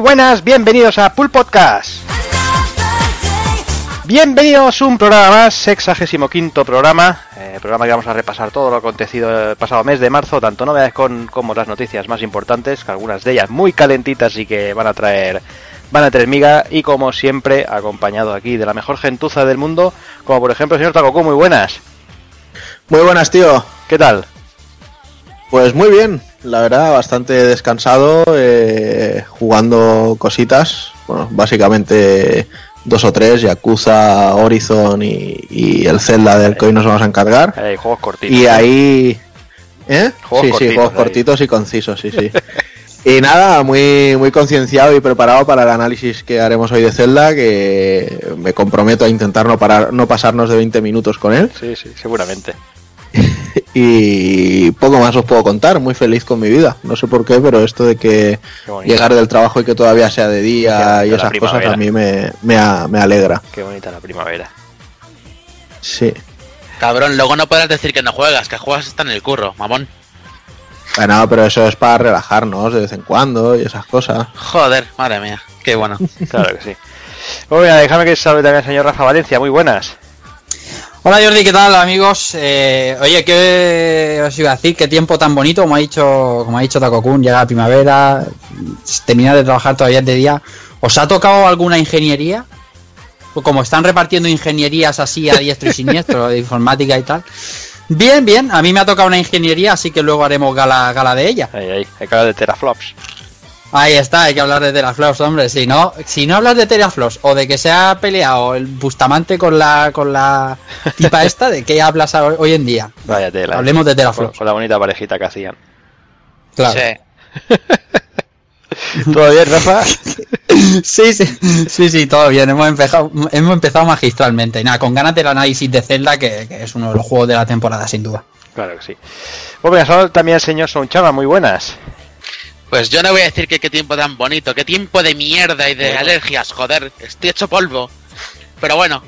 Buenas, bienvenidos a Pool Podcast. Bienvenidos a un programa más, sexagésimo quinto programa, eh, programa que vamos a repasar todo lo acontecido el pasado mes de marzo, tanto novedades con, como las noticias más importantes, que algunas de ellas muy calentitas y que van a traer van a traer miga y como siempre acompañado aquí de la mejor gentuza del mundo, como por ejemplo el señor Takoku, muy buenas. Muy buenas, tío. ¿Qué tal? Pues muy bien, la verdad, bastante descansado, eh, jugando cositas, bueno, básicamente dos o tres, Yakuza, Horizon y, y el Zelda del que hoy nos vamos a encargar. Hay juegos cortitos. Y ahí... ¿Eh? Juegos sí, cortitos sí, juegos ahí. cortitos y concisos, sí, sí. y nada, muy, muy concienciado y preparado para el análisis que haremos hoy de Zelda, que me comprometo a intentar no, parar, no pasarnos de 20 minutos con él. Sí, sí, seguramente. Y poco más os puedo contar, muy feliz con mi vida. No sé por qué, pero esto de que llegar del trabajo y que todavía sea de día y esas cosas a mí me, me, a- me alegra. Qué bonita la primavera. Sí. Cabrón, luego no podrás decir que no juegas, que juegas está en el curro, mamón. Bueno, pero eso es para relajarnos de vez en cuando y esas cosas. Joder, madre mía, qué bueno. Claro que sí. Bueno, mira, déjame que salude también al señor Rafa Valencia, muy buenas. Hola Jordi, ¿qué tal amigos? Eh, oye, ¿qué os iba a decir? ¿Qué tiempo tan bonito? Como ha dicho, como ha dicho Takokun, llega la primavera, termina de trabajar todavía de día. ¿Os ha tocado alguna ingeniería? O como están repartiendo ingenierías así a diestro y siniestro, de informática y tal. Bien, bien, a mí me ha tocado una ingeniería, así que luego haremos gala, gala de ella. Ahí, hay que hablar de teraflops. Ahí está, hay que hablar de Teraflops, hombre. Si no, si no hablas de Teraflops o de que se ha peleado el Bustamante con la con la tipa esta, ¿de qué hablas hoy hoy en día? Vaya tela. Hablemos de con, Teraflops. con la bonita parejita que hacían. Claro. Sí. ¿Todo bien, Rafa? Sí, sí, sí, sí, todo bien. Hemos empezado, hemos empezado magistralmente. Y nada, con ganas del análisis de Zelda, que, que es uno de los juegos de la temporada, sin duda. Claro que sí. Bueno, saludo también al señor Sonchama, muy buenas. Pues yo no voy a decir que qué tiempo tan bonito, qué tiempo de mierda y de alergias, joder, estoy hecho polvo. Pero bueno,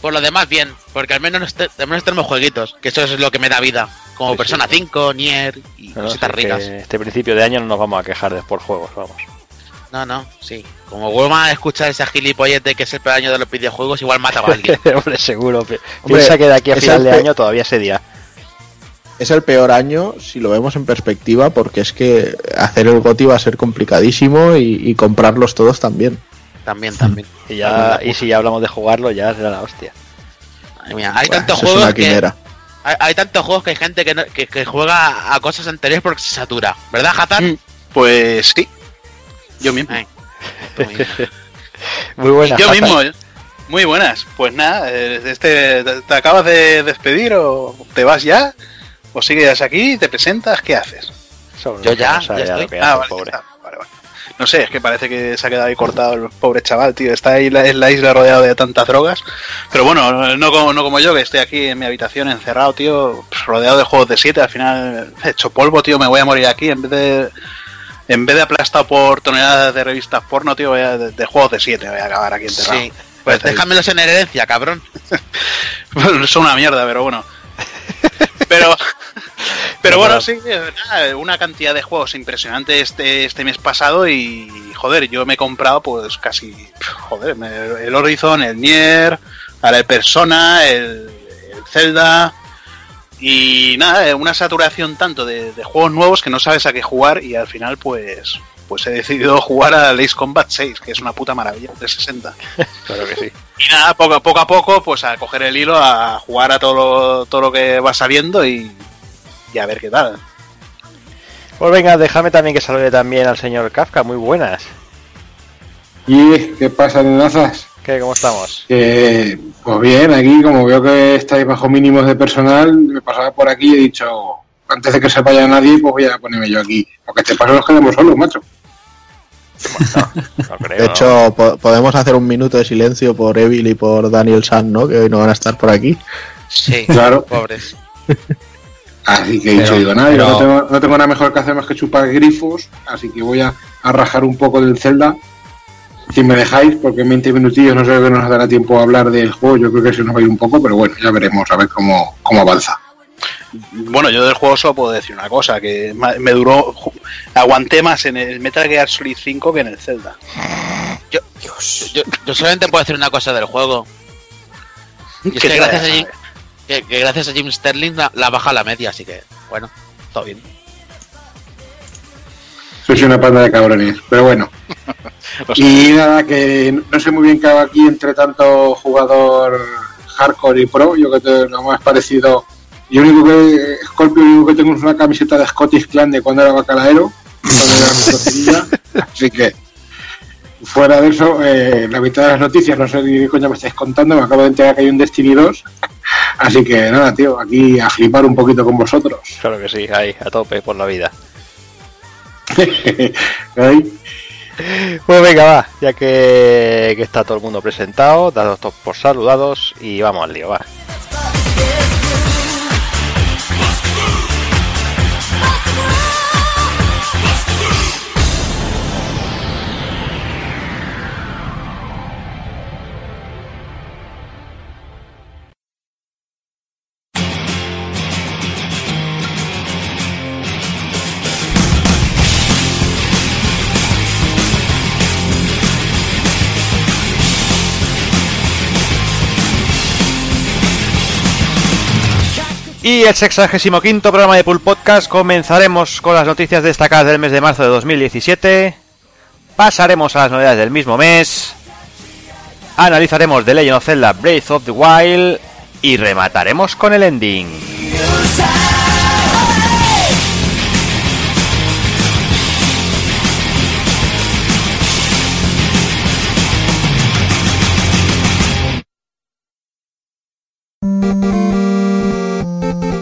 por lo demás bien, porque al menos, te- al menos tenemos jueguitos, que eso es lo que me da vida. Como Sí, sí. Persona 5, Nier y No, cositas sí, ricas. este principio de año no nos vamos a quejar de por juegos, vamos. No, no, sí. Como vuelvan a escuchar ese gilipollete que es el peor año de los videojuegos, igual mata a alguien. Hombre, seguro. Hombre, Piensa que de aquí a final el de año todavía se día. Es el peor año si lo vemos en perspectiva, porque es que hacer el GOTI va a ser complicadísimo y, y comprarlos todos también. También, también. Y, ya, y si ya hablamos de jugarlo, ya será la hostia. Mía, hay tantos juegos que, quimera. hay, hay tantos juegos que hay gente que, no- que, que juega a cosas anteriores porque se satura, ¿verdad, Hatan? Mm. Pues sí. Yo mismo. Ay, tú mismo. Muy buena. Yo Jata. mismo. ¿eh? Muy buenas. Pues nada, eh, este, te, te acabas de despedir o te vas ya o sigues aquí te presentas, ¿qué haces? Yo ya, ya lo estoy. que ah, hace, vale, pobre. ya. Vale, vale. No sé, es que parece que se ha quedado ahí cortado el pobre chaval, tío. Está ahí la- en la isla rodeado de tantas drogas. Pero bueno, no como, no como yo, que estoy aquí en mi habitación encerrado, tío, rodeado de juegos de 7. Al final he hecho polvo, tío, me voy a morir aquí. En vez de en vez de aplastado por toneladas de revistas porno, tío, voy a- de, de juegos de 7 voy a acabar aquí enterrado. Sí. Pues déjamelos en herencia, cabrón. Son una mierda, pero bueno. Pero, pero bueno, sí, una cantidad de juegos impresionante este, este mes pasado y, joder, yo me he comprado pues casi, joder, el Horizon, el Nier, ahora el Persona, el, el Zelda y nada, eh, una saturación tanto de, de juegos nuevos que no sabes a qué jugar y al final pues pues he decidido jugar a Ace Combat 6, que es una puta maravilla, de 60. Claro que sí. Y nada, poco, poco a poco, pues a coger el hilo, a jugar a todo lo, todo lo que va saliendo y, y a ver qué tal. Pues venga, déjame también que salude también al señor Kafka, muy buenas. ¿Y qué pasa, nenazas? ¿Qué, ¿Cómo estamos? Que, pues bien, aquí como veo que estáis bajo mínimos de personal, me pasaba por aquí y he dicho, antes de que se vaya nadie, pues voy a ponerme yo aquí. Porque este paso nos quedemos solos, macho. No creo. De hecho, po- podemos hacer un minuto de silencio por Evil y por Daniel San, ¿no? Que hoy no van a estar por aquí. Sí, Claro. pobres. Así que he dicho, digo, nada, yo pero- no tengo, no tengo nada mejor que hacer más que chupar grifos, así que voy a, a rajar un poco del Zelda. Si me dejáis, porque en 20 minutillos no sé que nos dará tiempo a hablar del juego, yo creo que se nos va a ir un poco, pero bueno, ya veremos a ver cómo, cómo avanza. Bueno, yo del juego solo puedo decir una cosa, que me duró, aguanté más en el Metal Gear Solid 5 que en el Zelda. Yo, yo, yo solamente puedo decir una cosa del juego. Y es Que que te gracias a, que, que gracias a Jim Sterling la, la baja a la media, así que bueno, todo bien. Sois una panda de cabrones, pero bueno. Y nada, que no sé muy bien qué hago aquí entre tanto jugador hardcore y pro. Yo que te, lo más parecido. Yo único que, Scorpio, lo único que tengo es una camiseta de Scottish Clan de cuando era bacalaero, cuando era. Así que, fuera de eso, eh, la mitad de las noticias, no sé ni qué coño me estáis contando, me acabo de enterar que hay un Destiny 2. Así que nada, tío, aquí a flipar un poquito con vosotros. Claro que sí, ahí, a tope por la vida. Ahí. Pues venga, va, ya que, que está todo el mundo presentado, dados todos por saludados y vamos al lío, va. Y el 65 programa de Pool Podcast comenzaremos con las noticias destacadas del mes de marzo de 2017. Pasaremos a las novedades del mismo mes. Analizaremos The Legend of Zelda Breath of the Wild. Y remataremos con el ending.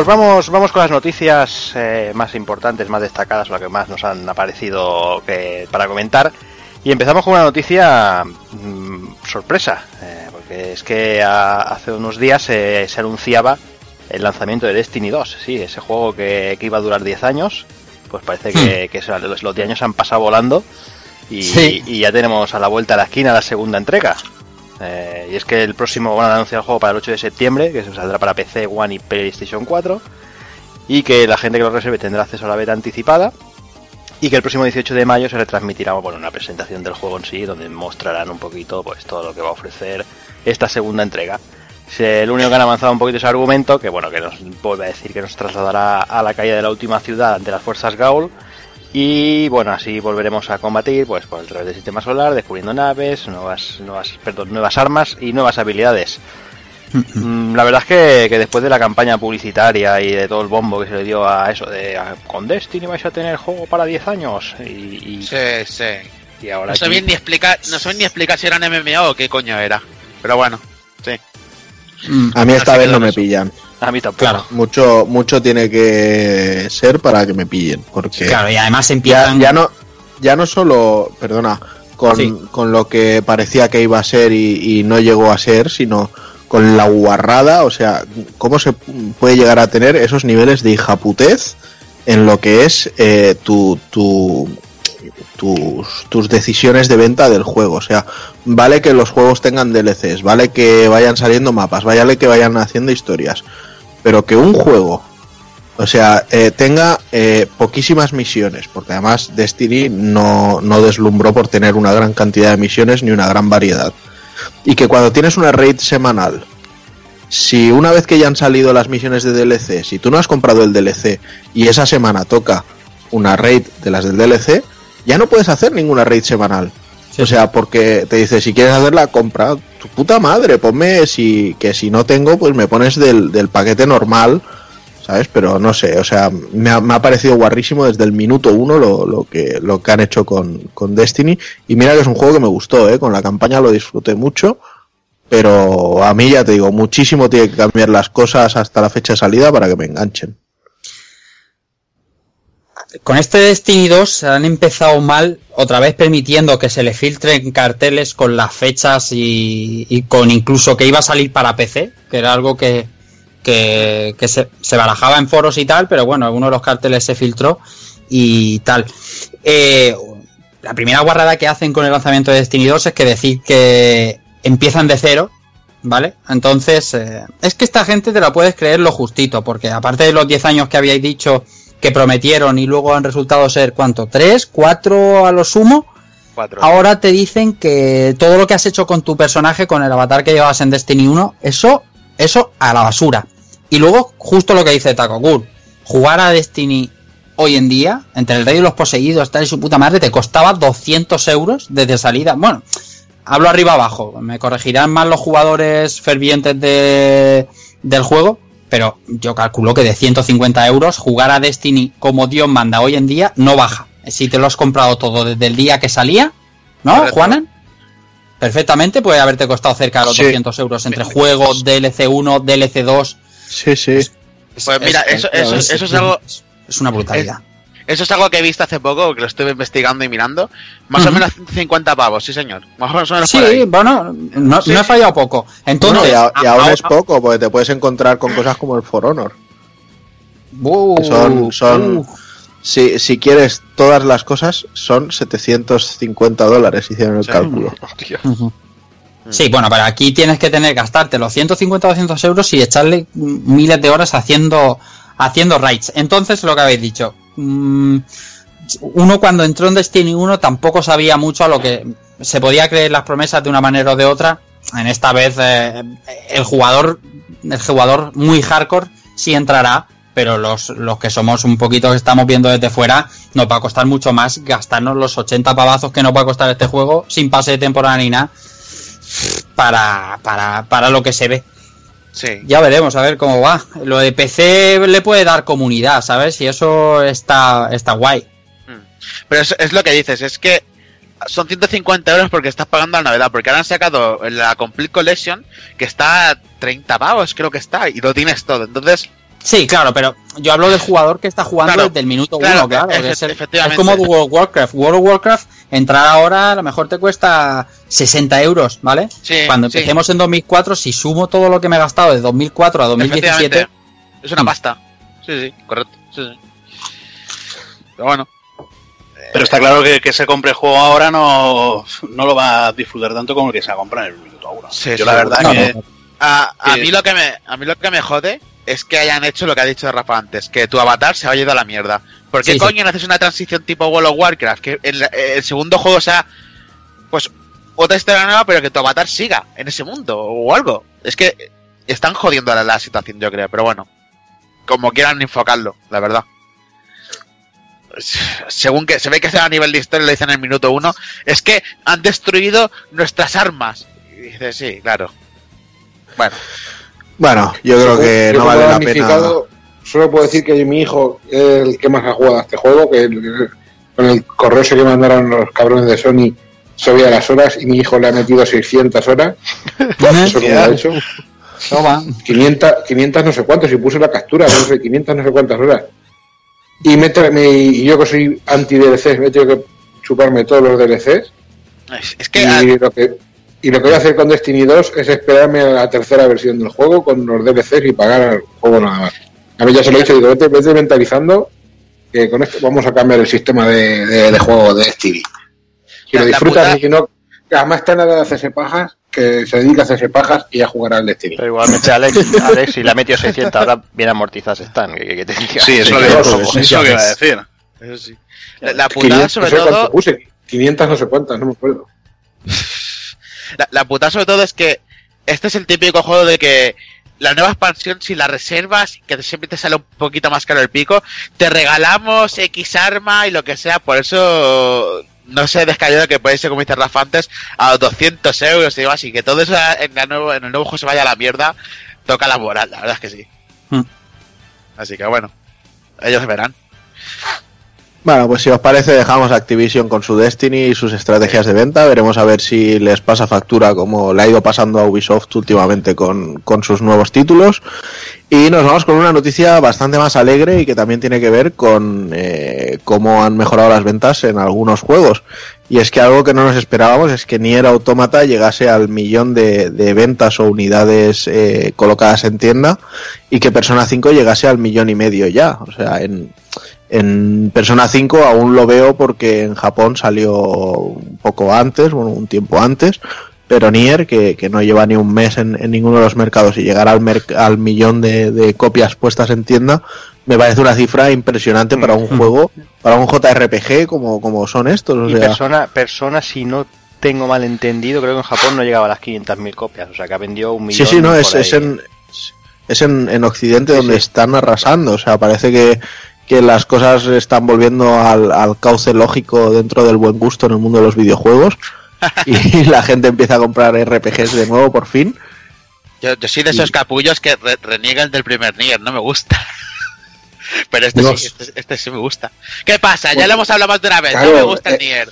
Pues vamos, vamos con las noticias eh, más importantes, más destacadas, lo que más nos han aparecido que, para comentar. Y empezamos con una noticia mm, sorpresa, eh, porque es que a- hace unos días eh, se anunciaba el lanzamiento de Destiny 2, sí, ese juego que, que iba a durar 10 años, pues parece que, que se- los, los 10 años han pasado volando y, Sí. y ya tenemos a la vuelta a la esquina la segunda entrega. Eh, y es que el próximo van a anunciar el juego para el 8 de septiembre, que se saldrá para PC, One y PlayStation 4. Y que la gente que lo reserve tendrá acceso a la beta anticipada. Y que el próximo 18 de mayo se retransmitirá bueno, una presentación del juego en sí, donde mostrarán un poquito pues todo lo que va a ofrecer esta segunda entrega. Se- El único que han avanzado un poquito ese argumento, que bueno, que nos vuelve a decir que nos trasladará a la caída de la última ciudad ante las fuerzas Gaul. Y bueno, así volveremos a combatir pues por el través del sistema solar, descubriendo naves, nuevas, nuevas, perdón, nuevas armas y nuevas habilidades. Mm, La verdad es que, que después de la campaña publicitaria y de todo el bombo que se le dio a eso de a- con Destiny vais a tener juego para 10 años y, y, Sí, sí. y ahora No aquí- sabían ni explicar, no sabían ni explicar si eran MMO o qué coño era. Pero bueno, sí. Mm, A mí esta Así vez no me eso. pillan. A mí tampoco. Claro. Mucho, mucho tiene que ser para que me pillen. Porque Claro, y además ya, empiezan. ya no, ya no solo, perdona, con, Sí. con lo que parecía que iba a ser y, y no llegó a ser, sino con la guarrada, o sea, cómo se puede llegar a tener esos niveles de hijaputez en lo que es eh, tu, tu, tus, tus decisiones de venta del juego. O sea, vale que los juegos tengan DLCs, vale que vayan saliendo mapas, vale que vayan haciendo historias, pero que un juego, o sea, eh, tenga eh, poquísimas misiones, porque además Destiny no, no deslumbró por tener una gran cantidad de misiones ni una gran variedad. Y que cuando tienes una raid semanal, si una vez que ya han salido las misiones de DLC, si tú no has comprado el DLC y esa semana toca una raid de las del DLC, ya no puedes hacer ninguna raid semanal. O sea, porque te dice, si quieres hacerla, compra tu puta madre, ponme, si, que si no tengo, pues me pones del, del paquete normal, ¿sabes? Pero no sé, o sea, me ha, me ha parecido guarrísimo desde el minuto uno lo, lo que, lo que han hecho con, con Destiny. Y mira que es un juego que me gustó, ¿eh? Con la campaña lo disfruté mucho, Pero a mí ya te digo, muchísimo tiene que cambiar las cosas hasta la fecha de salida para que me enganchen. Con este Destiny 2 han empezado mal, otra vez permitiendo que se le filtren carteles con las fechas y, y con incluso que iba a salir para PC, que era algo que, que, que se, barajaba en foros y tal, pero bueno, alguno de los carteles se filtró y tal. Eh, la primera guarrada que hacen con el lanzamiento de Destiny 2 es que decir que empiezan de cero, ¿vale? Entonces, eh, es que esta gente te la puedes creer lo justito, porque aparte de los 10 años que habíais dicho que prometieron y luego han resultado ser, ¿cuánto? ¿Tres? ¿Cuatro a lo sumo? Cuatro. Ahora te dicen que todo lo que has hecho con tu personaje, con el avatar que llevabas en Destiny 1, eso, eso a la basura. Y luego, justo lo que dice Taco Gun, jugar a Destiny hoy en día, entre el rey y los poseídos, tal y su puta madre, te costaba 200 euros desde salida. Bueno, hablo arriba abajo, me corregirán más los jugadores fervientes de, del juego, pero yo calculo que de 150 euros jugar a Destiny como Dios manda hoy en día no baja. Si te lo has comprado todo desde el día que salía, ¿no, Correcto. Juanan? Perfectamente puede haberte costado cerca de los Sí. 200 euros entre juegos, DLC 1, DLC 2. Sí, sí. Pues mira, eso- eso- eso es algo- Es una brutalidad. Eso es algo que he visto hace poco, que lo estuve investigando y mirando. Más o menos 150 pavos, sí señor. Más o menos Sí, por ahí. bueno, no, Sí, no he sí. fallado poco. Entonces, Bueno, y, a- y aún ahora- es poco, porque te puedes encontrar con cosas como el For Honor. Uh, que son- son- uh. Si, si quieres todas las cosas, son 750 dólares, hicieron el Sí. cálculo. Ujú. Sí, bueno, pero aquí tienes que tener, gastarte los 150 o 200 euros y echarle mm, miles de horas haciendo, haciendo raids. Entonces, lo que habéis dicho, mm, uno cuando entró en Destiny 1 tampoco sabía mucho a lo que se podía creer las promesas de una manera o de otra. En esta vez, eh, el jugador, el jugador muy hardcore sí entrará, pero los, los que somos un poquito que estamos viendo desde fuera, nos va a costar mucho más gastarnos los 80 pavazos que nos va a costar este juego sin pase de temporada ni nada para, para, para lo que se ve. Sí. Ya veremos a ver cómo va. Lo de PC le puede dar comunidad, ¿sabes? Y eso está, está guay. Pero es, es lo que dices, es que son 150 euros porque estás pagando la novedad, porque ahora han sacado la Complete Collection que está a 30 pavos, creo que está, y lo tienes todo. Entonces, Sí, claro, pero yo hablo del jugador que está jugando Claro, desde el minuto claro, uno, claro. es, el- efectivamente. es como World of Warcraft. World of Warcraft, entrar ahora a lo mejor te cuesta 60 euros, ¿vale? Sí, Cuando sí. empecemos en 2004, si sumo todo lo que me he gastado de 2004 a 2017, efectivamente, es una pasta. Sí, sí, correcto. Sí, sí. Pero bueno, Pero está claro que, que se compre el juego ahora no, no lo va a disfrutar tanto como el que se va a comprar en el minuto uno. Sí, Yo sí, la verdad no, que... no. a, a Sí. mí lo que me a mí lo que me jode es que hayan hecho lo que ha dicho Rafa antes, que tu avatar se haya ido a la mierda. ¿Por qué Sí, sí. coño no haces una transición tipo World of Warcraft? Que el, el segundo juego sea, pues, otra historia nueva, pero que tu avatar siga en ese mundo o algo. Es que están jodiendo la, la situación, yo creo, pero bueno. Como quieran enfocarlo, la verdad. Según que se ve que sea a nivel de historia, le dicen en el minuto uno, es que han destruido nuestras armas. Y dice, sí, claro. Bueno, Bueno, yo creo que Yo no vale la pena. Solo puedo decir que mi hijo es el que más ha jugado a este juego, que el- con el correo ese que mandaron los cabrones de Sony se veía las horas y mi hijo le ha metido 600 horas. Eso como ha hecho. Toma. 500, 500 no sé cuántos y puse la captura, no sé, 500 no sé cuántas horas. Y, me, tra- me- y yo que soy anti-DLCs, me he tenido que chuparme todos los DLCs. es, es que ah, Y lo que, y lo que voy a hacer con Destiny 2 es esperarme a la tercera versión del juego con los DLCs y pagar el juego nada más. A mí ya se lo he dicho, digo, vete, vete mentalizando que con esto vamos a cambiar el sistema de, de- de juego de Destiny. Si La- lo disfrutas puta- y si no, además está nada de hacerse pajas, que se dedica a hacerse pajas y a jugar al Destiny. Pero igualmente Alex, Alex si le ha metido 600 ahora bien amortizadas están. Que, que- que te diga. Sí, eso Sí, es lo que, eso iba a decir. eso sí. La, la putada 500 sobre no sé cuánto todo, puse, 500 no sé cuántas, no me acuerdo. La, la putada sobre todo es que este es el típico juego de que la nueva expansión, si la reservas, que siempre te sale un poquito más caro el pico, te regalamos X arma y lo que sea, por eso no sé descayado que puede ser, como dice Rafa antes, a los 200 euros y demás, y que todo eso en, la nuevo, en el nuevo juego se vaya a la mierda, toca la moral, la verdad es que sí. Hmm. Así que bueno, ellos verán. Bueno, pues si os parece dejamos Activision con su Destiny y sus estrategias de venta. Veremos a ver si les pasa factura como le ha ido pasando a Ubisoft últimamente con, con sus nuevos títulos. Y nos vamos con una noticia bastante más alegre y que también tiene que ver con eh, cómo han mejorado las ventas en algunos juegos. Y es que algo que no nos esperábamos es que Nier Automata llegase al millón de, de ventas o unidades eh, colocadas en tienda y que Persona 5 llegase al millón y medio ya. O sea, en, en Persona 5 aún lo veo porque en Japón salió un poco antes, bueno, un tiempo antes, pero Nier, que, que no lleva ni un mes en, en ninguno de los mercados y llegar al, merc- al millón de, de copias puestas en tienda, me parece una cifra impresionante para un juego, para un JRPG como, como son estos. O Y sea, persona, persona, si no tengo mal entendido, creo que en Japón no llegaba a las 500.000 copias, o sea que ha vendido un Sí, millón. sí, no, es, es en, es en, en Occidente Sí, donde sí. están arrasando. O sea, parece que, que las cosas están volviendo al, al cauce lógico dentro del buen gusto en el mundo de los videojuegos. y la gente empieza a comprar RPGs de nuevo por fin. Yo, yo soy de esos capullos que re- reniegan del primer Nier, no me gusta. Pero este sí, este, este sí me gusta. ¿Qué pasa? Ya lo hemos hablado más de una vez. Claro, no me gusta el eh, Nier.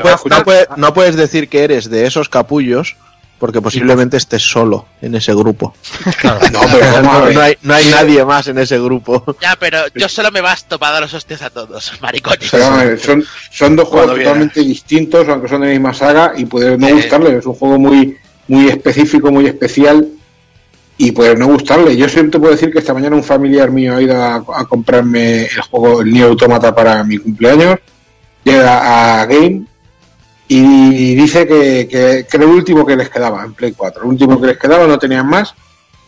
puedes, puedes- no puedes decir que eres de esos capullos porque posiblemente estés solo en ese grupo. No, pero No, hay, no hay nadie más en ese grupo. Ya, pero yo solo me basto para dar los hostias a todos, maricones. Pero son, son dos juegos Cuando viene. totalmente distintos, aunque son de la misma saga, y puede no Eh. gustarle. Es un juego muy, muy específico, muy especial, y puede no gustarle. Yo siempre puedo decir que esta mañana un familiar mío ha ido a, a comprarme el juego, el Nier Automata para mi cumpleaños, llega a Game y dice que, que, que era el último que les quedaba en Play 4. El último que les quedaba, no tenían más.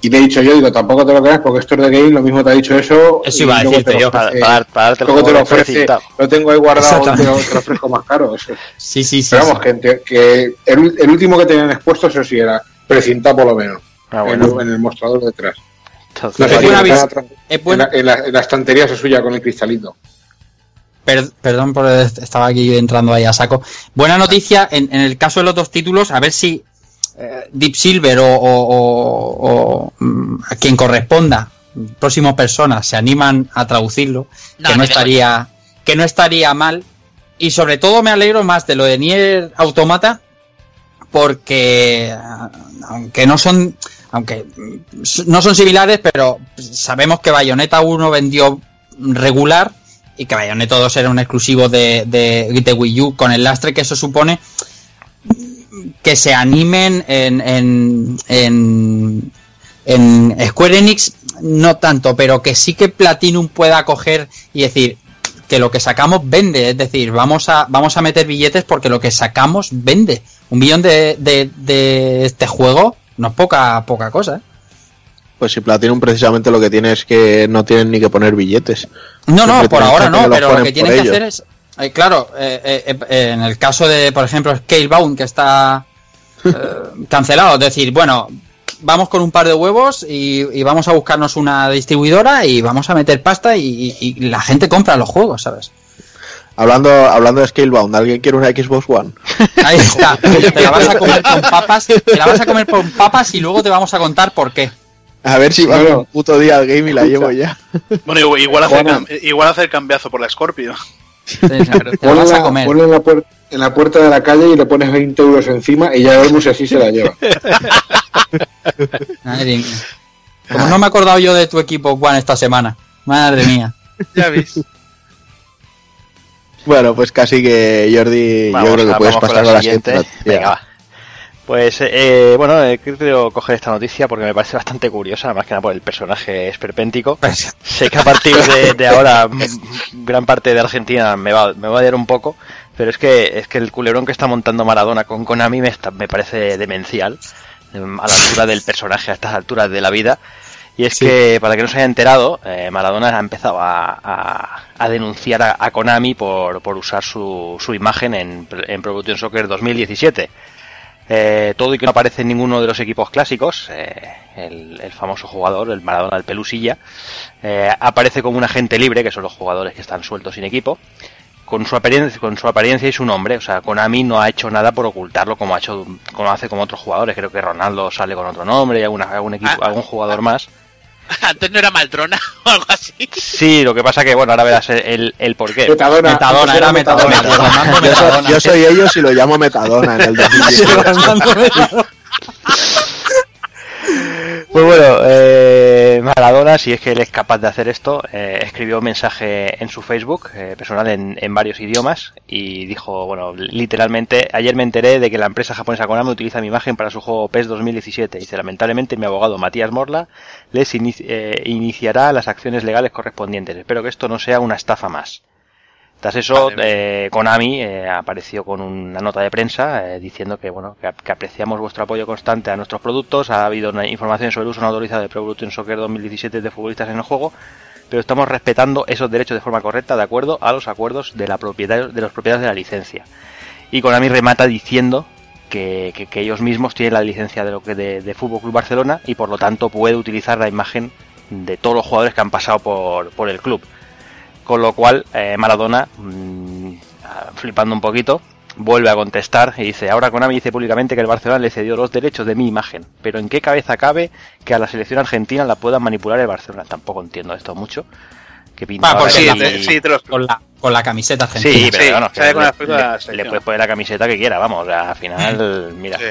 Y le he dicho yo, digo, tampoco te lo creas porque esto es de Game, lo mismo te ha dicho eso. Eso iba a decirte yo, Para, ofrece- para, para darte luego te lo ofrece, lo tengo ahí guardado, te lo, Exactamente. te lo ofrezco más caro. Eso. Sí, sí, sí. Pero sí. vamos, que, que el, último que tenían expuesto, eso sí, era precintado por lo menos, Ah, en, bueno. en el mostrador detrás. Entonces, No sé Es si buena es en, buena- la, en la- en la estantería se suya con el cristalito. Per- perdón por estaba aquí entrando ahí a saco. Buena noticia en, en el caso de los dos títulos, a ver si eh, Deep Silver o, o- o- o, mm, a quien corresponda, próximas personas, se animan a traducirlo, No, que no estaría que no estaría mal. Y sobre todo me alegro más de lo de Nier Automata, porque ah, aunque no son aunque no son similares, pero sabemos que Bayonetta 1 vendió regular y que Bayonetta 2 era un exclusivo de, de, Wii U con el lastre que eso supone que se animen en, en, en, en Square Enix no tanto, pero que sí que Platinum pueda coger y decir que lo que sacamos vende, es decir, vamos a, vamos a meter billetes porque lo que sacamos vende. Un millón de, de, de este juego no es poca, poca cosa. ¿eh? Pues si Platinum precisamente lo que tiene es que no tienen ni que poner billetes. No, no, por ahora no, pero lo que tienen que ellos. hacer es. eh, claro, eh, eh, en el caso de, por ejemplo, Scalebound, que está cancelado, es decir, bueno, vamos con un par de huevos y, y vamos a buscarnos una distribuidora y vamos a meter pasta y, y- y la gente compra los juegos, ¿sabes? Hablando, hablando de Scalebound, ¿alguien quiere una Xbox One? Ahí está, te la vas a comer con papas, te la vas a comer con papas y luego te vamos a contar por qué. A ver si va un puto día al game y la llevo ya. Bueno, igual, hacer, cam- igual hacer cambiazo por la Scorpio. Te la vas a comer. ponla en la, en la puerta de la calle y le pones 20 euros encima y ya vemos si así se la lleva. Madre mía. Como no me he acordado yo de tu equipo, Juan, esta semana. Madre mía. Ya ves. Bueno, pues casi que Jordi, Vamos yo creo que puedes pasar con a la siguiente. noticia. Venga, va. Pues eh, bueno, he querido coger esta noticia porque me parece bastante curiosa, más que nada por el personaje esperpéntico. Sé que a partir de, de ahora gran parte de Argentina me va, me va a odiar un poco, pero es que es que el culebrón que está montando Maradona con Konami me, está- me parece demencial em, a la altura del personaje, a estas alturas de la vida. Y es que, para que no se haya enterado, eh, Maradona ha empezado a, a- a denunciar a, a Konami por, por usar su, su imagen en, en Pro Evolution Soccer 2017. Eh, todo y que no aparece en ninguno de los equipos clásicos, eh, el, el famoso jugador, el Maradona del Pelusilla, eh, aparece como un agente libre, que son los jugadores que están sueltos sin equipo, con su apariencia, con su apariencia y su nombre. O sea, Konami no ha hecho nada por ocultarlo como ha hecho, como hace con otros jugadores. Creo que Ronaldo sale con otro nombre y algún equipo, Ah. algún jugador más. Antes no era Maltrona o algo así. Sí, lo que pasa que, bueno, ahora verás el, el, porqué. Metadona. Metadona, era Metadona. Yo, soy- yo soy ellos y lo llamo Metadona en el 2010. Armando Metadona. Pues bueno, eh, Maradona, si es que él es capaz de hacer esto, eh, escribió un mensaje en su Facebook eh, personal en, varios idiomas y dijo, bueno, literalmente, ayer me enteré de que la empresa japonesa Konami utiliza mi imagen para su juego PES 2017. Dice, lamentablemente mi abogado Matías Morla les eh, iniciará las acciones legales correspondientes. Espero que esto no sea una estafa más. Tras eso, eh, Konami eh, apareció con una nota de prensa eh, diciendo que bueno que, que apreciamos vuestro apoyo constante a nuestros productos. Ha habido una información sobre el uso no autorizado de Pro Evolution Soccer 2017 de futbolistas en el juego, pero estamos respetando esos derechos de forma correcta de acuerdo a los acuerdos de, la propietario- de los propietarios de la licencia. Y Konami remata diciendo que, que- que ellos mismos tienen la licencia de lo que de, de Fútbol Club Barcelona y por lo tanto puede utilizar la imagen de todos los jugadores que han pasado por, por el club. Con lo cual, eh, Maradona, mm, flipando un poquito, vuelve a contestar y dice, ahora Konami dice públicamente que el Barcelona le cedió los derechos de mi imagen, pero ¿en qué cabeza cabe que a la selección argentina la pueda manipular el Barcelona? Tampoco entiendo esto mucho. Que pinta Va, ahora porque Sí, aquí- te, sí, te lo Con la, con la camiseta argentina. Sí, pero Sí, bueno, que sale con le, la puedes poner la camiseta que quiera, vamos, o sea, al final, mira. Sí.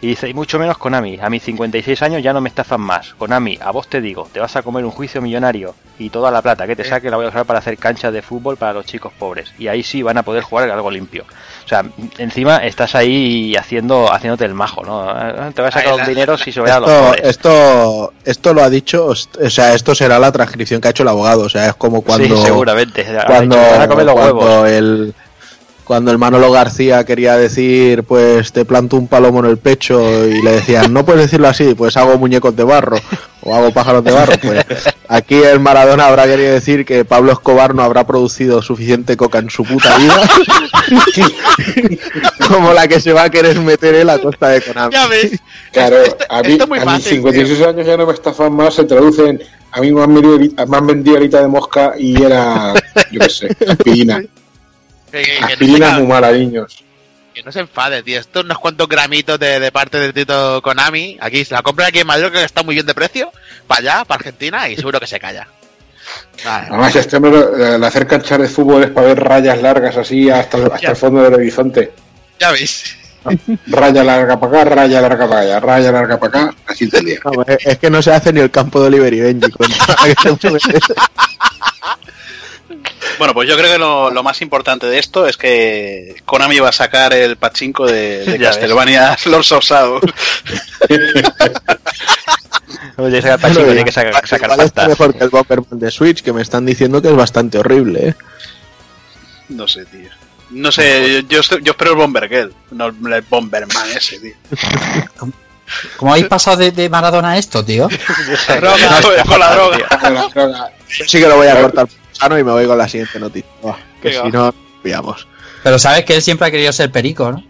Y dice, y mucho menos Konami, a mis 56 años ya no me estafan más. Konami, a vos te digo, te vas a comer un juicio millonario y toda la plata que te saque la voy a usar para hacer canchas de fútbol para los chicos pobres. Y ahí sí van a poder jugar algo limpio. O sea, encima estás ahí haciendo haciéndote el majo, ¿no? Ah, Te vas a sacar Ahí un la- dinero si se ve a los Esto, pobres. esto, esto lo ha dicho, o sea, esto será la transcripción que ha hecho el abogado, o sea, es como cuando... sí, seguramente. Ha cuando, dicho, "Te van a comer los cuando huevos. el cuando el Manolo García quería decir pues te planto un palomo en el pecho y le decían no puedes decirlo así pues hago muñecos de barro o hago pájaros de barro pues aquí el Maradona habrá querido decir que Pablo Escobar no habrá producido suficiente coca en su puta vida como la que se va a querer meter él a costa de Konami Ya ves. Claro, Esto- a mí, esto es muy a mis fácil, 56 años ya no me estafan más, se traducen. A mí me han, vendido, me han vendido alita de mosca y era, yo qué sé, aspirina. Que, que- que no se, Aspirina ca- muy mala, niños. que no se enfade, tío. Esto unos cuantos gramitos de, de parte del Tito Konami. Aquí se la compra aquí en Madrid, que está muy bien de precio. Para allá, para Argentina, y seguro que se calla. Vale. Además, este hombre, lo- el hacer canchas de fútbol es para ver rayas largas así hasta, hasta el fondo del horizonte. Ya veis. Raya larga para acá, raya larga para allá, raya larga para acá, así te lías. No, es, es que no se hace ni el campo de Oliver y Benji con- Bueno, pues yo creo que lo, lo más importante de esto es que Konami va a sacar el pachinko de, de Castlevania Lords of Shadow. Oye, saca Pachico, tiene que sacar, sacar está pasta. mejor que el Bomberman de Switch que me están diciendo que es bastante horrible ¿eh? No sé, tío. No sé, yo, yo, estoy- yo espero el Bomber Girl, no el Bomberman ese, tío. ¿Cómo habéis pasado de, de Maradona a esto, tío? Droga, con la droga. Sí que lo voy a cortar sano y me voy con la siguiente noticia. Que Venga. si no, pillamos. Pero sabes que él siempre ha querido ser perico, ¿no?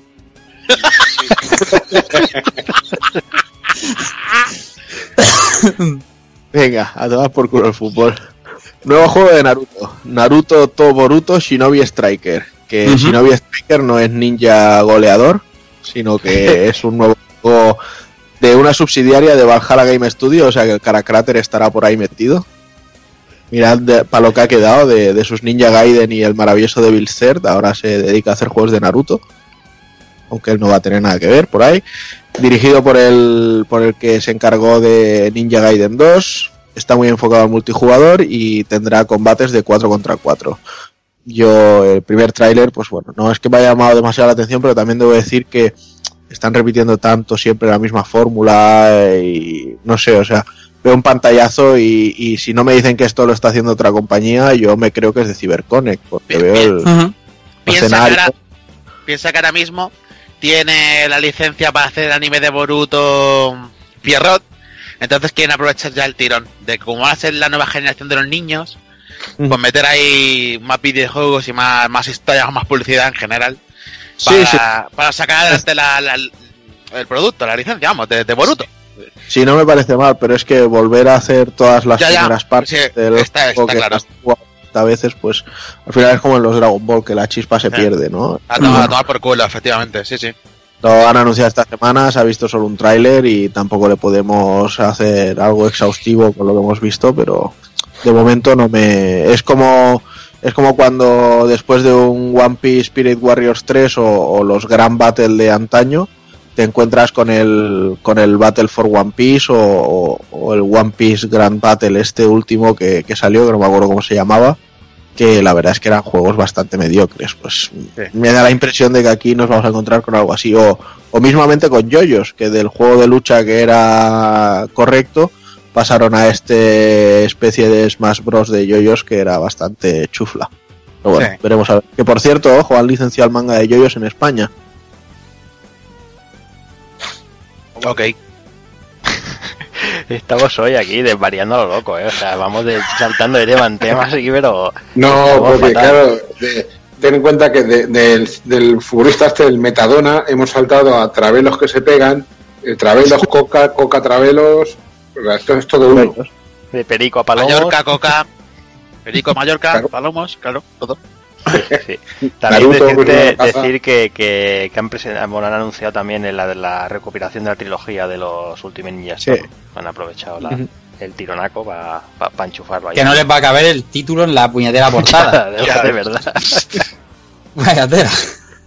Venga, a tomar por culo el fútbol. Nuevo juego de Naruto. Naruto To Boruto Shinobi Striker. Que. Shinobi Striker no es ninja goleador, sino que es un nuevo juego de una subsidiaria de Valhalla Game Studio, o sea que el Karacrater estará por ahí metido. Mirad para lo que ha quedado de, de sus Ninja Gaiden y el maravilloso Devil Third, ahora se dedica a hacer juegos de Naruto. Aunque él no va a tener nada que ver por ahí. Dirigido por el, por el que se encargó de Ninja Gaiden 2. Está muy enfocado al multijugador y tendrá combates de 4 contra 4. Yo, el primer tráiler, pues bueno, no es que me haya llamado demasiado la atención, pero también debo decir que están repitiendo tanto siempre la misma fórmula y no sé, o sea, veo un pantallazo y, y si no me dicen que esto lo está haciendo otra compañía, yo me creo que es de CyberConnect, porque Bien, veo bien. el. Piensa que, escenario. ahora, piensa que ahora mismo tiene la licencia para hacer anime de Boruto Pierrot. Entonces quieren aprovechar ya el tirón de cómo va a ser la nueva generación de los niños, pues meter ahí más videojuegos y más, más historias, más publicidad en general. Sí, Para, sí. para sacar adelante la- la- el producto, la licencia, vamos, de, de Boruto. Sí, no me parece mal, pero es que volver a hacer todas las Ya, ya. primeras partes Sí, del está- que claro. has jugado a veces, pues al final es como en los Dragon Ball, que la chispa se pierde, ¿no? A tomar, a tomar por culo, efectivamente, sí, sí. Lo han anunciado esta semana, se ha visto solo un tráiler y tampoco le podemos hacer algo exhaustivo con lo que hemos visto, pero de momento no me... Es como... Es como cuando después de un One Piece Spirit Warriors 3 o, o los Grand Battle de antaño, te encuentras con el con el Battle for One Piece o, el One Piece Grand Battle este último que, que salió, que no me acuerdo cómo se llamaba, que la verdad es que eran juegos bastante mediocres. Pues me da la impresión de que aquí nos vamos a encontrar con algo así. O, o mismamente con Yoyos, que del juego de lucha que era correcto, pasaron a este especie de Smash Bros. de Yoyos que era bastante chufla. Pero bueno, Sí. veremos a ver. Que por cierto, ojo, han licenciado el manga de Yoyos en España. Ok. Estamos hoy aquí desvariando a lo loco, ¿eh? O sea, vamos de- saltando de tema en tema, así, pero... No, porque fatal. claro, de- ten en cuenta que de- del, del futbolista este, el Metadona, hemos saltado a travelos que se pegan, eh, travelos, coca, coca, travelos. Esto es todo uno. De Perico a Palomos. Mallorca, Coca. Perico, Mallorca, Claro. Palomos, claro, todo. Sí. También Naruto, decirte- pues, decir que, que, que han, presentado, bueno, han anunciado también en la, la recopilación de la trilogía de los Ultimate Ninja Sí. Han aprovechado la- el tironaco para enchufarlo ahí. Que no les va a caber el título en la puñetera portada. de, de verdad. Vaya tela.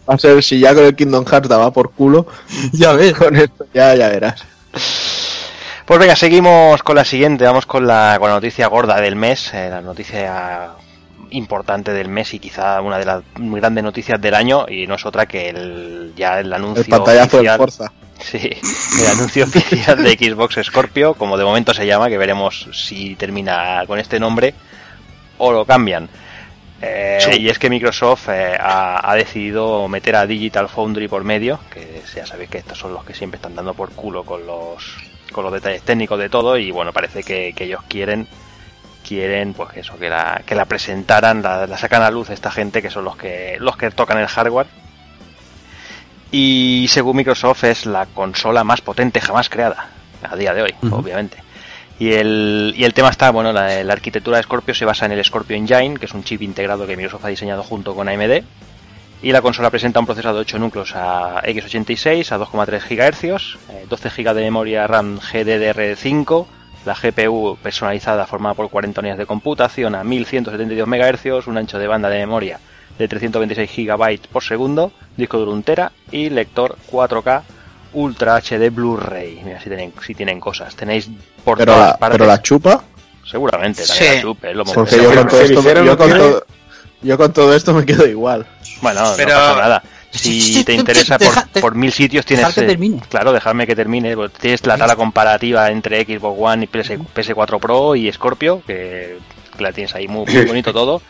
Va a ser si ya con el Kingdom Hearts daba por culo, Ya ves. con esto ya, ya verás. Pues venga, seguimos con la siguiente. Vamos con la, con la noticia gorda del mes, eh, la noticia importante del mes y quizá una de las muy grandes noticias del año y no es otra que el ya el anuncio El pantallazo de Forza. Sí, el anuncio oficial de Xbox Scorpio, como de momento se llama, que veremos si termina con este nombre o lo cambian. Eh, y es que Microsoft eh, ha, ha decidido meter a Digital Foundry por medio, que ya sabéis que estos son los que siempre están dando por culo con los con los detalles técnicos de todo y bueno, parece que, que ellos quieren quieren pues que eso que la, que la presentaran, la, la sacan a luz esta gente que son los que los que tocan el hardware y según Microsoft es la consola más potente jamás creada a día de hoy, obviamente. Y el, y el tema está, bueno, la, la arquitectura de Scorpio se basa en el Scorpio Engine, que es un chip integrado que Microsoft ha diseñado junto con AMD. Y la consola presenta un procesador de 8 núcleos a x86 a 2,3 GHz, eh, 12 GB de memoria RAM GDDR5, la GPU personalizada formada por 40 unidades de computación a 1172 MHz, un ancho de banda de memoria de 326 GB por segundo, disco duro 1 tera y lector 4K Ultra HD Blu-ray. Mira si tienen, si tienen cosas. Tenéis por Pero todas la, partes. pero la chupa, Seguramente, también Sí. la chupe, lo porque yo con, todo esto, yo, con todo, yo con todo esto me quedo igual. Bueno, Pero- no pasa nada. Si te interesa Deja- por, mil sitios tienes... que eh, termine. Claro, dejarme que termine. pues Tienes la tabla comparativa entre Xbox One y PS, PS4 Pro y Scorpio, que, que la tienes ahí muy, muy bonito todo.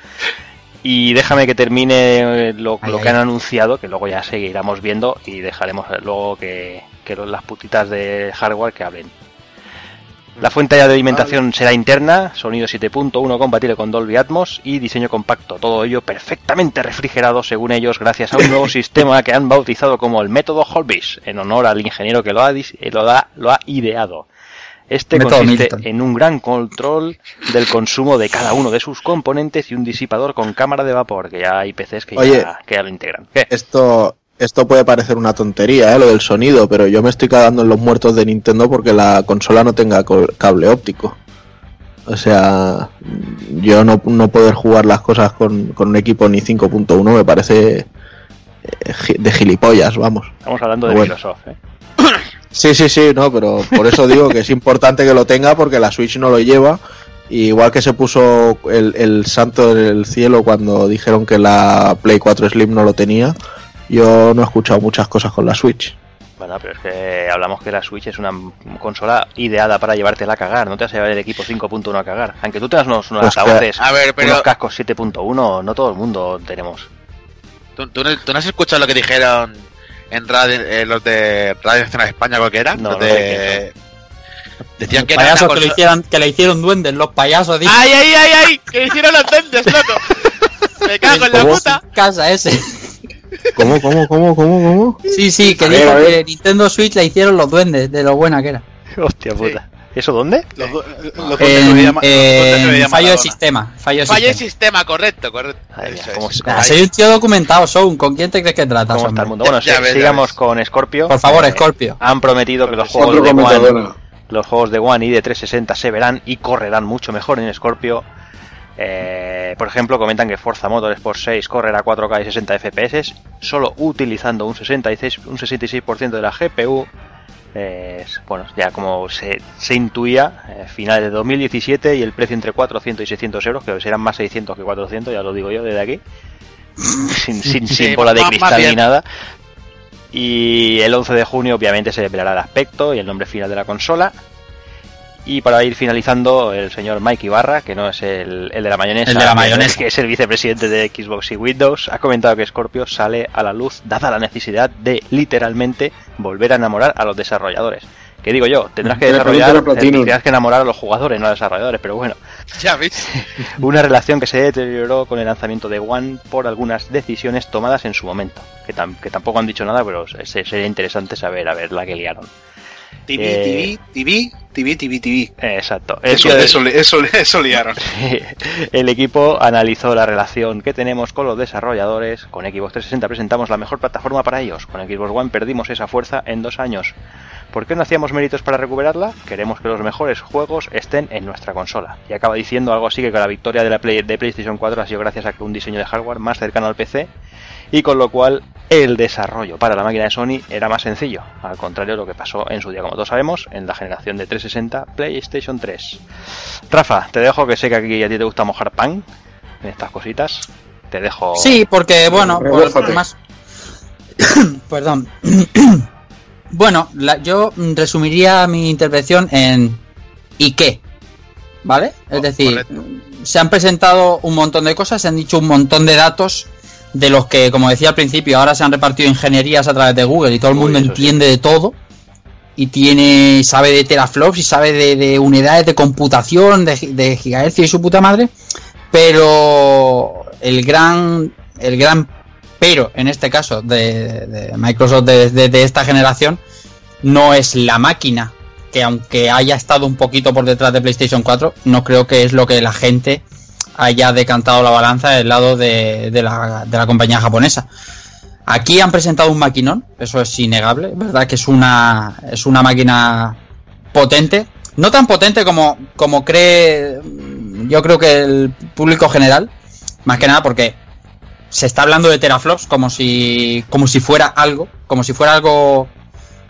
Y déjame que termine eh, lo, Ay, lo ay. que han anunciado, que luego ya seguiremos viendo y dejaremos luego que, que los- las putitas de hardware que hablen. La fuente de alimentación será interna, sonido 7.1 compatible con Dolby Atmos y diseño compacto. Todo ello perfectamente refrigerado, según ellos, gracias a un nuevo sistema que han bautizado como el método Holbis, en honor al ingeniero que lo ha, eh, lo ha, lo ha ideado. Este Método consiste Milton. en un gran control del consumo de cada uno de sus componentes y un disipador con cámara de vapor, que ya hay PCs que, Oye. ya, que ya lo integran. ¿Qué? Esto, esto puede parecer una tontería, ¿eh? lo del sonido, pero yo me estoy cagando en los muertos de Nintendo porque la consola no tenga cable óptico. O sea, yo no, no poder jugar las cosas con, con un equipo ni 5.1 me parece eh, de gilipollas, vamos. Estamos hablando de Bueno. Microsoft. ¿eh? Sí, sí, sí, no, pero por eso digo que es importante que lo tenga porque la Switch no lo lleva. Y igual que se puso el, el santo en el cielo cuando dijeron que la Play 4 Slim no lo tenía, yo no he escuchado muchas cosas con la Switch. Bueno, pero es que hablamos que la Switch es una consola ideada para llevártela a cagar. No te vas a llevar el equipo 5.1 a cagar. Aunque tú tengas unos, unos Pues que- altavoces, A ver, pero unos cascos 7.1, no todo el mundo tenemos. ¿tú, tú no, tú no has escuchado lo que dijeron en radio, eh, los de Radio Nacional España, creo que era? No, Los no de- sé Decían Los que payasos que, le consola- hicieron, que le hicieron duendes, los payasos. dicen. ¡Ay, ay, ay, ay! ¡Que hicieron los duendes, loco! ¡Me cago en la puta! casa ese. ¿Cómo, cómo, cómo, cómo, cómo? Sí, sí, que A dijo ver. que Nintendo Switch la hicieron los duendes, de lo buena que era. Hostia puta. ¿Eso dónde? Los, fallo de sistema. Fallo de Fallo de sistema. sistema, correcto, correcto. Madre mía, Eso cómo es. soy un tío documentado, Soun. ¿Con quién te crees que tratas, ¿Cómo está el mundo? Bueno, Ya sí, ves, ya sigamos con Scorpio. Por favor, Eh, Scorpio. Han prometido que los juegos de One, los juegos de One y de 360 se verán y correrán mucho mejor en Scorpio. Eh, por ejemplo, comentan que Forza Motorsport 6 correrá a 4K y 60 FPS solo utilizando un 66, un 66% de la GPU. Eh, bueno, ya como se, se intuía, eh, finales de 2017 y el precio entre 400 y 600 euros, que serán más 600 que 400, ya lo digo yo desde aquí, sin, sin, Sí, sin bola de cristal ni nada. Y el 11 de junio obviamente se revelará el aspecto y el nombre final de la consola. Y para ir finalizando, el señor Mike Ibarra, que no es el, el de la mayonesa, El de la que- mayonesa. que es el vicepresidente de Xbox y Windows, ha comentado que Scorpio sale a la luz dada la necesidad de literalmente volver a enamorar a los desarrolladores. Que digo yo, tendrás que le desarrollar, Platinum. tendrás que enamorar a los jugadores, no a los desarrolladores, pero bueno, Ya ves. una relación que se deterioró con el lanzamiento de One por algunas decisiones tomadas en su momento, que, tam- que tampoco han dicho nada, pero se- sería interesante saber a ver la que liaron. TV, Eh, TV, TV, TV, TV, TV. Exacto. Eso, eso, eso, eso liaron. el equipo analizó la relación que tenemos con los desarrolladores. Con Xbox 360 presentamos la mejor plataforma para ellos. Con Xbox One perdimos esa fuerza en dos años. ¿Por qué no hacíamos méritos para recuperarla? Queremos que los mejores juegos estén en nuestra consola. Y acaba diciendo algo así que la victoria de la Play- de PlayStation 4 ha sido gracias a que un diseño de hardware más cercano al PC y con lo cual el desarrollo para la máquina de Sony era más sencillo, al contrario de lo que pasó en su día, como todos sabemos, en la generación de 360 PlayStation 3. Rafa, te dejo que sé que aquí a ti te gusta mojar pan en estas cositas. Te dejo. Sí, porque, bueno, por, más. Perdón. bueno, la- yo resumiría mi intervención en ¿y qué? ¿Vale? Es Oh, decir, correcto. se han presentado un montón de cosas, se han dicho un montón de datos de los que, como decía al principio, ahora se han repartido ingenierías a través de Google y todo el Uy, mundo sí. entiende de todo. Y tiene, sabe de teraflops y sabe de, de unidades de computación, de, de gigahercios y su puta madre. Pero el gran, el gran pero en este caso de, de Microsoft de, de- de esta generación no es la máquina, que aunque haya estado un poquito por detrás de PlayStation 4, no creo que es lo que la gente haya decantado la balanza del lado de, de la, de la compañía japonesa. Aquí han presentado un maquinón, eso es innegable, verdad que es una, es una máquina potente, no tan potente como, como cree, yo creo que el público general, más que nada porque se está hablando de teraflops como si, como si fuera algo, como si fuera algo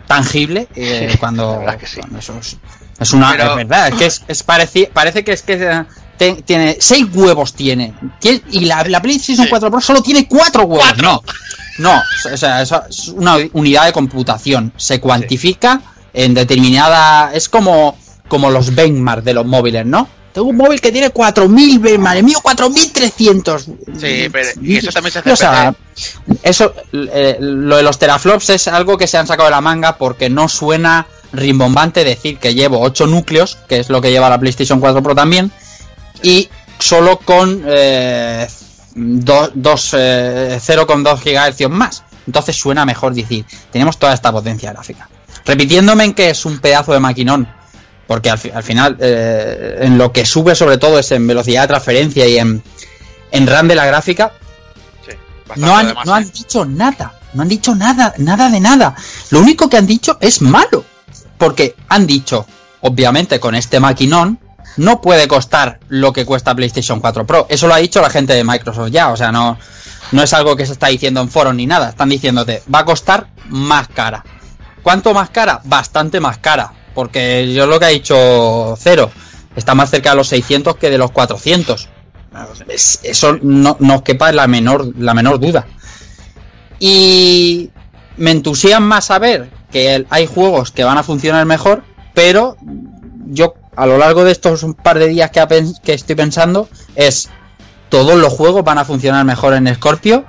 tangible, eh, Sí, cuando, la verdad que sí. cuando eso es, es una, Pero- es verdad, es que es, es pareci- parece que es que tiene seis huevos tiene, Tiene- y la, la PlayStation Sí. 4 Pro solo tiene cuatro huevos, ¡Cuatro! no, no, o sea, es una unidad de computación. Se cuantifica en determinada. Es como, como los benchmark de los móviles, ¿no? Tengo un móvil que tiene 4000 benchmark, el mío 4300. Sí, pero y eso también se hace O sea, eso, eh, lo de los teraflops es algo que se han sacado de la manga porque no suena rimbombante decir que llevo 8 núcleos, que es lo que lleva la PlayStation 4 Pro también, y solo con eh, do- dos, eh, 0,2 GHz más. Entonces suena mejor decir, tenemos toda esta potencia gráfica. Repitiéndome en que es un pedazo de maquinón, porque al, al final eh, en lo que sube sobre todo es en velocidad de transferencia y en, en RAM de la gráfica, Sí, no han, no han dicho nada, no han dicho nada, nada de nada. Lo único que han dicho es malo, porque han dicho, obviamente con este maquinón, no puede costar lo que cuesta PlayStation 4 Pro. Eso lo ha dicho la gente de Microsoft ya, o sea, no, no es algo que se está diciendo en foros ni nada, están diciéndote, va a costar más cara. ¿Cuánto más cara? Bastante más cara, porque yo lo que ha dicho Cero, está más cerca de los 600 que de los 400. Es- eso no, no os quepa la menor, la menor duda. Y me entusiasma saber que hay juegos que van a funcionar mejor, pero yo a lo largo de estos un par de días que, estoy pensando es todos los juegos van a funcionar mejor en Scorpio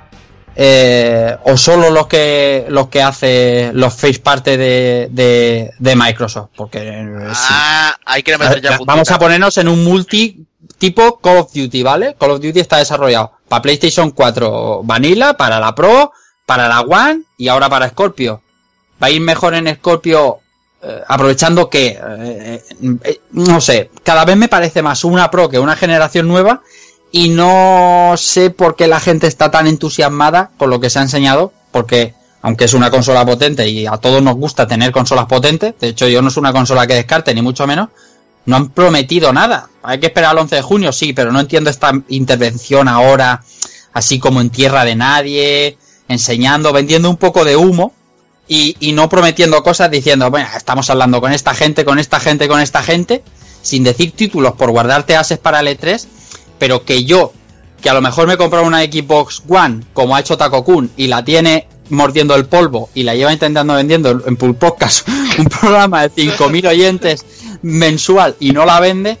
eh, o solo los que los que hace los face parte de, de, de Microsoft porque eh, sí. Ah, hay que meter ya. Vamos a ponernos en un multi tipo Call of Duty, ¿vale? Call of Duty está desarrollado para PlayStation 4 Vanilla, para la Pro, para la One y ahora para Scorpio. ¿Va a ir mejor en Scorpio aprovechando que, eh, eh, no sé, cada vez me parece más una Pro que una generación nueva y no sé por qué la gente está tan entusiasmada con lo que se ha enseñado, porque aunque es una consola potente y a todos nos gusta tener consolas potentes, de hecho yo no es una consola que descarte ni mucho menos, no han prometido nada. Hay que esperar al 11 de junio, sí, pero no entiendo esta intervención ahora, así como en tierra de nadie, enseñando, vendiendo un poco de humo y, y no prometiendo cosas diciendo, bueno, estamos hablando con esta gente, con esta gente, con esta gente, sin decir títulos por guardarte ases para el E3, pero que yo, que a lo mejor me he comprado una Xbox One, como ha hecho Taco Kun, y la tiene mordiendo el polvo y la lleva intentando vendiendo en Pool Podcast un programa de 5.000 oyentes mensual y no la vende,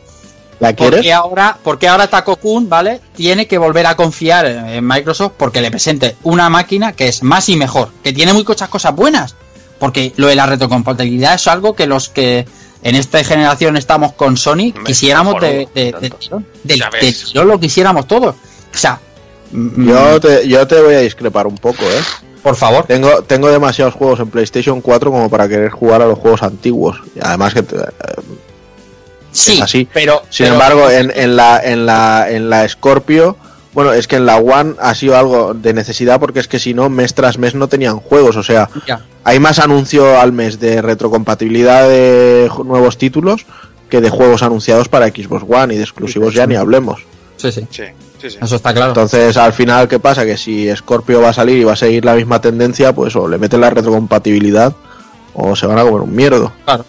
¿La quieres? porque ahora, porque ahora Taco Kun, ¿vale? Tiene que volver a confiar en Microsoft porque le presente una máquina que es más y mejor, que tiene muy muchas cosas buenas. Porque lo de la retrocompatibilidad es algo que los que en esta generación estamos con Sony quisiéramos de, de, de. De- tirón lo quisiéramos todos. O sea, mm, Yo te, yo te voy a discrepar un poco, ¿eh? por favor. Tengo, tengo demasiados juegos en PlayStation 4 como para querer jugar a los juegos antiguos. Y además que te- Sí, así. pero. Sin pero- embargo, en, en la en la en la Scorpio, bueno, es que en la One ha sido algo de necesidad porque es que si no mes tras mes no tenían juegos, o sea, Ya. hay más anuncio al mes de retrocompatibilidad de nuevos títulos que de juegos anunciados para Xbox One y de exclusivos ya ni hablemos. Sí, sí, Sí, sí, sí. eso está claro. Entonces, al final, ¿qué pasa? Que si Scorpio va a salir y va a seguir la misma tendencia, pues o le meten la retrocompatibilidad o se van a comer un mierdo. Claro.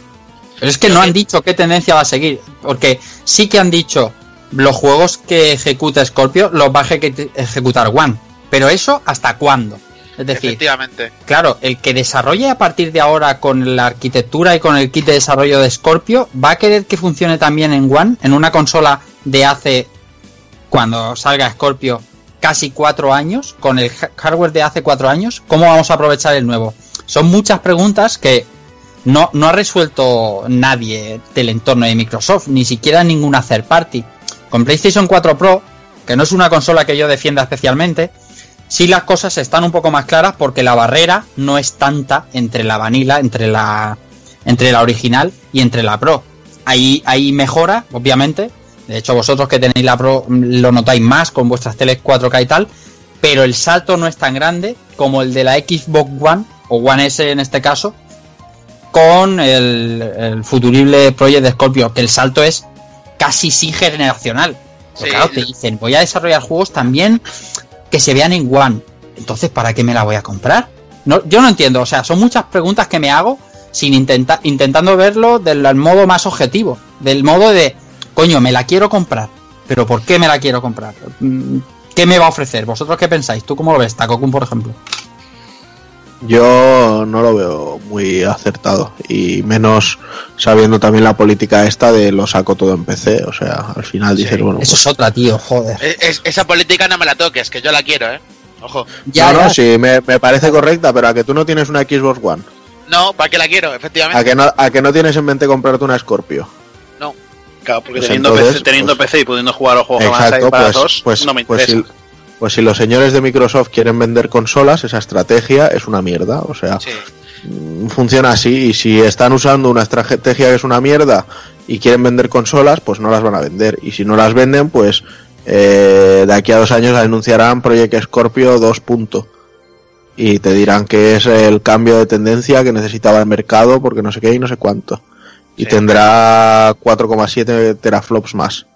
Pero es que no han dicho qué tendencia va a seguir. Porque sí que han dicho los juegos que ejecuta Scorpio los va a ejecu- ejecutar One. Pero eso, ¿hasta cuándo? Es decir, Efectivamente. claro, el que desarrolle a partir de ahora con la arquitectura y con el kit de desarrollo de Scorpio, va a querer que funcione también en One, en una consola de hace, cuando salga Scorpio, casi cuatro años, con el ha- hardware de hace cuatro años, ¿cómo vamos a aprovechar el nuevo? Son muchas preguntas que no, ha resuelto nadie del entorno de Microsoft, ni siquiera ninguna third party. Con PlayStation 4 Pro, que no es una consola que yo defienda especialmente, sí las cosas están un poco más claras porque la barrera no es tanta entre la vanilla, entre la, original y entre la Pro. Ahí, ahí mejora, obviamente. De hecho, vosotros que tenéis la Pro mm, lo notáis más con vuestras teles 4K y tal. Pero el salto no es tan grande como el de la Xbox One, o One S en este caso, con el, el futurible Project de Scorpio, que el salto es casi sí generacional. Pero Sí. claro, te dicen, voy a desarrollar juegos también que se vean en One. Entonces, ¿para qué me la voy a comprar? No, yo no entiendo, o sea, son muchas preguntas que me hago sin intentar intentando verlo del modo más objetivo, del modo de, coño, me la quiero comprar, pero ¿por qué me la quiero comprar? Mm, ¿Qué me va a ofrecer? ¿Vosotros qué pensáis? ¿Tú cómo lo ves, Takokun, por ejemplo? Yo no lo veo muy acertado y menos sabiendo también la política esta de lo saco todo en PC, o sea, al final dices, bueno, Eso pues, es otra, tío, joder. Es- es- esa política no me la toques, que yo la quiero, ¿eh? Ojo. Ya, no, no, sí, me, me parece correcta, pero a que tú no tienes una Xbox One, No, ¿para qué la quiero? a Efectivamente. que no, a que no tienes en mente comprarte una Scorpio. Claro, porque Pues teniendo, entonces, PC, teniendo pues- PC y pudiendo jugar a los juegos que van a salir Exacto, para pues, dos, pues, no me pues interesa. si, pues si los señores de Microsoft quieren vender consolas, esa estrategia es una mierda, o sea, Sí. mm, funciona así y si están usando una estrategia que es una mierda y quieren vender consolas, pues no las van a vender y si no las venden, pues eh, de aquí a dos años anunciarán Project Scorpio 2. punto. y te dirán que es el cambio de tendencia que necesitaba el mercado porque no sé qué y no sé cuánto y Sí. tendrá 4,7 teraflops más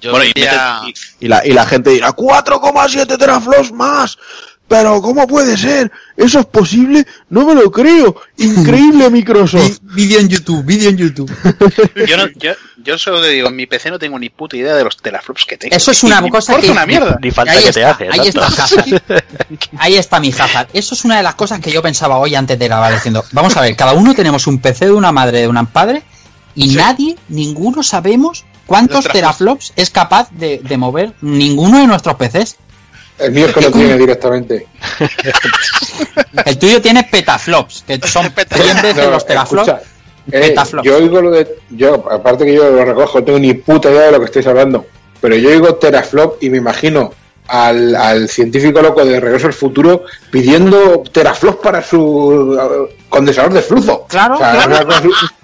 Yo Bueno, y diría- mete- y la, y la gente dirá 4,7 teraflops más pero ¿cómo puede ser? ¿eso es posible? no me lo creo increíble Microsoft Vídeo en YouTube, vídeo en YouTube. yo, no, yo, yo solo te digo, en mi PC no tengo ni puta idea de los teraflops que tengo. Eso es una Y cosa que- una mierda. Ni falta ahí que está, te hace. ahí está. Ahí está mi Hazard. Eso es una de las cosas que yo pensaba hoy antes de grabar diciendo, vamos a ver, cada uno tenemos un PC de una madre, de un padre, y Sí. nadie, ninguno sabemos cuántos teraflops es capaz de, de mover ninguno de nuestros PCs. El mío es que lo tiene directamente. El tuyo tiene petaflops, que son Petaflops. 100 veces No, los teraflops. escucha, eh, Petaflops. yo oigo lo de. Yo, aparte que yo lo recojo, no tengo ni puta idea de lo que estáis hablando. Pero yo oigo teraflop y me imagino al, al científico loco de Regreso al Futuro pidiendo teraflops para su eh, condensador de flujo. Claro, O sea, claro. una cosa-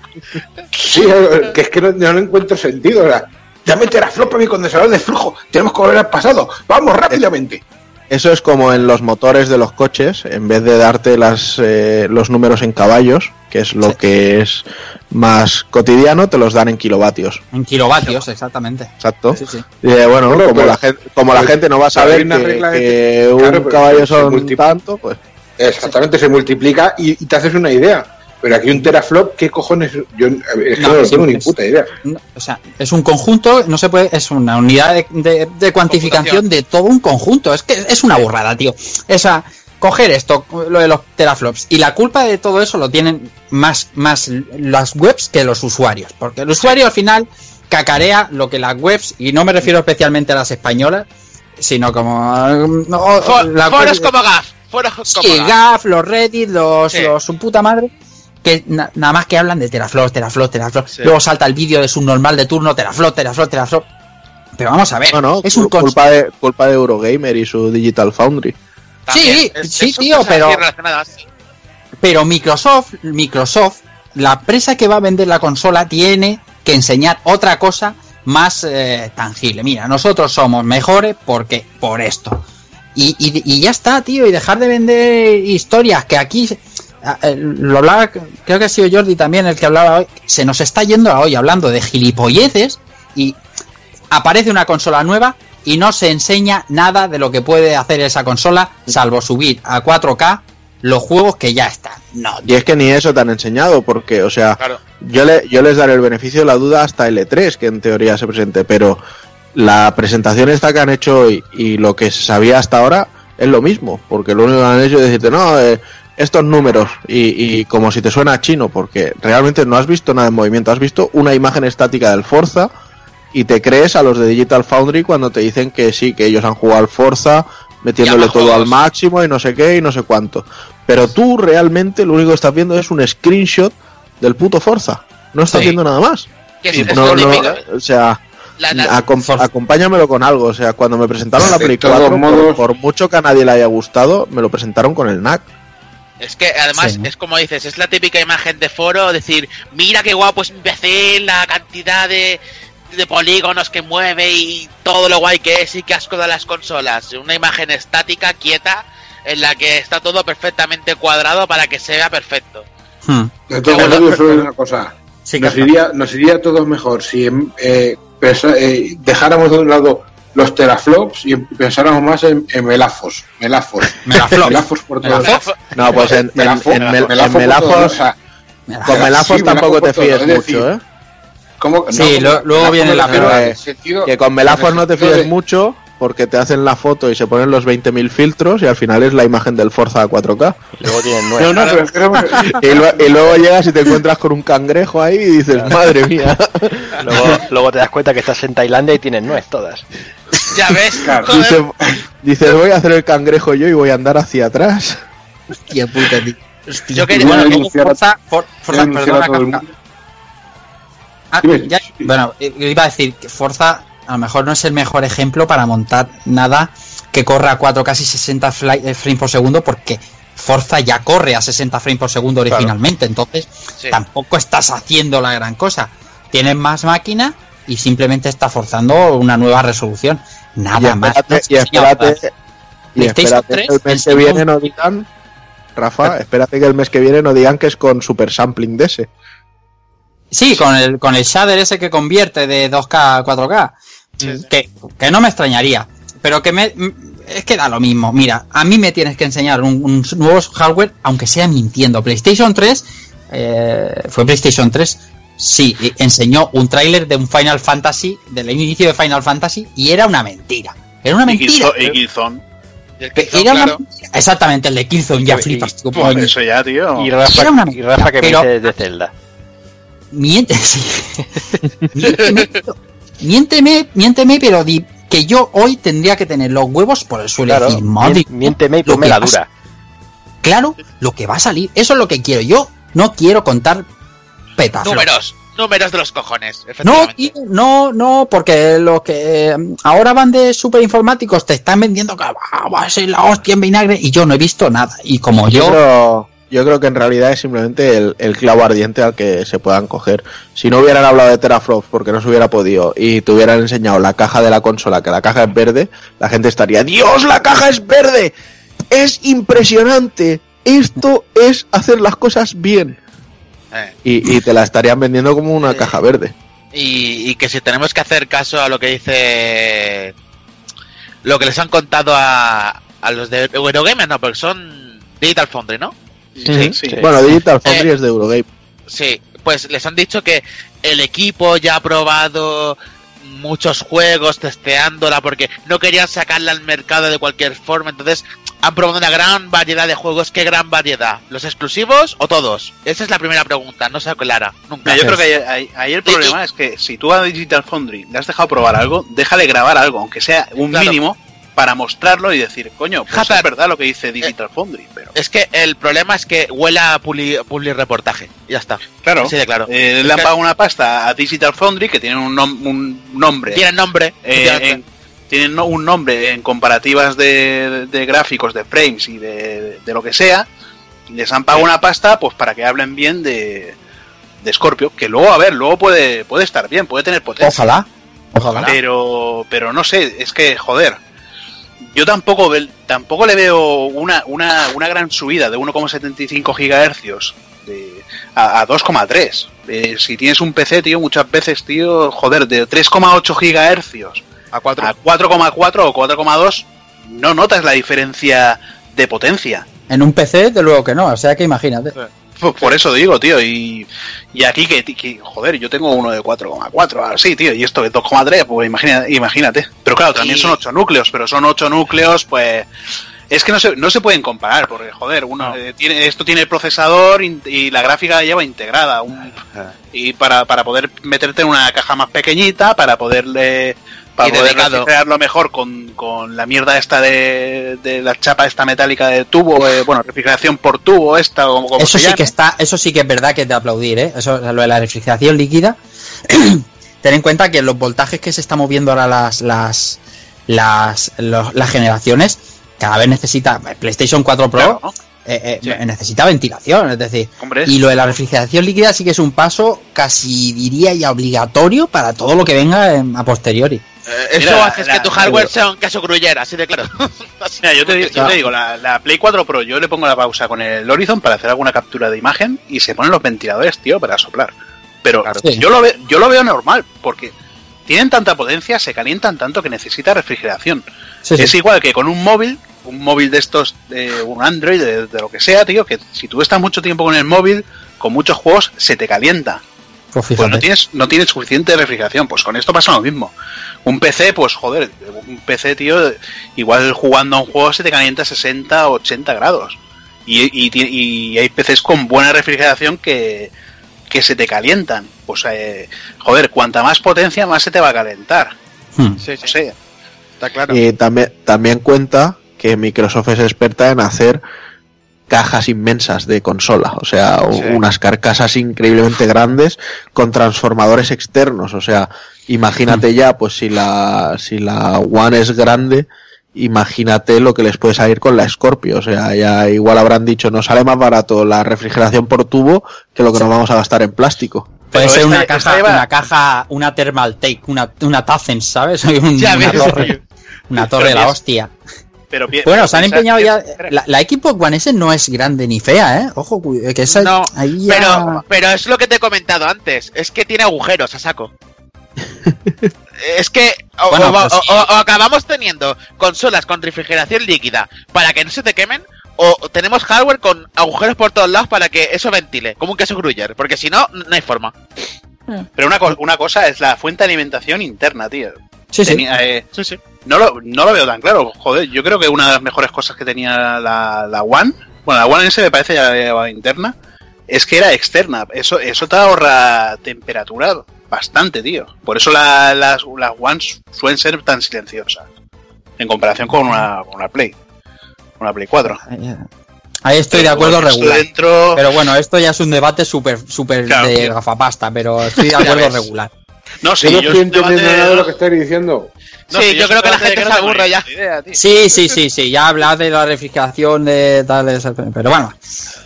Sí, eh, que es que no, encuentro sentido. O sea, dame teraflops para mi condensador de flujo. Tenemos que volver al pasado. Vamos rápidamente. Eso es como en los motores de los coches, en vez de darte las, eh, los números en caballos, que es lo que es más cotidiano, te los dan en kilovatios. En kilovatios, exactamente. Exacto. Sí, sí. Y, eh, bueno, como, pero- la gente, como la pero- gente no va a saber una que, regla de- que Claro, un pero caballo se son tanto, pues Exactamente, se multiplica y, y te haces una idea. Pero aquí un teraflop, ¿qué cojones? Yo es que No, no, tengo ni puta idea. No, O sea, es un conjunto, no se puede, es una unidad de, de- de cuantificación de todo un conjunto. Es que es una burrada, tío. Esa, coger esto, lo de los teraflops, y la culpa de todo eso lo tienen más, más las webs que los usuarios. Porque el usuario al final cacarea lo que las webs, y no me refiero especialmente a las españolas, sino como no, For- la foros como GAF. Foros como Sí, GAF. GAF, los Reddit, los, Sí. los su puta madre, que na- nada más que hablan de teraflops, teraflops, teraflops. Sí. Luego salta el vídeo de subnormal de turno, teraflop, teraflop, teraflop. Pero vamos a ver, no, no, es un culpa de, culpa de Eurogamer y su Digital Foundry. También. Sí, Es- sí, tío, pero-. Pero Microsoft, Microsoft, la empresa que va a vender la consola tiene que enseñar otra cosa más eh, tangible. Mira, nosotros somos mejores porque por esto. Y, y- y ya está, tío, y dejar de vender historias que aquí lo hablaba, creo que ha sido Jordi también el que hablaba hoy. Se nos está yendo a hoy hablando de gilipolleces y aparece una consola nueva y no se enseña nada de lo que puede hacer esa consola, salvo subir a 4K los juegos que ya están. No, Y es que ni eso te han enseñado, porque, o sea, Claro. yo, le, yo les daré el beneficio de la duda hasta el E3, que en teoría se presente, pero la presentación esta que han hecho hoy y lo que se sabía hasta ahora es lo mismo, porque lo único que han hecho es decirte, no, eh, estos números, y, y como si te suena a chino, porque realmente no has visto nada en movimiento, has visto una imagen estática del Forza y te crees a los de Digital Foundry cuando te dicen que sí, que ellos han jugado al Forza, metiéndole todo al máximo y no sé qué y no sé cuánto. Pero tú realmente lo único que estás viendo es un screenshot del puto Forza. No estás Sí. viendo nada más. Es- Sí, es No, lo no, típico. o sea, La- la- acom- Forza. acompáñamelo con algo. O sea, cuando me presentaron la De Play todos 4, por- modos- por, mucho que a nadie le haya gustado, me lo presentaron con el NAC. Es que además Sí. es como dices, es la típica imagen de foro, decir, mira qué guapo es PC, la cantidad de, de polígonos que mueve y todo lo guay que es y qué asco de las consolas. Una imagen estática, quieta, en la que está todo perfectamente cuadrado para que se vea perfecto. Hmm. De todos Pero modos, bueno, yo solo una cosa. Sí, nos, iría, nos iría a todos mejor si eh, eh, dejáramos de un lado los teraflops y pensáramos más en, en melafos. Melafos. Melaflops. melafos por todos Melafos. No, pues en, en, Melafo- en en melafos, o sea, con melafos sí, tampoco melafos te fíes todo, es decir, mucho, ¿eh? ¿cómo- Sí, lo- luego melafos viene la peor. al sentido- Que con melafos no te fíes de- mucho porque te hacen la foto y se ponen los 20.000 filtros y al final es la imagen del Forza a 4K. Luego tienen nueve. No, no, pero que Y, lue- y luego llegas y te encuentras con un cangrejo ahí y dices, madre mía. Luego, luego te das cuenta que estás en Tailandia y tienen nuez todas. Ya ves, Claro, joder. Dice, dices, voy a hacer el cangrejo yo y voy a andar hacia atrás. Hostia puta, tío. Hostia. Yo quería- Bueno, a- Forza, For- Forza, perdona, a todo el Kafka. mundo. Ah, ya- bueno, eh, iba a decir que Forza a lo mejor no es el mejor ejemplo para montar nada que corra a 4 casi 60 fly- eh, frames por segundo porque Forza ya corre a 60 frames por segundo originalmente, entonces Sí. tampoco estás haciendo la gran cosa. Tienes más máquina y simplemente está forzando una nueva resolución. Nada y más. espérate, y espérate, y PlayStation espérate que 3 el mes que viene no digan, Rafa, espérate que el mes que viene no digan que es con super sampling de ese. Sí, con el, con el shader ese que convierte de 2K a 4K. Que, que no me extrañaría. Pero que me. Es que da lo mismo. Mira, a mí me tienes que enseñar un, un nuevo hardware, aunque sea mintiendo. PlayStation 3. eh, fue PlayStation 3. Sí, y enseñó un tráiler de un Final Fantasy, del inicio de Final Fantasy, y era una mentira. Era una Y mentira. Killzone- y Killzone. Una mentira. Exactamente, el de Killzone, ya Y- flipas. tío, Pues eso ya, tío. Y Rafa, Era una y Rafa que pero- me dice de Zelda. Miente, sí. miénteme, miénteme, miénteme, pero di que yo hoy tendría que tener los huevos por el suelo. y Claro, decir, madre, miénteme y lo ponme que la dura. claro, lo que va a salir. Eso es lo que quiero. Yo no quiero contar petaflops. Números. números de los cojones, No, efectivamente. no, no, porque lo que eh, ahora van de superinformáticos te están vendiendo que va, va a ser la hostia en vinagre y yo no he visto nada. Y como Yo yo creo que en realidad es simplemente el, el clavo ardiente al que se puedan coger. Si no hubieran hablado de teraflops porque no se hubiera podido y te hubieran enseñado la caja de la consola, que la caja es verde, la gente estaría, Dios, la caja es verde. Es impresionante. Esto es hacer las cosas bien. Eh, Y, y te la estarían vendiendo como una Eh. caja verde. y, y que si tenemos que hacer caso a lo que dice. Lo que les han contado a, a los de Eurogamer, no, porque son Digital Foundry, ¿no? Sí, sí. Bueno, Digital Foundry Eh. es de Eurogame. Sí, pues les han dicho que el equipo ya ha probado muchos juegos testeándola porque no querían sacarla al mercado de cualquier forma, entonces han probado una gran variedad de juegos. ¿Qué gran variedad? ¿Los exclusivos o todos? Esa es la primera pregunta, no se aclara, nunca. Yo creo que ahí, ahí- ahí el problema es que si tú a Digital Foundry le has dejado probar algo, déjale grabar algo, aunque sea un Claro. mínimo, para mostrarlo y decir, coño, pues es verdad lo que dice Digital Foundry, pero Es que el problema es que huela a publi, publi reportaje. Ya está. claro, de claro. eh, le han pagado una pasta a Digital Foundry que tienen un, nom- un nombre, Tienen nombre. eh, en- tienen un nombre en comparativas de, de gráficos, de frames y de, de lo que sea, les han pagado una pasta pues para que hablen bien de, de Scorpio, que luego, a ver, luego puede, puede estar bien, puede tener potencia. ojalá, ojalá. Pero, pero no sé, es que, joder, yo tampoco, tampoco le veo una, una, una gran subida de 1,75 gigahercios de, a, a 2,3. Eh, si tienes un PC, tío, muchas veces, tío, joder, de 3,8 gigahercios A cuatro. a 4,4 o 4,2, no notas la diferencia de potencia. En un PC, de luego que no, o sea que imagínate. Por, por eso digo, tío, y, y aquí que, que, joder, yo tengo uno de 4,4, así, tío, y esto de 2,3, pues imagina, imagínate. Pero claro, también son 8 núcleos, pero son 8 núcleos, pues... Es que no se, no se pueden comparar, porque, joder, uno, No. eh, tiene, esto tiene el procesador y la gráfica lleva integrada. un- y para, para poder meterte en una caja más pequeñita, para poderle para Y poder refrigerarlo mejor con, con la mierda esta de, de la chapa esta metálica de tubo, eh, bueno, refrigeración por tubo esta, o como Eso se sí llame. que está, eso sí que es verdad que es de aplaudir, ¿eh? Eso, lo de la refrigeración líquida. Ten en cuenta que los voltajes que se están moviendo ahora las, las, las, los- las generaciones, cada vez necesita, PlayStation 4 Pro Claro, ¿no? eh, eh, Sí. necesita ventilación, es decir, Hombre, y lo de la refrigeración líquida sí que es un paso casi diría ya obligatorio para todo lo que venga en- a posteriori. Eh, eso Mira, hace la- que tu hardware sea un caso gruyera, así de claro. Mira, yo te, yo te digo, la, la Play 4 Pro, yo le pongo la pausa con el Horizon para hacer alguna captura de imagen y se ponen los ventiladores, tío, para soplar. Pero Sí. yo, lo ve- yo lo veo normal, porque tienen tanta potencia, se calientan tanto que necesita refrigeración. Sí, sí. Es igual que con un móvil, un móvil de estos, de un Android, de, de lo que sea, tío, que si tú estás mucho tiempo con el móvil, con muchos juegos, se te calienta. Pues Pues no tienes, no tienes suficiente refrigeración. Pues con esto pasa lo mismo. Un PC, pues joder, un PC, tío, igual jugando a un juego se te calienta 60 o 80 grados. Y, y, hay PCs con buena refrigeración que, que se te calientan. Pues, eh, joder, cuanta más potencia, más se te va a calentar. Hmm. Sí, No sé. está claro. Y también, también cuenta que Microsoft es experta en hacer cajas inmensas de consola, o sea, Sí. unas carcasas increíblemente grandes con transformadores externos, o sea, imagínate ya, pues si la, si la One es grande, imagínate lo que les puede salir con la Scorpio, o sea, ya igual habrán dicho, nos sale más barato la refrigeración por tubo que lo que nos vamos a gastar en plástico. Puede Pero ser esta- una esta caja, lleva- una caja, una thermal take, una, una Tazen, ¿sabes? Un- Ya una ves, torre, una torre de la hostia. Pero pi- Bueno, pero se han empeñado ya. La, la Xbox One S no es grande ni fea, ¿eh? Ojo, cu- que esa No, ahí ya. Pero, pero es lo que te he comentado antes, es que tiene agujeros a saco. es que o, Bueno, o- pues- o- o- o acabamos teniendo consolas con refrigeración líquida para que no se te quemen, o tenemos hardware con agujeros por todos lados para que eso ventile, como un queso gruyer, porque si no, no hay forma. Pero una, co- una cosa es la fuente de alimentación interna, tío. sí, sí. Eh, Sí, sí. No, lo, no lo veo tan claro. Joder, yo creo que una de las mejores cosas que tenía la, la One, bueno, la One S me parece ya llevaba interna, es que era externa. Eso, eso te ahorra temperatura bastante, tío. Por eso la- las, las Ones suelen ser tan silenciosas. En comparación con una, con una Play. Una Play 4. Ahí estoy de acuerdo Pero regular. dentro... Pero bueno, esto ya es un debate súper súper Claro, de tío. gafapasta, pero estoy de acuerdo regular. No, sí, yo estoy entendiendo nada de lo que diciendo. No, Sí, yo es creo que la gente se aburre ya. idea. Sí, sí, sí, sí, ya hablad de la refrigeración de tal, pero bueno,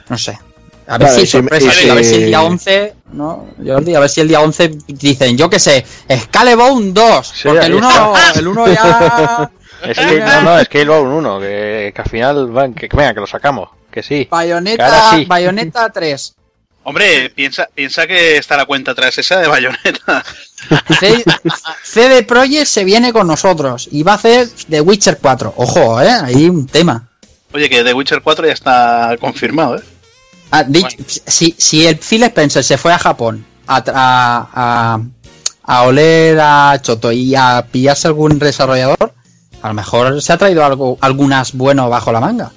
no sé. A ver Vale, si si- sorpresa, y a ver si- si el día 11, ¿no? Jordi, a ver si el día 11 dicen, yo qué sé, Scalebound 2, Sí, porque el 1 el uno ya Es que, no, no, es que iba un 1, que, que al final, van, que, que venga, que lo sacamos, que sí. Bayonetta, sí. Bayonetta 3. Hombre, piensa, piensa que está la cuenta atrás esa de Bayonetta. C- CD Projekt se viene con nosotros y va a hacer The Witcher 4. Ojo, eh, ahí un tema. Oye, que The Witcher 4 ya está confirmado, ¿eh? Ah, si, si el Phil Spencer se fue a Japón a, tra- a, a, a oler a Choto y a pillarse algún desarrollador, a lo mejor se ha traído algo, algunas bueno bajo la manga.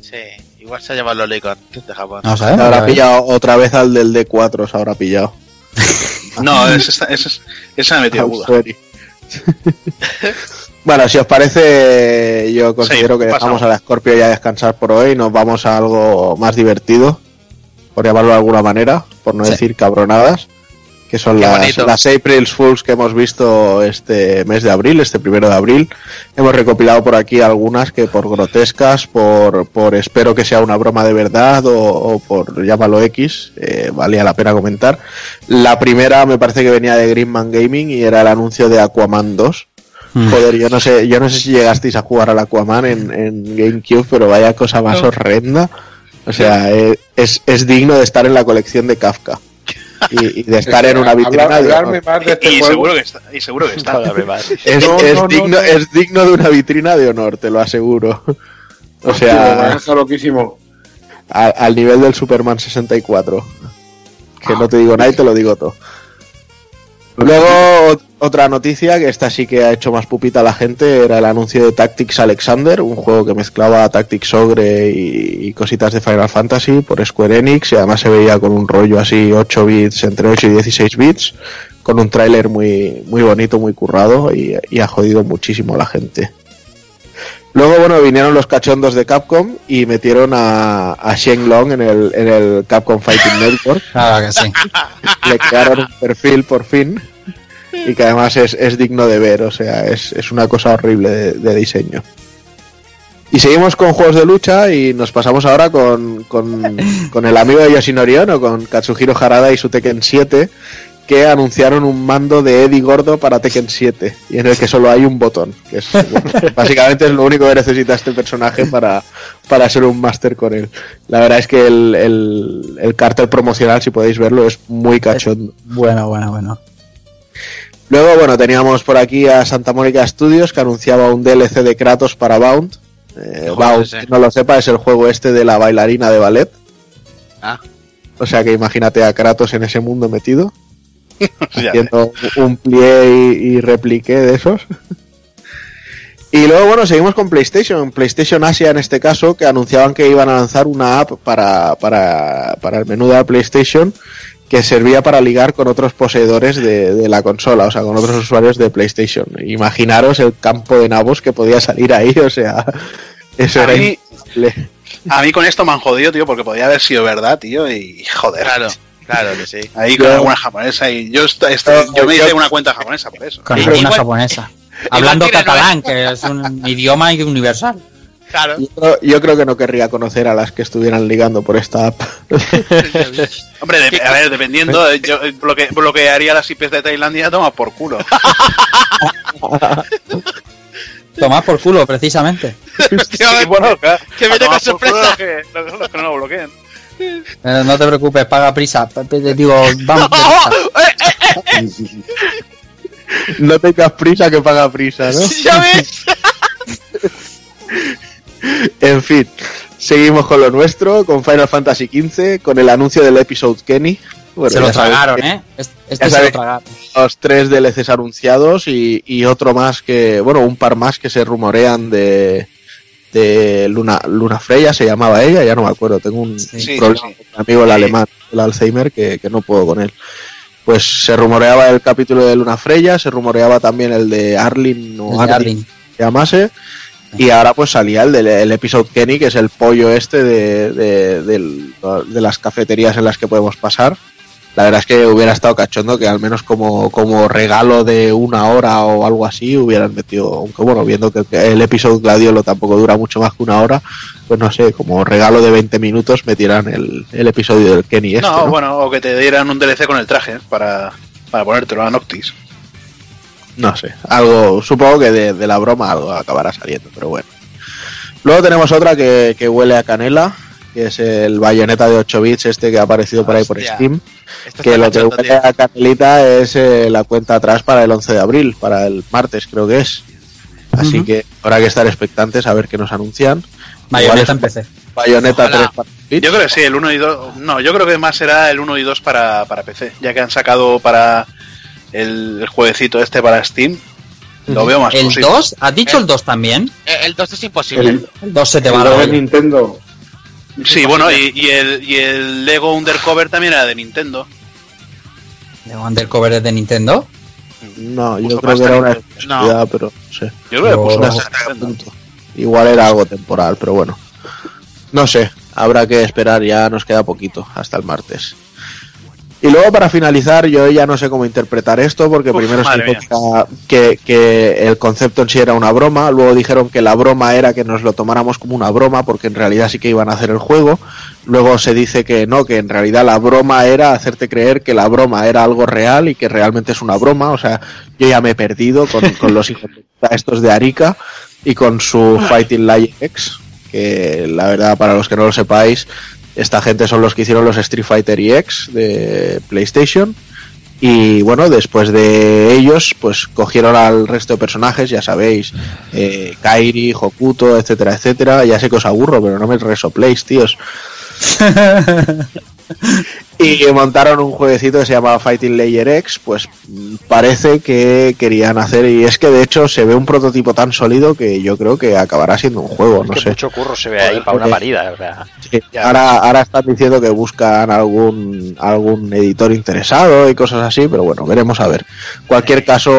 Sí, igual se ha llevado los Licon de Japón. No Se habrá pillado otra vez al del D4, se habrá pillado. No, esa, me aguda. Sueri. bueno, si os parece, yo considero que pasamos. dejamos a la Scorpio ya descansar por hoy. Nos vamos a algo más divertido, por llamarlo de alguna manera, por no Sí. decir cabronadas, que son las April Fools que hemos visto este mes de abril, este primero de abril. Hemos recopilado por aquí algunas que por grotescas, por, por espero que sea una broma de verdad o, o por llámalo X, eh, valía la pena comentar. La primera me parece que venía de Greenman Gaming y era el anuncio de Aquaman 2. Mm. Joder, yo no sé, yo no sé si llegasteis a jugar al Aquaman en, en GameCube, pero vaya cosa más horrenda. O sea, eh, es, es digno de estar en la colección de Kafka. Y, y de estar en una vitrina Hablar- de hablarme honor. más de este Y juego. seguro que está. Y seguro que está. Es, No, es no, no, digno, no. es digno de una vitrina de honor, te lo aseguro. O sea, deja loquísimo. al nivel del Superman 64. Que no te digo nada y te lo digo todo. Luego, otra noticia que esta sí que ha hecho más pupita a la gente era el anuncio de Tactics Alexander, un juego que mezclaba Tactics Ogre y, y cositas de Final Fantasy por Square Enix y además se veía con un rollo así 8 bits, entre 8 y 16 bits, con un tráiler muy, muy bonito, muy currado y, y ha jodido muchísimo a la gente. Luego, bueno, vinieron los cachondos de Capcom y metieron a, a Shenlong en el, en el Capcom Fighting Network Claro que sí. le crearon un perfil por fin y que además es, es digno de ver, o sea, es, es una cosa horrible de, de diseño. Y seguimos con juegos de lucha y nos pasamos ahora con, con, con el amigo de Yoshinori Ono, con Katsuhiro Harada y su Tekken 7, que anunciaron un mando de Eddie Gordo para Tekken 7 y en el que solo hay un botón, que es bueno, básicamente es lo único que necesita este personaje para, para ser un máster con él. La verdad es que el, el, el cartel promocional, si podéis verlo, es muy cachondo. Bueno, bueno, bueno. Luego, bueno, teníamos por aquí a Santa Mónica Studios que anunciaba un DLC de Kratos para Bound. Eh, Bound, quien no lo sepa, es el juego este de la bailarina de ballet. Ah. O sea que imagínate a Kratos en ese mundo metido, haciendo un plié y, y repliqué de esos. Y luego, bueno, seguimos con PlayStation. PlayStation Asia, en este caso, que anunciaban que iban a lanzar una app para, para, para el menú de la PlayStation que servía para ligar con otros poseedores de, de la consola, o sea, con otros usuarios de PlayStation. Imaginaros el campo de nabos que podía salir ahí, o sea, eso A era mí- imposible. A mí con esto me han jodido, tío, porque podía haber sido verdad, tío, y joder. Claro, claro que sí. Ahí con Yo- alguna japonesa y yo, Yo- me hice una cuenta japonesa por eso. Con alguna japonesa. Hablando catalán, que es un idioma universal. Claro. Yo, creo- yo creo que no querría conocer a las que estuvieran ligando por esta app. Hombre, de- a ver, dependiendo, eh, yo eh, bloque- bloquearía las IPs de Tailandia, toma por culo. Tomás por culo, precisamente. Sí, bueno, que a viene con sorpresa. Los que, los- los que no lo bloqueen. Eh, no te preocupes, paga prisa. Digo, vamos. deprisa. no tengas prisa que paga prisa, ¿no? ¿Ya ves? En fin, seguimos con lo nuestro, con Final Fantasy XV, con el anuncio del episode Kenny. Bueno, se lo tragaron, ¿eh? Este, este se lo tragaron. Los tres DLCs anunciados y, y otro más que, bueno, un par más que se rumorean de, de Luna, Luna Freya, se llamaba ella, ya no me acuerdo, tengo un, Sí. un Sí, problema sí, con mi amigo el Sí. alemán, el Alzheimer, que, que no puedo con él. Pues se rumoreaba el capítulo de Luna Freya, se rumoreaba también el de Arlin o El de Arlin, Arlin. se llamase. Y ahora pues salía el del el episodio Kenny, que es el pollo este de, de, de las cafeterías en las que podemos pasar. La verdad es que hubiera estado cachondo que al menos como, como regalo de una hora o algo así hubieran metido, aunque bueno, viendo que el episodio Gladiolo tampoco dura mucho más que una hora, pues no sé, como regalo de 20 minutos metieran el, el episodio del Kenny este. no, ¿no? bueno, o que te dieran un DLC con el traje para, para ponértelo a Noctis. No sé, algo, supongo que de, de la broma algo acabará saliendo, pero bueno. Luego tenemos otra que, que huele a canela, que es el bayoneta de 8 bits, este que ha aparecido por ahí por Hostia. Steam. Esto Que lo que huele tío. a canelita es eh, la cuenta atrás para el 11 de abril, para el martes creo que es. Así que habrá que estar expectantes a ver qué nos anuncian. Es en PC. Bayonetta Ojalá. 3 para bits. Yo creo que sí, el 1 y 2. No, yo creo que más será el 1 y 2 para, para PC, ya que han sacado para el, el jueguecito este para Steam. Lo veo más ¿El posible. 2? ¿Has dicho el 2 también? Eh, El 2 es imposible. El, El 2 se te el va la de olla. Nintendo. Sí, bueno, y, y el, y el Lego Undercover también era de Nintendo. ¿De Undercover es de Nintendo? No, yo creo que era una exclusividad, pero no sé. Yo creo que puso No. Igual era algo temporal, pero bueno. No sé, habrá que esperar, ya nos queda poquito, hasta el martes. Y luego para finalizar, yo ya no sé cómo interpretar esto, porque Uf, primero se que, que el concepto en sí era una broma, luego dijeron que la broma era que nos lo tomáramos como una broma, porque en realidad sí que iban a hacer el juego, luego se dice que no, que en realidad la broma era hacerte creer que la broma era algo real y que realmente es una broma, o sea, yo ya me he perdido con, con los hijos estos de Arica y con su Fighting Lion X, que la verdad para los que no lo sepáis, esta gente son los que hicieron los Street Fighter EX de PlayStation. Y bueno, después de ellos, pues cogieron al resto de personajes, ya sabéis, eh, Kairi, Hokuto, etcétera, etcétera. Ya sé que os aburro, pero no me resopléis, tíos. Y montaron un jueguecito que se llamaba Fighting Layer X, pues mm, parece que querían hacer, y es que de hecho se ve un prototipo tan sólido que yo creo que acabará siendo un juego, Es no que sé. mucho curro se ve ahí para una parida. O sea, Sí, ahora, ahora están diciendo que buscan algún, algún editor interesado y cosas así, pero bueno, veremos a ver. Cualquier caso,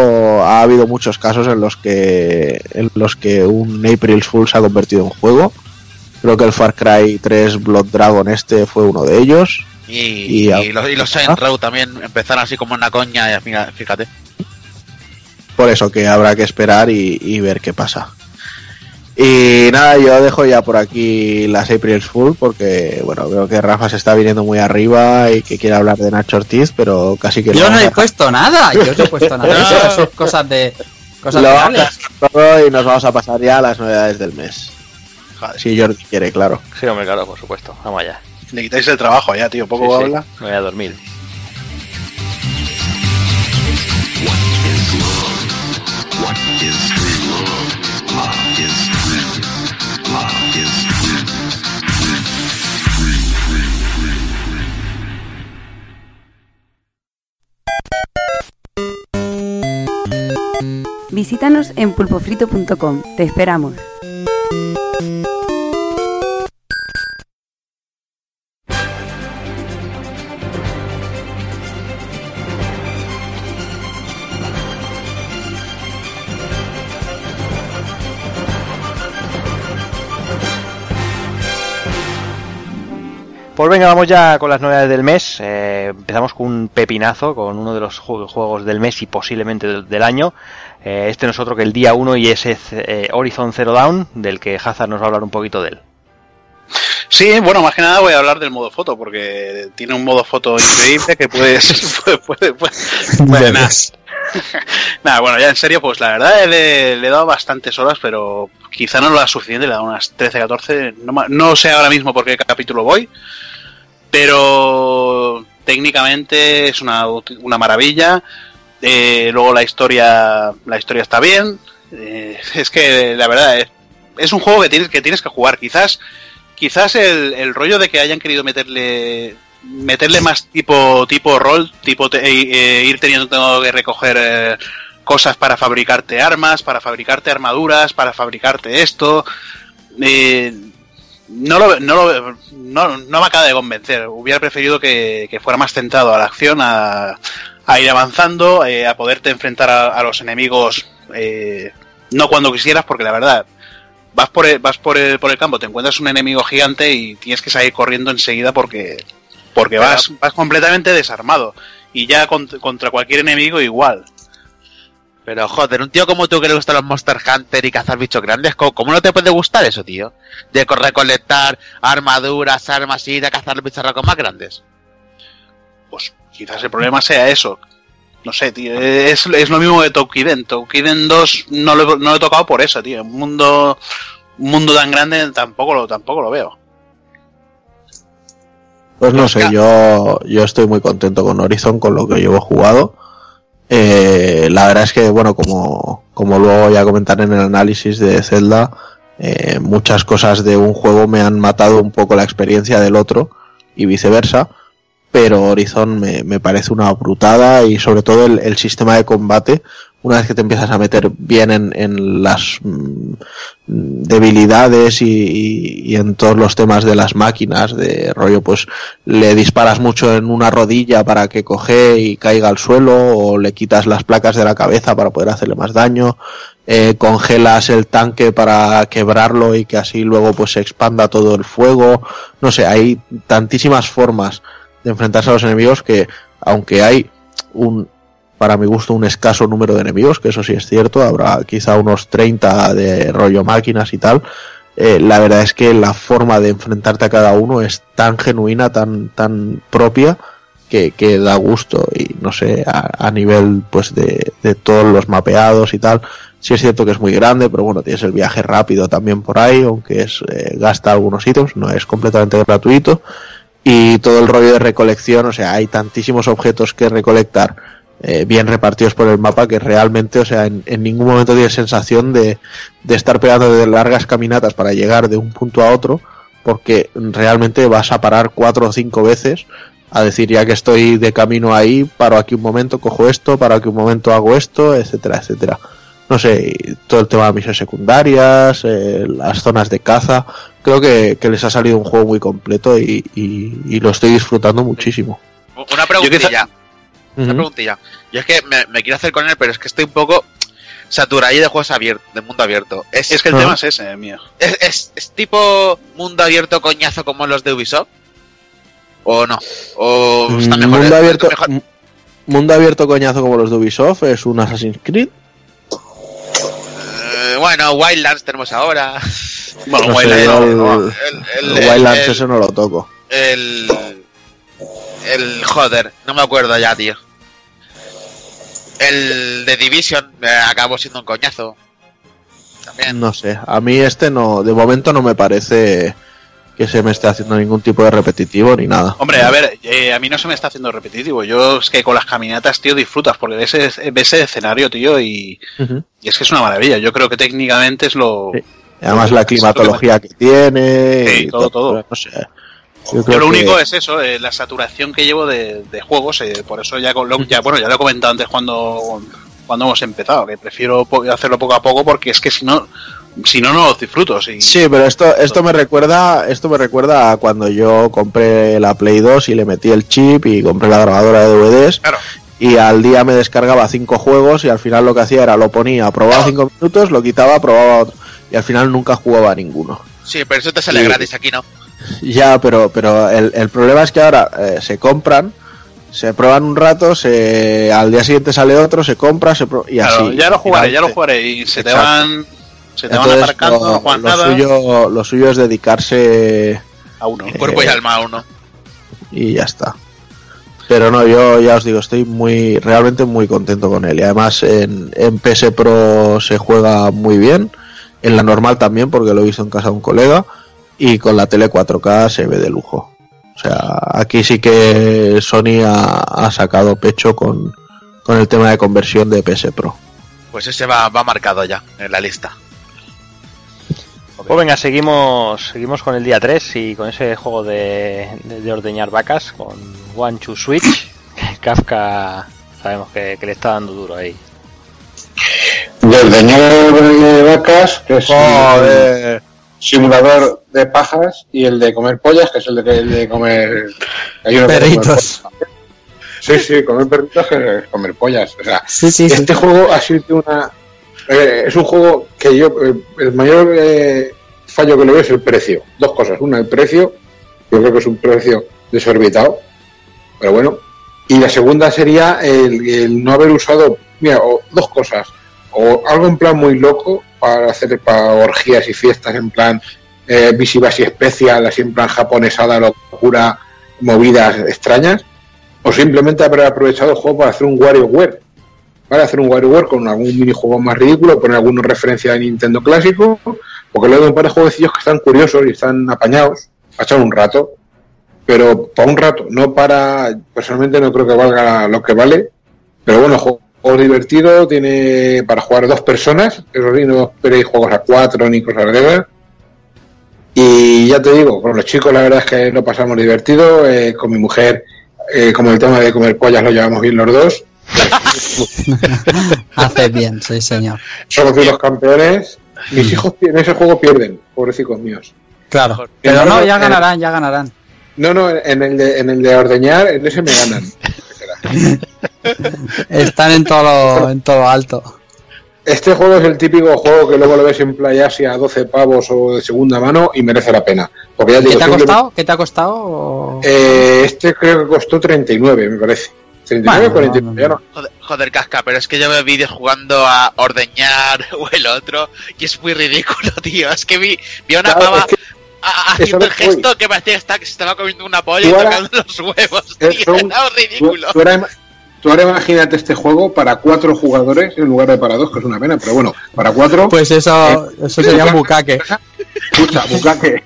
ha habido muchos casos en los que, en los que un April Fool se ha convertido en juego. Creo que el Far Cry 3 Blood Dragon este fue uno de ellos. Y, Y- y los, y los Saints Row también empezaron así como una coña y al final, fíjate. Por eso que habrá que esperar y, y ver qué pasa. Y nada, yo dejo ya por aquí las April Fool porque, bueno, veo que Rafa se está viniendo muy arriba y que quiere hablar de Nacho Ortiz, pero casi que Yo no he puesto nada, yo no he puesto nada. Eso son cosas de. Cosas Lo vamos a todo y nos vamos a pasar ya a las novedades del mes. Joder, Si Jordi quiere, claro. sí, hombre, claro, por supuesto. Vamos allá. le quitáis el trabajo ya, tío. Poco Sí, sí. habla. Me voy a dormir. Visítanos en pulpofrito.com. Te esperamos. Pues venga, vamos ya con las novedades del mes. Eh, empezamos con un pepinazo, con uno de los ju- juegos del mes y posiblemente del año. Eh, este no es otro que el día 1 y ese es eh, Horizon Zero Dawn, del que Hazard nos va a hablar un poquito de él. Sí, bueno, más que nada voy a hablar del modo foto, porque tiene un modo foto increíble que puedes. puede, puede, puede- puede- nada. Nada, bueno, ya en serio, pues la verdad le, le he dado bastantes horas, pero quizá no lo da suficiente, le he dado unas 13, 14, no, no sé ahora mismo por qué capítulo voy, pero técnicamente es una, una maravilla. Eh, luego la historia, la historia está bien. Eh, es que la verdad es, es un juego que tienes que tienes que jugar. Quizás, quizás el, el rollo de que hayan querido meterle meterle más tipo tipo rol, tipo te- eh, eh, ir teniendo que recoger cosas para fabricarte armas, para fabricarte armaduras, para fabricarte esto. Eh, no, lo, no, lo- no, no me acaba de convencer. Hubiera preferido que, que fuera más centrado a la acción, a, a ir avanzando, eh, a poderte enfrentar a, a los enemigos eh, no cuando quisieras, porque la verdad, vas por el, vas por el, por el campo, te encuentras un enemigo gigante y tienes que salir corriendo enseguida porque, porque vas, vas completamente desarmado. Y ya cont- contra cualquier enemigo igual. Pero joder, un tío como tú que le gustan los Monster Hunter y cazar bichos grandes, ¿cómo, cómo no te puede gustar eso, tío? De co- recolectar armaduras, armas y ir a cazar los bicharracos más grandes. Pues quizás el problema sea eso. No sé, tío. Es, es lo mismo de Toukiden. Toukiden 2 no lo, no lo he tocado por eso, tío. Un mundo, un mundo tan grande tampoco lo, tampoco lo veo. Pues no sé, yo, yo estoy muy contento con Horizon, con lo que llevo jugado. Eh, la verdad es que, bueno, como, como luego ya comentaré en el análisis de Zelda, eh, muchas cosas de un juego me han matado un poco la experiencia del otro y viceversa. Pero Horizon me, me parece una brutada y sobre todo el, el sistema de combate, una vez que te empiezas a meter bien en, en las mm, debilidades y, y- y en todos los temas de las máquinas, de rollo, pues le disparas mucho en una rodilla para que coge y caiga al suelo, o le quitas las placas de la cabeza para poder hacerle más daño, eh, congelas el tanque para quebrarlo y que así luego pues se expanda todo el fuego, no sé, hay tantísimas formas de enfrentarse a los enemigos que aunque hay un para mi gusto un escaso número de enemigos, que eso sí es cierto, habrá quizá unos 30 de rollo máquinas y tal. eh, la verdad es que la forma de enfrentarte a cada uno es tan genuina, tan, tan propia, que, que da gusto y no sé, a, a nivel pues de, de todos los mapeados y tal. Sí es cierto que es muy grande, pero bueno, tienes el viaje rápido también por ahí, aunque es eh, gasta algunos ítems, no es completamente gratuito. Y todo el rollo de recolección, o sea, hay tantísimos objetos que recolectar eh, bien repartidos por el mapa que realmente, o sea, en, en ningún momento tienes sensación de, de estar pegando de largas caminatas para llegar de un punto a otro, porque realmente vas a parar cuatro o cinco veces a decir ya que estoy de camino ahí, paro aquí un momento, cojo esto, paro aquí un momento, hago esto, etcétera, etcétera. No sé, y todo el tema de misiones secundarias, eh, las zonas de caza, creo que, que les ha salido un juego muy completo y, y- y lo estoy disfrutando muchísimo. Una preguntilla. Una Ujú. preguntilla. Yo es que me, me quiero hacer con él, pero es que estoy un poco saturado de juegos abiertos, de mundo abierto. Es, Es que el Ah. tema es ese, mío. es, es- es tipo mundo abierto coñazo como los de Ubisoft. ¿O no? ¿O está mejor? Mm, mundo, abierto, mejor? mundo abierto coñazo como los de Ubisoft es un Assassin's Creed. Eh, bueno, Wildlands tenemos ahora. Bueno, No sé, Wildlands, no, el-. El, el Wildlands ese no lo toco. el, el joder, no me acuerdo ya, tío. El de Division eh, acabó siendo un coñazo. También. No sé, a mí este no, de momento no me parece que se me esté haciendo ningún tipo de repetitivo ni nada. Hombre, a ver, eh, a mí no se me está haciendo repetitivo. Yo es que con las caminatas, tío, disfrutas porque ves ese, ves ese escenario, tío, y, es que es una maravilla. Yo creo que técnicamente es lo. Sí. Además la climatología que tiene Sí, y todo, todo. no sé. Yo lo que- único es eso, eh, la saturación que llevo de, de juegos. eh, por eso ya, con lo- ya, bueno, ya lo he comentado antes cuando, cuando hemos empezado, que prefiero po- hacerlo poco a poco porque es que si no, si no, no los disfruto. Si, Sí, pero esto, esto me recuerda, esto me recuerda a cuando yo compré la Play 2 y le metí el chip y compré la grabadora de DVDs Claro. y al día me descargaba cinco juegos y al final lo que hacía era lo ponía, probaba cinco minutos, lo quitaba, probaba otro y al final nunca jugaba a ninguno. Sí, pero eso te sale Sí. gratis aquí, ¿no? Ya, pero, pero el, el problema es que ahora eh, se compran, se prueban un rato, se, al día siguiente sale otro, se compra, se pro- y Claro, así. ya lo jugaré, ya lo jugaré. Y se te van. Se te van aparcando, lo, no lo nada. suyo, lo suyo es dedicarse A uno. Cuerpo y Eh, alma uno. y ya está. Pero no, yo ya os digo, estoy muy, realmente muy contento con él. Y además en, en PS Pro se juega muy bien, en la normal también, porque lo he visto en casa de un colega, y con la tele 4K se ve de lujo. O sea, aquí sí que Sony ha, ha sacado pecho con, con el tema de conversión de PS Pro. Pues ese va, va marcado ya en la lista. Pues venga, seguimos, seguimos con el día 3 y con ese juego de, de, de ordeñar vacas con One to Switch. Kafka sabemos que, que le está dando duro ahí. De ordeñar de vacas, que es Joder. Simulador de pajas, y el de comer pollas, que es el de, el de comer. hay uno que es de comer Perritos. Sí, sí, comer perritos que es comer pollas. O sea, Sí, sí, sí. este juego ha sido una, Eh, es un juego que yo, eh, el mayor eh, fallo que le veo es el precio. Dos cosas. Una, el precio. Yo creo que es un precio desorbitado. Pero bueno. Y la segunda sería el, el no haber usado, mira, o dos cosas. O algo en plan muy loco para hacer para orgías y fiestas en plan eh, visivas y especial, así en plan japonesada, locura, movidas extrañas. O simplemente haber aprovechado el juego para hacer un WarioWare. Para hacer un WarioWare con algún minijuego más ridículo, poner alguna referencia de Nintendo clásico, porque luego hay un par de jueguecillos que están curiosos y están apañados, para echar un rato, pero para un rato, no para, personalmente no creo que valga lo que vale, pero bueno, juego divertido, tiene para jugar dos personas, eso sí, no esperéis juegos a cuatro ni cosas de esas. Y ya te digo, con los chicos la verdad es que lo pasamos divertido, eh, con mi mujer, eh, como el tema de comer pollas lo llevamos bien los dos, Haces bien, sí, señor. somos los campeones, mis hijos en ese juego pierden, pobrecicos míos. Claro. Pero no, ya ganarán, ya ganarán. No, no, en el de, en el de ordeñar, en ese me ganan. Están en todo lo, en todo lo alto. Este juego es el típico juego que luego lo ves en Playa Asia a 12 pavos o de segunda mano y merece la pena. Porque ya te ¿Qué digo, te ha costado? ¿Qué te ha costado? o- Eh, este creo que costó 39, me parece. 39, Bueno, 49, no, ya no. Joder, joder, casca, pero es que yo veo vídeos jugando a ordeñar o el otro y es muy ridículo, tío. Es que vi, vi a una Claro, pava es que a- haciendo el gesto que parecía que está- se estaba comiendo una polla y Tú ahora- tocando los huevos, Eh, tío. son- Era tú, ridículo. tú ahora, tú ahora imagínate este juego para cuatro jugadores en lugar de para dos, que es una pena, pero bueno, para cuatro. Pues eso, eso sería un bucaque. Escucha, bucaque.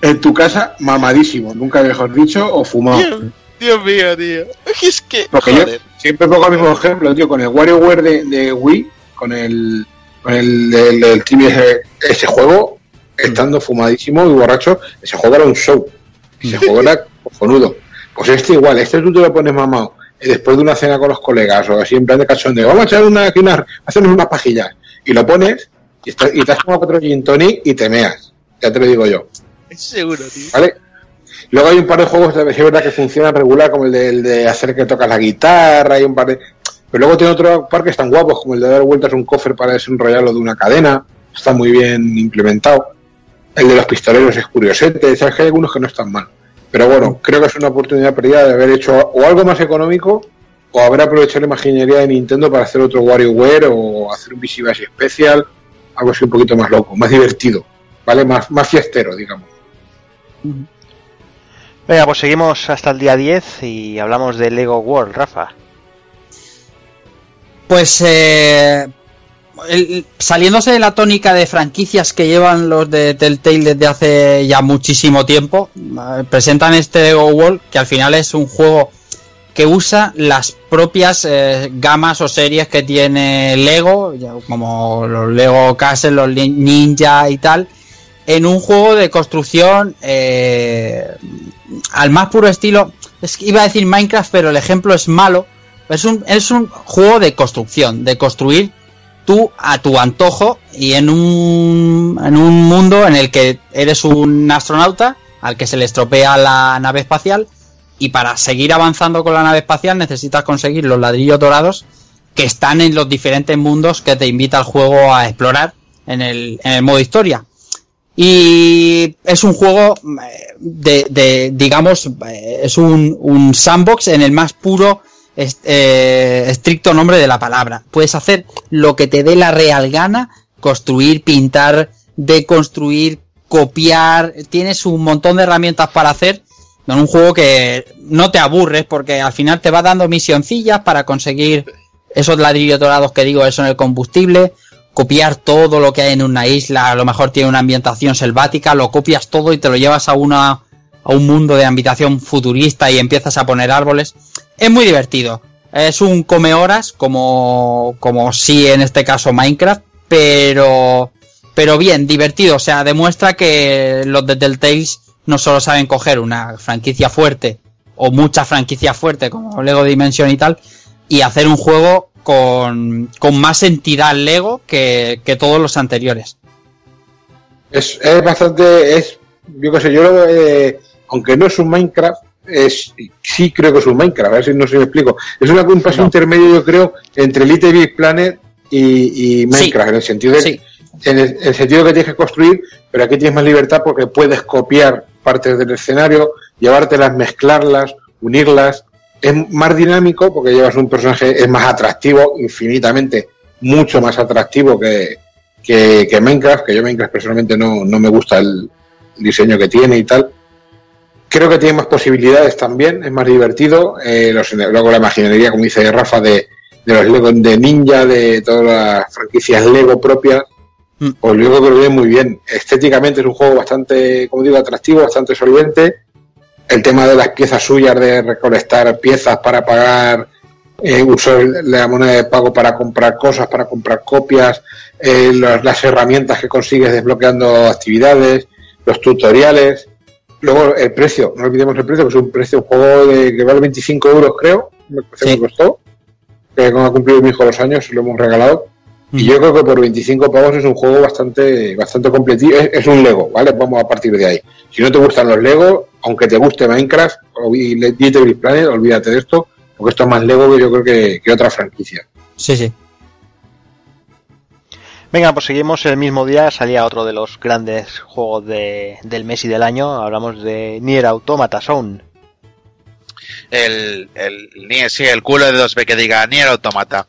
En tu casa, mamadísimo, nunca mejor dicho, o fumado. Dios, Dios mío, tío. Es que, Porque yo joder. siempre pongo el mismo ejemplo, tío, con el WarioWare de, de Wii, con el con el, el, el Tibia ese, ese juego, estando fumadísimo y borracho, ese juego era un show. Ese juego era cojonudo. Pues este igual, este tú te lo pones mamado después de una cena con los colegas o así en plan de cachondeo, vamos a echar una, una hacernos unas pajillas. Y lo pones y, estás, y te has tomado cuatro gin tonic y te meas. Ya te lo digo yo. Seguro, tío. ¿Vale? Luego hay un par de juegos de es verdad que funcionan regular, como el de, el de hacer que tocas la guitarra, hay un par de. Pero luego tiene otro par que están guapos, como el de dar vueltas a un cofre para desenrollarlo de una cadena. Está muy bien implementado. El de los pistoleros es curiosete, sabes que hay algunos que no están mal. Pero bueno, creo que es una oportunidad perdida de haber hecho o algo más económico o haber aprovechado la imaginería de Nintendo para hacer otro WarioWare o hacer un Visivash Special, algo así un poquito más loco, más divertido, ¿vale? Más, más fiestero, digamos. Venga, pues seguimos hasta el día 10 y hablamos de Lego World, Rafa. Pues eh, el- saliéndose de la tónica de franquicias que llevan los de Telltale desde hace ya muchísimo tiempo, eh, presentan este Lego World que al final es un juego que usa las propias eh, gamas o series que tiene Lego, como los Lego Castle, los Ni- Ninja y tal, en un juego de construcción eh, al más puro estilo. Es iba a decir Minecraft, pero el ejemplo es malo. Es un, es un juego de construcción, de construir tú a tu antojo y en un, en un mundo en el que eres un astronauta al que se le estropea la nave espacial y para seguir avanzando con la nave espacial necesitas conseguir los ladrillos dorados que están en los diferentes mundos que te invita el juego a explorar en el, en el modo historia. Y es un juego eh, de, de, digamos, eh, es un, un sandbox en el más puro eh, estricto nombre de la palabra. Puedes hacer lo que te dé la real gana, construir, pintar, deconstruir, copiar, tienes un montón de herramientas para hacer en un juego que no te aburres porque al final te va dando misioncillas para conseguir esos ladrillos dorados que digo, eso en el combustible, copiar todo lo que hay en una isla, a lo mejor tiene una ambientación selvática, lo copias todo y te lo llevas a una a un mundo de ambientación futurista y empiezas a poner árboles. Es muy divertido. Es un come horas como como sí en este caso Minecraft, pero pero bien, divertido, o sea, demuestra que los de Telltales no solo saben coger una franquicia fuerte o muchas franquicias fuertes como Lego Dimension y tal y hacer un juego con, con más entidad Lego que, que todos los anteriores. Es, es bastante, es, yo qué sé, yo eh, aunque no es un Minecraft, es, sí creo que es un Minecraft, a ver si no si me explico. Es una, un paso No. intermedio, yo creo, entre Little Big Planet y, y Minecraft, en el sentido de Sí. en el, en el sentido que tienes que construir, pero aquí tienes más libertad porque puedes copiar partes del escenario, llevártelas, mezclarlas, unirlas. Es más dinámico porque llevas un personaje, es más atractivo, infinitamente, mucho más atractivo que, que, que Minecraft, que yo Minecraft personalmente no, no me gusta el diseño que tiene y tal. Creo que tiene más posibilidades también, es más divertido. eh, los- luego la imaginería, como dice Rafa, de, de los Lego de Ninja, de todas las franquicias Lego propias, Mm. pues creo que lo viene muy bien. Estéticamente es un juego bastante, como digo, atractivo, bastante solvente. El tema de las piezas suyas, de recolectar piezas para pagar, eh, uso la moneda de pago para comprar cosas, para comprar copias, eh, los- las herramientas que consigues desbloqueando actividades, los tutoriales. Luego el precio, no olvidemos el precio, que es un precio, un juego de, que vale 25 euros, creo, me Sí. costó. Que como ha cumplido mi hijo los años, lo hemos regalado. Y Mm. yo creo que por 25 pavos es un juego bastante bastante completito. Es, es un Lego, ¿vale? Vamos a partir de ahí. Si no te gustan los Lego, aunque te guste Minecraft o y Little Big Planet, olvídate de esto, porque esto es más Lego que yo creo que, que otra franquicia. Sí, sí. Venga, pues seguimos el mismo día, salía otro de los grandes juegos de, del mes y del año, hablamos de Nier Automata Sound. El, el, Nier, sí, el culo de 2B que diga Nier Automata.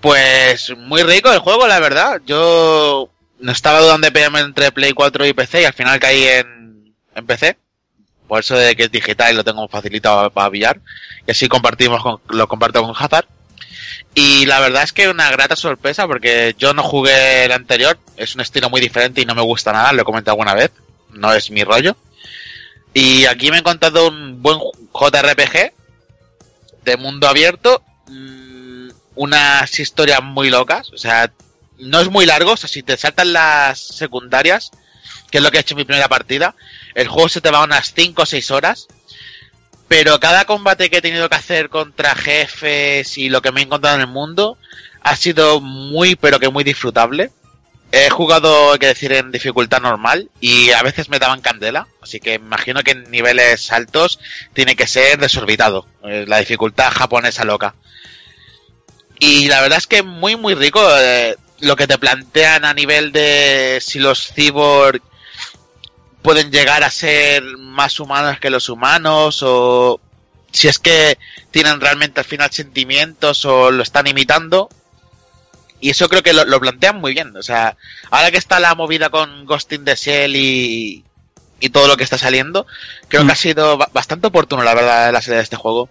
Pues muy rico el juego, la verdad. Yo no estaba dudando de pegarme entre Play 4 y PC y al final caí en, en PC. Por eso de que es digital y lo tengo facilitado para pillar. Y así compartimos con, lo comparto con Hazard. Y la verdad es que una grata sorpresa porque yo no jugué el anterior. Es un estilo muy diferente y no me gusta nada, lo he comentado alguna vez. No es mi rollo. Y aquí me he encontrado un buen JRPG de mundo abierto, mm, unas historias muy locas, o sea, no es muy largo, o sea, si te saltan las secundarias, que es lo que he hecho en mi primera partida, el juego se te va unas 5 o 6 horas, pero cada combate que he tenido que hacer contra jefes y lo que me he encontrado en el mundo ha sido muy, pero que muy disfrutable. He jugado, hay que decir, en dificultad normal y a veces me daban candela, así que imagino que en niveles altos tiene que ser desorbitado, eh, la dificultad japonesa loca. Y la verdad es que muy muy rico eh, lo que te plantean a nivel de si los cyborg pueden llegar a ser más humanos que los humanos o si es que tienen realmente al final sentimientos o lo están imitando. Y eso creo que lo, lo plantean muy bien. O sea, ahora que está la movida con Ghost in the Shell y, y todo lo que está saliendo, creo Mm. que ha sido ba- bastante oportuno, la verdad, la serie de este juego.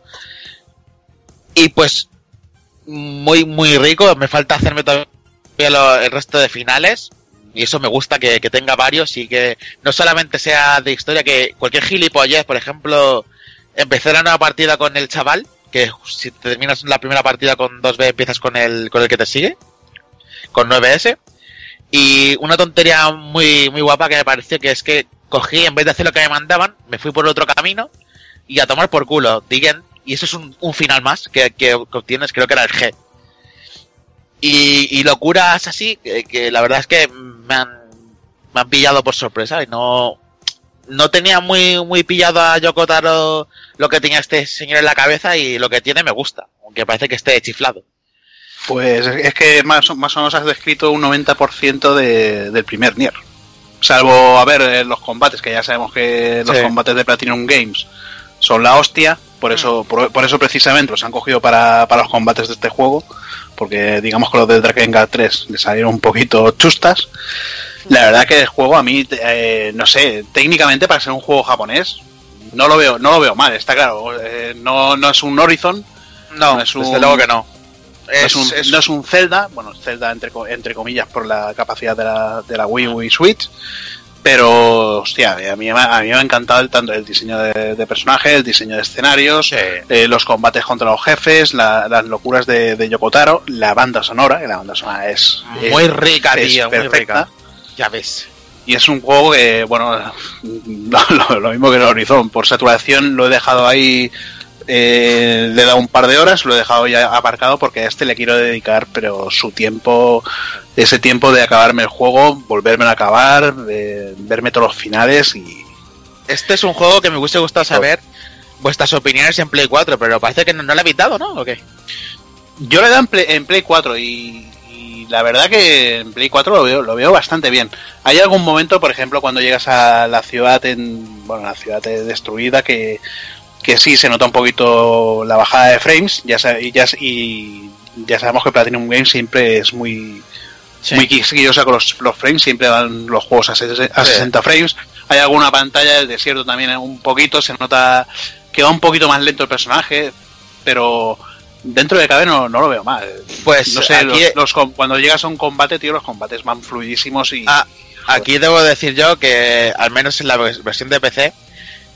Y pues, muy, muy rico. Me falta hacerme todavía lo- el resto de finales. Y eso me gusta que, que tenga varios y que no solamente sea de historia, que cualquier gilipollez, por ejemplo, empezar la nueva partida con el chaval, que si terminas la primera partida con 2B empiezas con el, con el que te sigue, con 9S. Y una tontería muy, muy guapa que me pareció que es que cogí, en vez de hacer lo que me mandaban, me fui por otro camino y a tomar por culo, diguen, y eso es un, un final más que, que obtienes, creo que era el G. Y, y locuras así, que la verdad es que me han, me han pillado por sorpresa y no, no tenía muy, muy pillado a Yoko Taro lo que tenía este señor en la cabeza y lo que tiene me gusta, aunque parece que esté chiflado. Pues es que más, o- más o menos has descrito un 90% de, del primer Nier. Salvo, a ver, eh, los combates, que ya sabemos que los Sí. combates de Platinum Games son la hostia. Por eso, por, por eso precisamente los han cogido para, para los combates de este juego. Porque digamos que los de Drakengard 3 le salieron un poquito chustas. La verdad que el juego a mí, eh, no sé, técnicamente para ser un juego japonés, no lo veo, no lo veo mal, está claro. Eh, no, no es un Horizon, No, No es desde un- luego que no. no es, Es, un, es- no es un Zelda, bueno, Zelda entre, entre comillas por la capacidad de la, de la Wii U y Switch, pero hostia, a mí, me ha- a mí me ha encantado el, tanto el diseño de, de personajes, el diseño de escenarios, Sí. eh, los combates contra los jefes, la- las locuras de, de Yokotaro, la banda sonora, que la banda sonora es, muy es- rica, es tío, muy perfecta. rica. Ya ves. Y es un juego que, bueno, lo, lo- lo mismo que el Horizon, por saturación lo he dejado ahí, eh, le he dado un par de horas, lo he dejado ya aparcado porque a este le quiero dedicar, pero su tiempo, ese tiempo de acabarme el juego, volverme a acabar, de verme todos los finales y... Este es un juego que me hubiese gustado saber vuestras opiniones en Play 4, pero parece que no, no lo habéis dado, ¿no? ¿O qué? Yo le he dado en Play, en Play 4 y, y la verdad que en Play 4 lo veo, lo veo bastante bien. Hay algún momento, por ejemplo, cuando llegas a la ciudad en bueno, la ciudad destruida que, que sí se nota un poquito la bajada de frames, ya y ya y ya sabemos que Platinum Games siempre es muy muy quisquillosa con los, los, frames, siempre van los juegos a, 60 frames. Hay alguna pantalla del desierto también un poquito, se nota que va un poquito más lento el personaje, pero dentro de cabe no, lo veo mal. Pues no sé, los, cuando llegas a un combate, tío, los combates van fluidísimos y. Ah, aquí debo decir yo que, al menos en la versión de PC,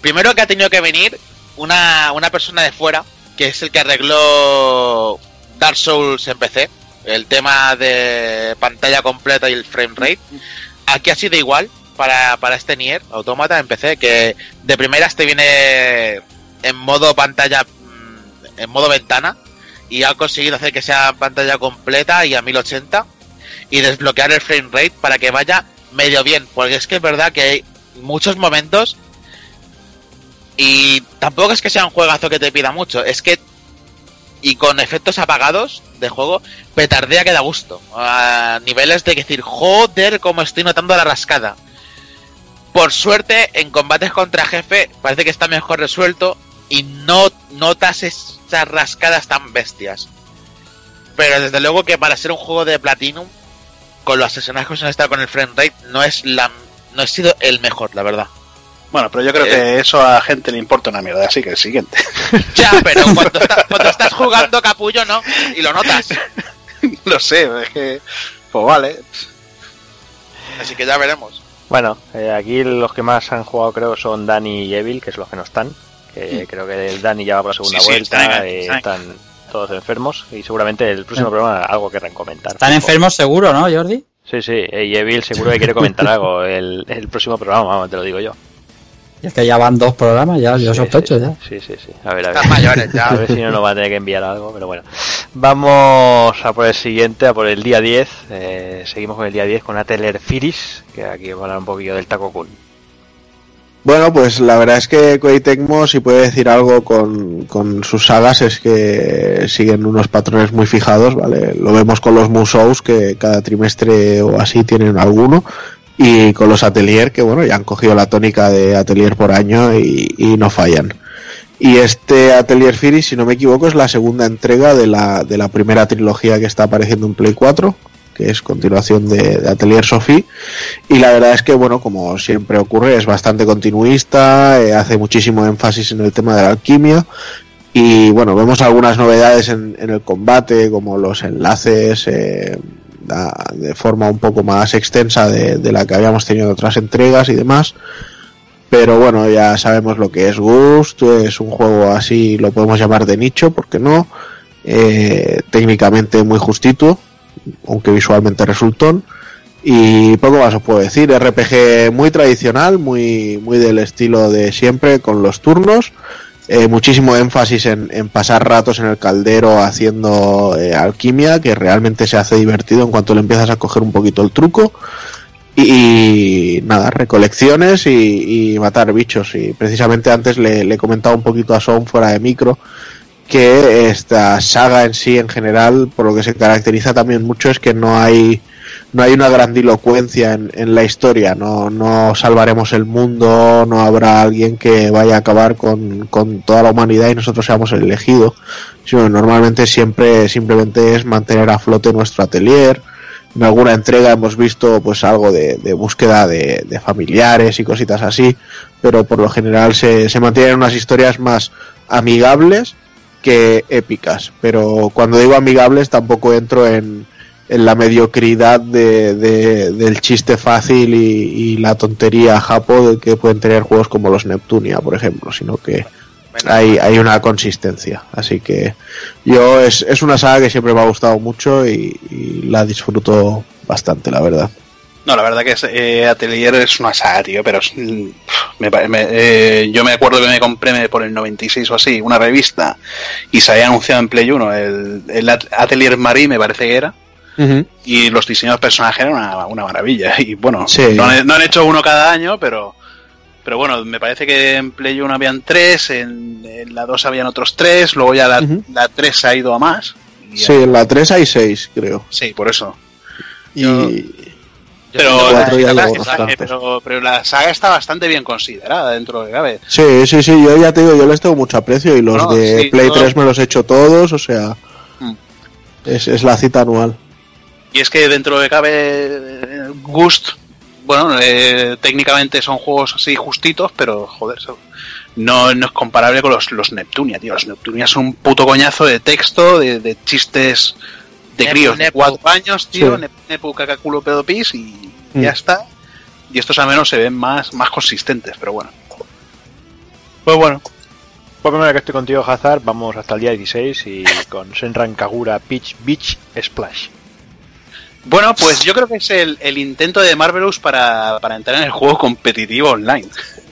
primero que ha tenido que venir una, una persona de fuera, que es el que arregló Dark Souls en PC, el tema de pantalla completa y el frame rate. Aquí ha sido igual para, para este Nier Automata en PC, que de primeras te viene en modo pantalla, mm, en modo ventana, y ha conseguido hacer que sea pantalla completa y a 1080 y desbloquear el frame rate para que vaya medio bien, porque es que es verdad que hay muchos momentos y tampoco es que sea un juegazo que te pida mucho, es que y con efectos apagados de juego, petardea que da gusto. A niveles de decir, joder, como estoy notando la rascada. Por suerte, en combates contra jefe parece que está mejor resuelto y no notas esas rascadas tan bestias. Pero desde luego que para ser un juego de Platinum, con los asesinatos que han estado con el frame rate, no es la no ha sido el mejor, la verdad. Bueno, pero yo creo que eh. eso a gente le importa una mierda, así que el siguiente. Ya, pero cuando, cuando estás jugando capullo, ¿no? Y lo notas. lo sé, es que. Pues vale. Así que ya veremos. Bueno, eh, aquí los que más han jugado creo son Dani y Evil, que es los que no están. Que creo que el Dani ya va por la segunda vuelta, eh, están, todos enfermos y seguramente el próximo programa algo que comentar. ¿Están enfermos seguro, no, Jordi? Sí, sí, y Evil seguro que quiere comentar algo el, el próximo programa, vamos, te lo digo yo. Y es que ya van dos programas, ya, yo sospecho ya. Sí, sí, sí. A ver, a ver. mayores ya. A ver si no nos va a tener que enviar algo, pero bueno. Vamos a por el siguiente, a por el día 10. Eh, seguimos con el día 10 con Atelier Firis, que aquí vamos a hablar un poquillo del Taco Kun. Bueno, pues la verdad es que Koei Tecmo, si puede decir algo con, con, sus sagas, es que siguen unos patrones muy fijados, ¿vale? Lo vemos con los Musous, que cada trimestre o así tienen alguno, y con los Atelier, que bueno, ya han cogido la tónica de Atelier por año y, no fallan. Y este Atelier Fury, si no me equivoco, es la segunda entrega de la, de la primera trilogía que está apareciendo en Play 4 que es continuación de, Atelier Sophie. Y la verdad es que, bueno, como siempre ocurre, es bastante continuista, eh, hace muchísimo énfasis en el tema de la alquimia. Y bueno, vemos algunas novedades en, el combate, como los enlaces eh, de forma un poco más extensa de, la que habíamos tenido en otras entregas y demás. Pero bueno, ya sabemos lo que es Ghost, es un juego así, lo podemos llamar de nicho, porque no? Eh, técnicamente muy justito, aunque visualmente resultón. Y poco más os puedo decir, RPG muy tradicional, muy, muy del estilo de siempre, con los turnos. Eh, muchísimo énfasis en, pasar ratos en el caldero haciendo eh, alquimia, que realmente se hace divertido en cuanto le empiezas a coger un poquito el truco. Y, nada, recolecciones y, matar bichos. Y precisamente antes le, le comentaba un poquito a Son fuera de micro que esta saga en sí, en general, por lo que se caracteriza también mucho es que no hay no hay una grandilocuencia en, en la historia, no, no salvaremos el mundo, no habrá alguien que vaya a acabar con, con toda la humanidad y nosotros seamos el elegido, sino normalmente siempre simplemente es mantener a flote nuestro atelier. En alguna entrega hemos visto pues algo de, de búsqueda de, familiares y cositas así, pero por lo general se, se mantienen unas historias más amigables que épicas. Pero cuando digo amigables tampoco entro en, en la mediocridad de, del chiste fácil y, la tontería japo de que pueden tener juegos como los Neptunia, por ejemplo, sino que hay, hay una consistencia. Así que yo es, es una saga que siempre me ha gustado mucho y, la disfruto bastante, la verdad. No, la verdad que eh, Atelier es una saga, tío, pero me, eh, yo me acuerdo que me compré por el 96 o así una revista y se había anunciado en Play 1 el, el Atelier Marie, me parece que era, y los diseños de personajes eran una, maravilla. Y bueno, no, han, hecho uno cada año, pero pero bueno, me parece que en Play 1 habían tres, en, la 2 habían otros tres, luego ya la, 3 ha ido a más. Sí, en la 3 hay seis, creo. Sí, por eso. Y Pero, la, llevo la- bastantes. pero, pero la saga está bastante bien considerada dentro de cabe. Sí, sí, sí, yo ya te digo, yo les tengo mucho aprecio y los No, de sí, Play no. 3 me los he hecho todos, o sea, Mm. es, es la cita anual. Y es que dentro de cabe Gust, bueno, eh, técnicamente son juegos así justitos, pero joder, no, no es comparable con los, los Neptunia, tío. Los Neptunia son un puto coñazo de texto, de, de chistes de Nepu, críos de cuatro años, tío, Sí. Nepu, nepu, cacaculo, pedo, pis, y Mm. ya está. Y estos al menos se ven más, más consistentes, pero bueno. Pues bueno, Pues primero que estoy contigo, Hazard, vamos hasta el día 16 y con Senran Kagura Peach Beach Splash. Bueno, pues yo creo que es el, el intento de Marvelous para, para entrar en el juego competitivo online.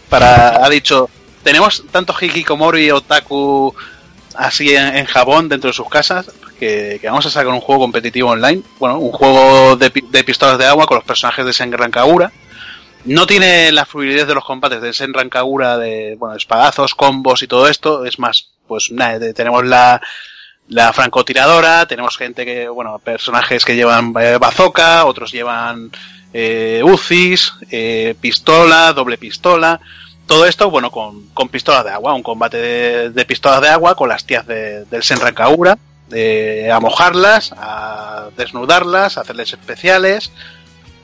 Para, ha dicho, tenemos tanto hikikomori otaku así en, en Japón dentro de sus casas que, vamos a sacar un juego competitivo online. Bueno, un juego de, de pistolas de agua con los personajes de Senran Kagura. No tiene la fluidez de los combates de Senran Kagura de, bueno, espadazos, combos y todo esto. Es más, pues nada, tenemos la, la francotiradora, tenemos gente que, bueno, personajes que llevan eh, bazooka, otros llevan eh, UCIs, eh, pistola, doble pistola, todo esto, bueno, con, con pistolas de agua, un combate de, de pistolas de agua con las tías de- del Senran Kagura, eh, a mojarlas, a desnudarlas, a hacerles especiales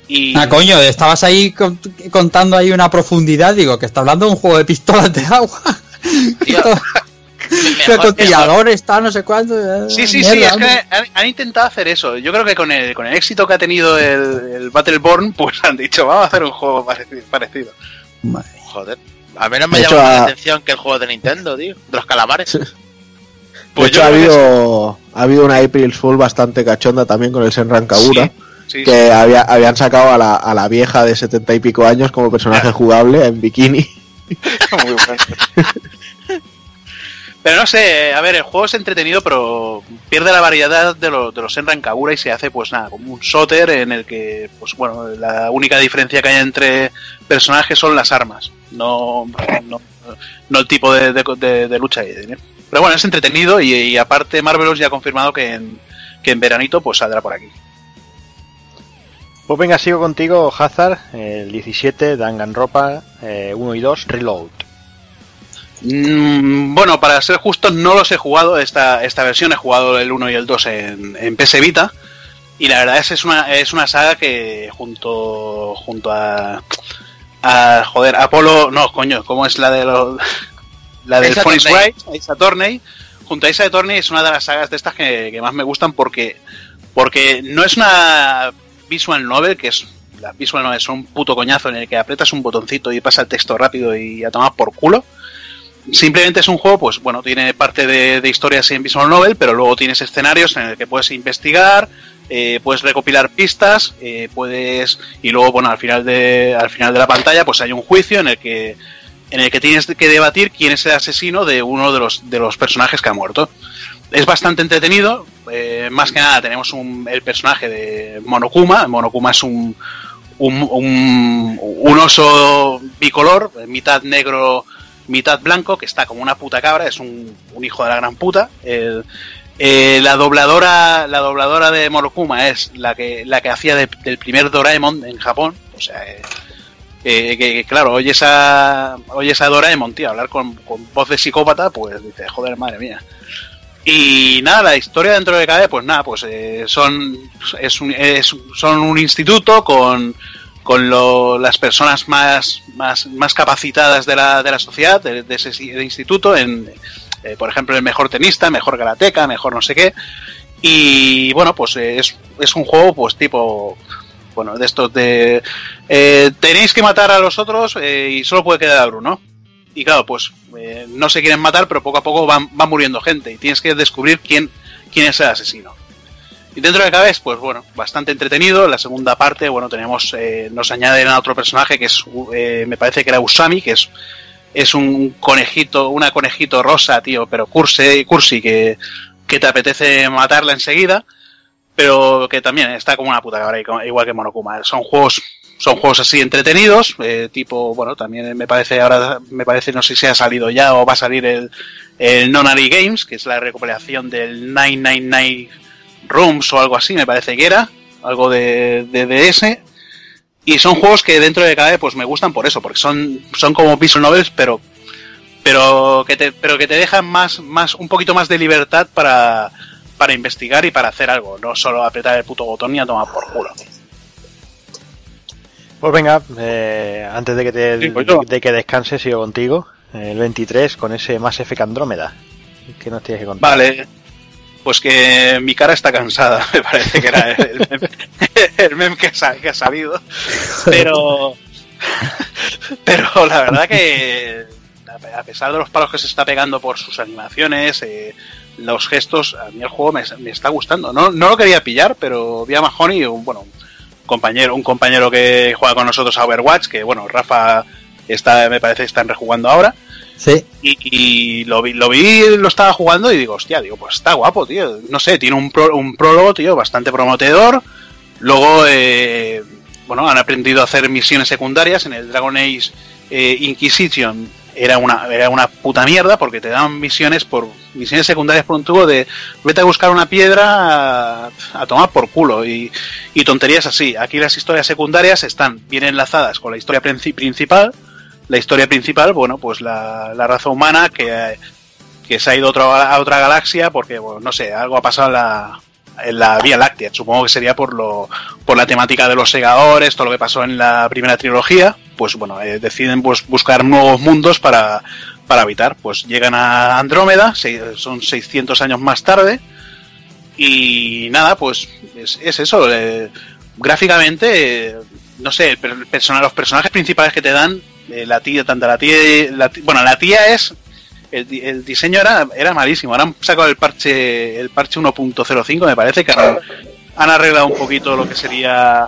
y... Ah, coño, estabas ahí con- contando ahí una profundidad, digo, que está hablando de un juego de pistolas de agua. Mejor- tortillador está, no sé cuánto. Sí, sí, sí, es que han, han intentado hacer eso. Yo creo que con el, con el éxito que ha tenido el, el Battleborn, pues han dicho, vamos a hacer un juego pareci- parecido. Madre. Joder. A mí no me De llama hecho, la a- atención que el juego de Nintendo, tío. De los calamares. De Pues hecho, yo ha habido, ha habido una April Fool bastante cachonda también con el Senran Kagura, Sí, sí, que había, habían sacado a la, a la vieja de setenta y pico años como personaje jugable en bikini. muy bueno. Pero no sé, a ver, el juego es entretenido, pero pierde la variedad de, lo- de los Senran Kagura y se hace, pues nada, como un shooter en el que, pues bueno, la única diferencia que hay entre personajes son las armas, no, no, el tipo de, de- lucha. ¿eh? Pero bueno, es entretenido y, aparte Marvelous ya ha confirmado que en, que en veranito pues saldrá por aquí. Pues venga, sigo contigo, Hazard, el 17, Danganronpa eh, 1 y 2, Reload. Mm, bueno, para ser justos, no los he jugado esta, esta versión, he jugado el 1 y el 2 en, en PS Vita. Y la verdad es que es una, es una saga que junto, junto a, a. Joder, Apolo. No, coño, ¿cómo es la de los. La del Phoenix Ace Attorney. Junto a Ace Attorney es una de las sagas de estas que, que más me gustan porque. Porque no es una visual novel, que es. Las visual novel son un puto coñazo en el que aprietas un botoncito y pasa el texto rápido y a tomar por culo simplemente es un juego, pues bueno, tiene parte de, de historias en visual novel, pero luego tienes escenarios en el que puedes investigar, eh, puedes recopilar pistas, eh, puedes y luego bueno al final de al final de la pantalla pues hay un juicio en el que en el que tienes que debatir quién es el asesino de uno de los de los personajes que ha muerto. Es bastante entretenido, eh, más que nada tenemos un, el personaje de Monokuma, Monokuma es un un, un, un oso bicolor, mitad negro, mitad blanco, que está como una puta cabra, es un, un hijo de la gran puta. Eh, la dobladora la dobladora de Monokuma es la que la que hacía de- del primer Doraemon en Japón, o sea, eh, eh, que, claro, oyes a oyes a Doraemon, tío, hablar con, voz de psicópata, pues dices, joder, madre mía. Y nada, la historia dentro de CAE, pues nada, pues son, es un, es- son un instituto con, con lo- las personas más, más, capacitadas de la, de la sociedad, de, ese instituto, en, eh, por ejemplo, el mejor tenista, mejor karateca, mejor no sé qué. Y bueno, pues eh, es, es un juego pues tipo, bueno, de estos de... eh, tenéis que matar a los otros y solo puede quedar uno. Y claro, pues no se quieren matar, pero poco a poco van, van muriendo gente y tienes que descubrir quién, quién es el asesino. Y dentro de cada vez, pues bueno, bastante entretenido. En la segunda parte, bueno, tenemos, eh, nos añaden a otro personaje que es, eh, me parece que era Usami, que es, es un conejito, una conejito rosa, tío, pero cursi, cursi que, que te apetece matarla enseguida, pero que también está como una puta cabra, igual que Monokuma. Son juegos, son juegos así entretenidos, eh, tipo, bueno, también me parece ahora, me parece, no sé si ha salido ya o va a salir el, el Nonary Games, que es la recopilación del 999 Rooms o algo así, me parece que era, algo de, de DS. Y son juegos que dentro de cada pues me gustan por eso, porque son, son como visual novels, pero pero que te, pero que te dejan más, más, un poquito más de libertad para, para investigar y para hacer algo, no solo apretar el puto botón y a tomar por culo. Pues venga, eh, antes de que, te, Sí, pues de que descanses, sigo contigo. El 23 con ese Mass Effect Andrómeda. ¿Qué nos tienes que contar? Vale, pues que mi cara está cansada, me parece que era el meme, que, sa- que ha salido. Pero, pero la verdad que a pesar de los palos que se está pegando por sus animaciones, eh, los gestos, a mí el juego me, me está gustando. No, no lo quería pillar, pero vi a Mahoney, un, bueno, un compañero, un compañero que juega con nosotros a Overwatch, que bueno, Rafa está, me parece que están rejugando ahora. Y, lo vi, lo vi, lo estaba jugando y digo, hostia, digo, pues está guapo, tío. No sé, tiene un, pro- un prólogo, tío, bastante prometedor. Luego, eh, bueno, han aprendido a hacer misiones secundarias. En el Dragon Age eh, Inquisition era una, era una puta mierda porque te daban misiones por misiones secundarias por un tubo de vete a buscar una piedra a, tomar por culo y, tonterías así. Aquí las historias secundarias están bien enlazadas con la historia princi- principal la historia principal, bueno, pues la, la raza humana que, que se ha ido otra, a otra galaxia porque, bueno, no sé, algo ha pasado en la, en la Vía Láctea. Supongo que sería por, lo, por la temática de los segadores, todo lo que pasó en la primera trilogía. Pues bueno, eh, deciden pues, buscar nuevos mundos para, para habitar. Pues llegan a Andrómeda, son 600 años más tarde. Y nada, pues es, es eso. eh, gráficamente, eh, no sé, el el persona- los personajes principales que te dan, eh, la tía, tanto la tía, bueno, la tía es, el, di- el diseño era, era malísimo. Ahora han sacado el parche, el parche 1.05, me parece que han, arreglado un poquito lo que sería,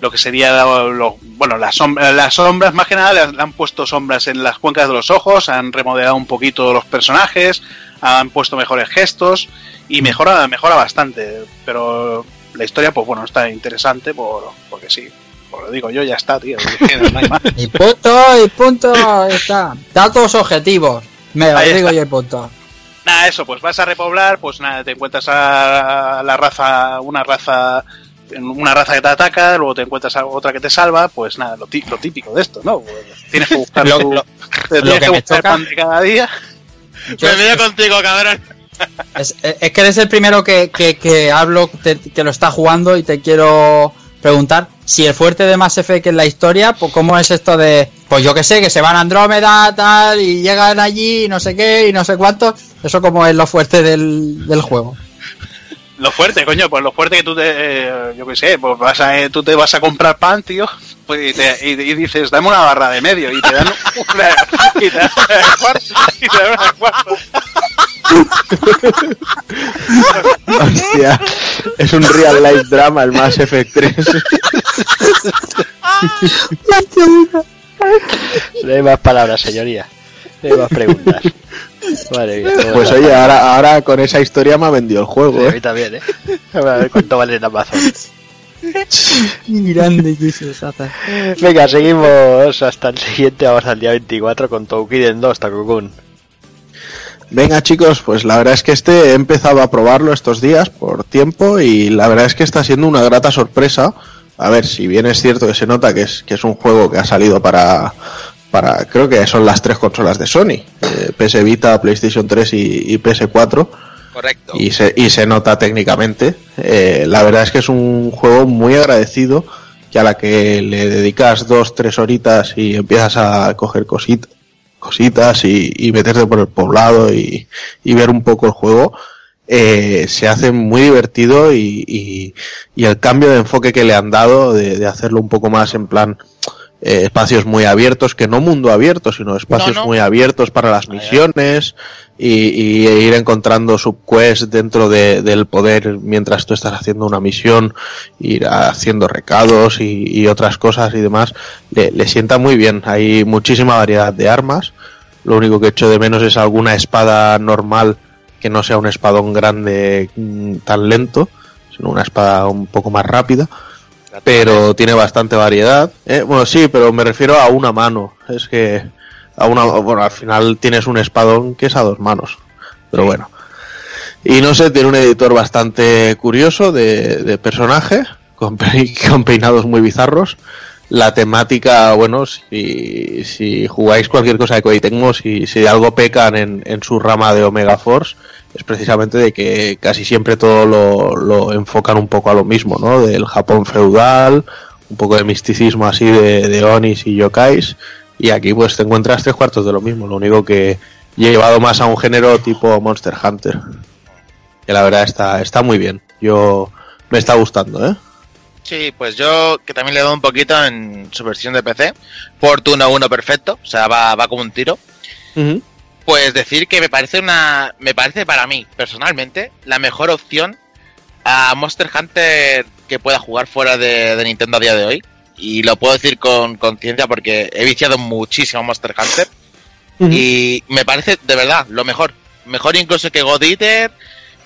lo que sería, bueno, las sombras, las sombras, más que nada le han, han puesto sombras en las cuencas de los ojos, han remodelado un poquito los personajes, han puesto mejores gestos y mejora, mejora bastante. Pero la historia, pues bueno, está interesante por, porque sí. Por lo digo yo, ya está, tío. No hay más. Y punto, y punto, ahí está. Datos objetivos. Me lo Ahí digo está. yo y punto. Nada, eso, pues vas a repoblar, pues nada, te encuentras a la raza, una raza, una raza que te ataca, luego te encuentras a otra que te salva, pues nada, lo, lo típico de esto, ¿no? Pues tienes que buscar, Lo- tu- lo- te lo tienes que que me buscar choca- pan de cada día. Yo- Me veo contigo, cabrón. Es, es que eres el primero que, que, que hablo, te- que lo está jugando y te quiero preguntar si el fuerte de Mass Effect es la historia, pues cómo es esto de, pues yo que sé, que se van a Andrómeda, tal, y llegan allí, y no sé qué, y no sé cuánto, eso como es lo fuerte del, del juego. Lo fuerte, coño, pues lo fuerte que tú te, eh, yo qué sé, pues vas a, eh, tú te vas a comprar pan, tío, pues y, te- y- dices, dame una barra de medio, y te dan una, y te dan una y te dan una. Hostia, es un real life drama el Mass Effect 3. No hay más palabras, señoría. No hay más preguntas. Vale, bien. Pues oye, ahora, ahora con esa historia me ha vendido el Sí, juego, a mí ¿eh? también, ¿eh? A ver cuánto vale en Amazon. Grande que se deshace. Venga, seguimos hasta el siguiente, vamos al día 24 con Toukiden 2, Takukun. Venga chicos, pues la verdad es que este he empezado a probarlo estos días por tiempo y la verdad es que está siendo una grata sorpresa. A ver, si bien es cierto que se nota que es, que es un juego que ha salido para, para creo que son las tres consolas de Sony, eh, PS Vita, PlayStation 3 y, y PS4 Correcto. y se, y se nota técnicamente. Eh, la verdad es que es un juego muy agradecido que a la que le dedicas dos, tres horitas y empiezas a coger cosit- cositas y, y por el poblado y, y ver un poco el juego, eh, se hace muy divertido y, y, y el cambio de enfoque que le han dado de, de hacerlo un poco más en plan eh, espacios muy abiertos, que no mundo abierto, sino espacios No, no. muy abiertos para las misiones y, y ir encontrando subquests dentro de- del poder mientras tú estás haciendo una misión, ir haciendo recados y, y otras cosas y demás, le, le sienta muy bien. Hay muchísima variedad de armas. Lo único que echo de menos es alguna espada normal que no sea un espadón grande mm, tan lento, sino una espada un poco más rápida pero tiene bastante variedad. ¿eh? Bueno, sí, pero me refiero a una mano. Es que a una, bueno, al final tienes un espadón que es a dos manos. Pero bueno. Y no sé, tiene un editor bastante curioso de, de personaje. con, pe- con peinados muy bizarros. La temática, bueno, si, si jugáis cualquier cosa de Koei Tecmo, si, si algo pecan en, en su rama de Omega Force, es precisamente de que casi siempre todo lo, lo enfocan un poco a lo mismo, ¿no? Del Japón feudal, un poco de misticismo así de, de Onis y Yokais, y aquí pues te encuentras tres cuartos de lo mismo, lo único que llevado más a un género tipo Monster Hunter. Que la verdad está, está muy bien. Yo me está gustando, ¿eh? Sí, pues yo que también le doy un poquito en su versión de PC. Port 1.1 perfecto, o sea, va, va como un tiro. Pues decir que me parece una. Me parece para mí, personalmente, la mejor opción a Monster Hunter que pueda jugar fuera de, de Nintendo a día de hoy. Y lo puedo decir con conciencia porque he viciado muchísimo Monster Hunter. Y me parece, de verdad, lo mejor. Mejor incluso que God Eater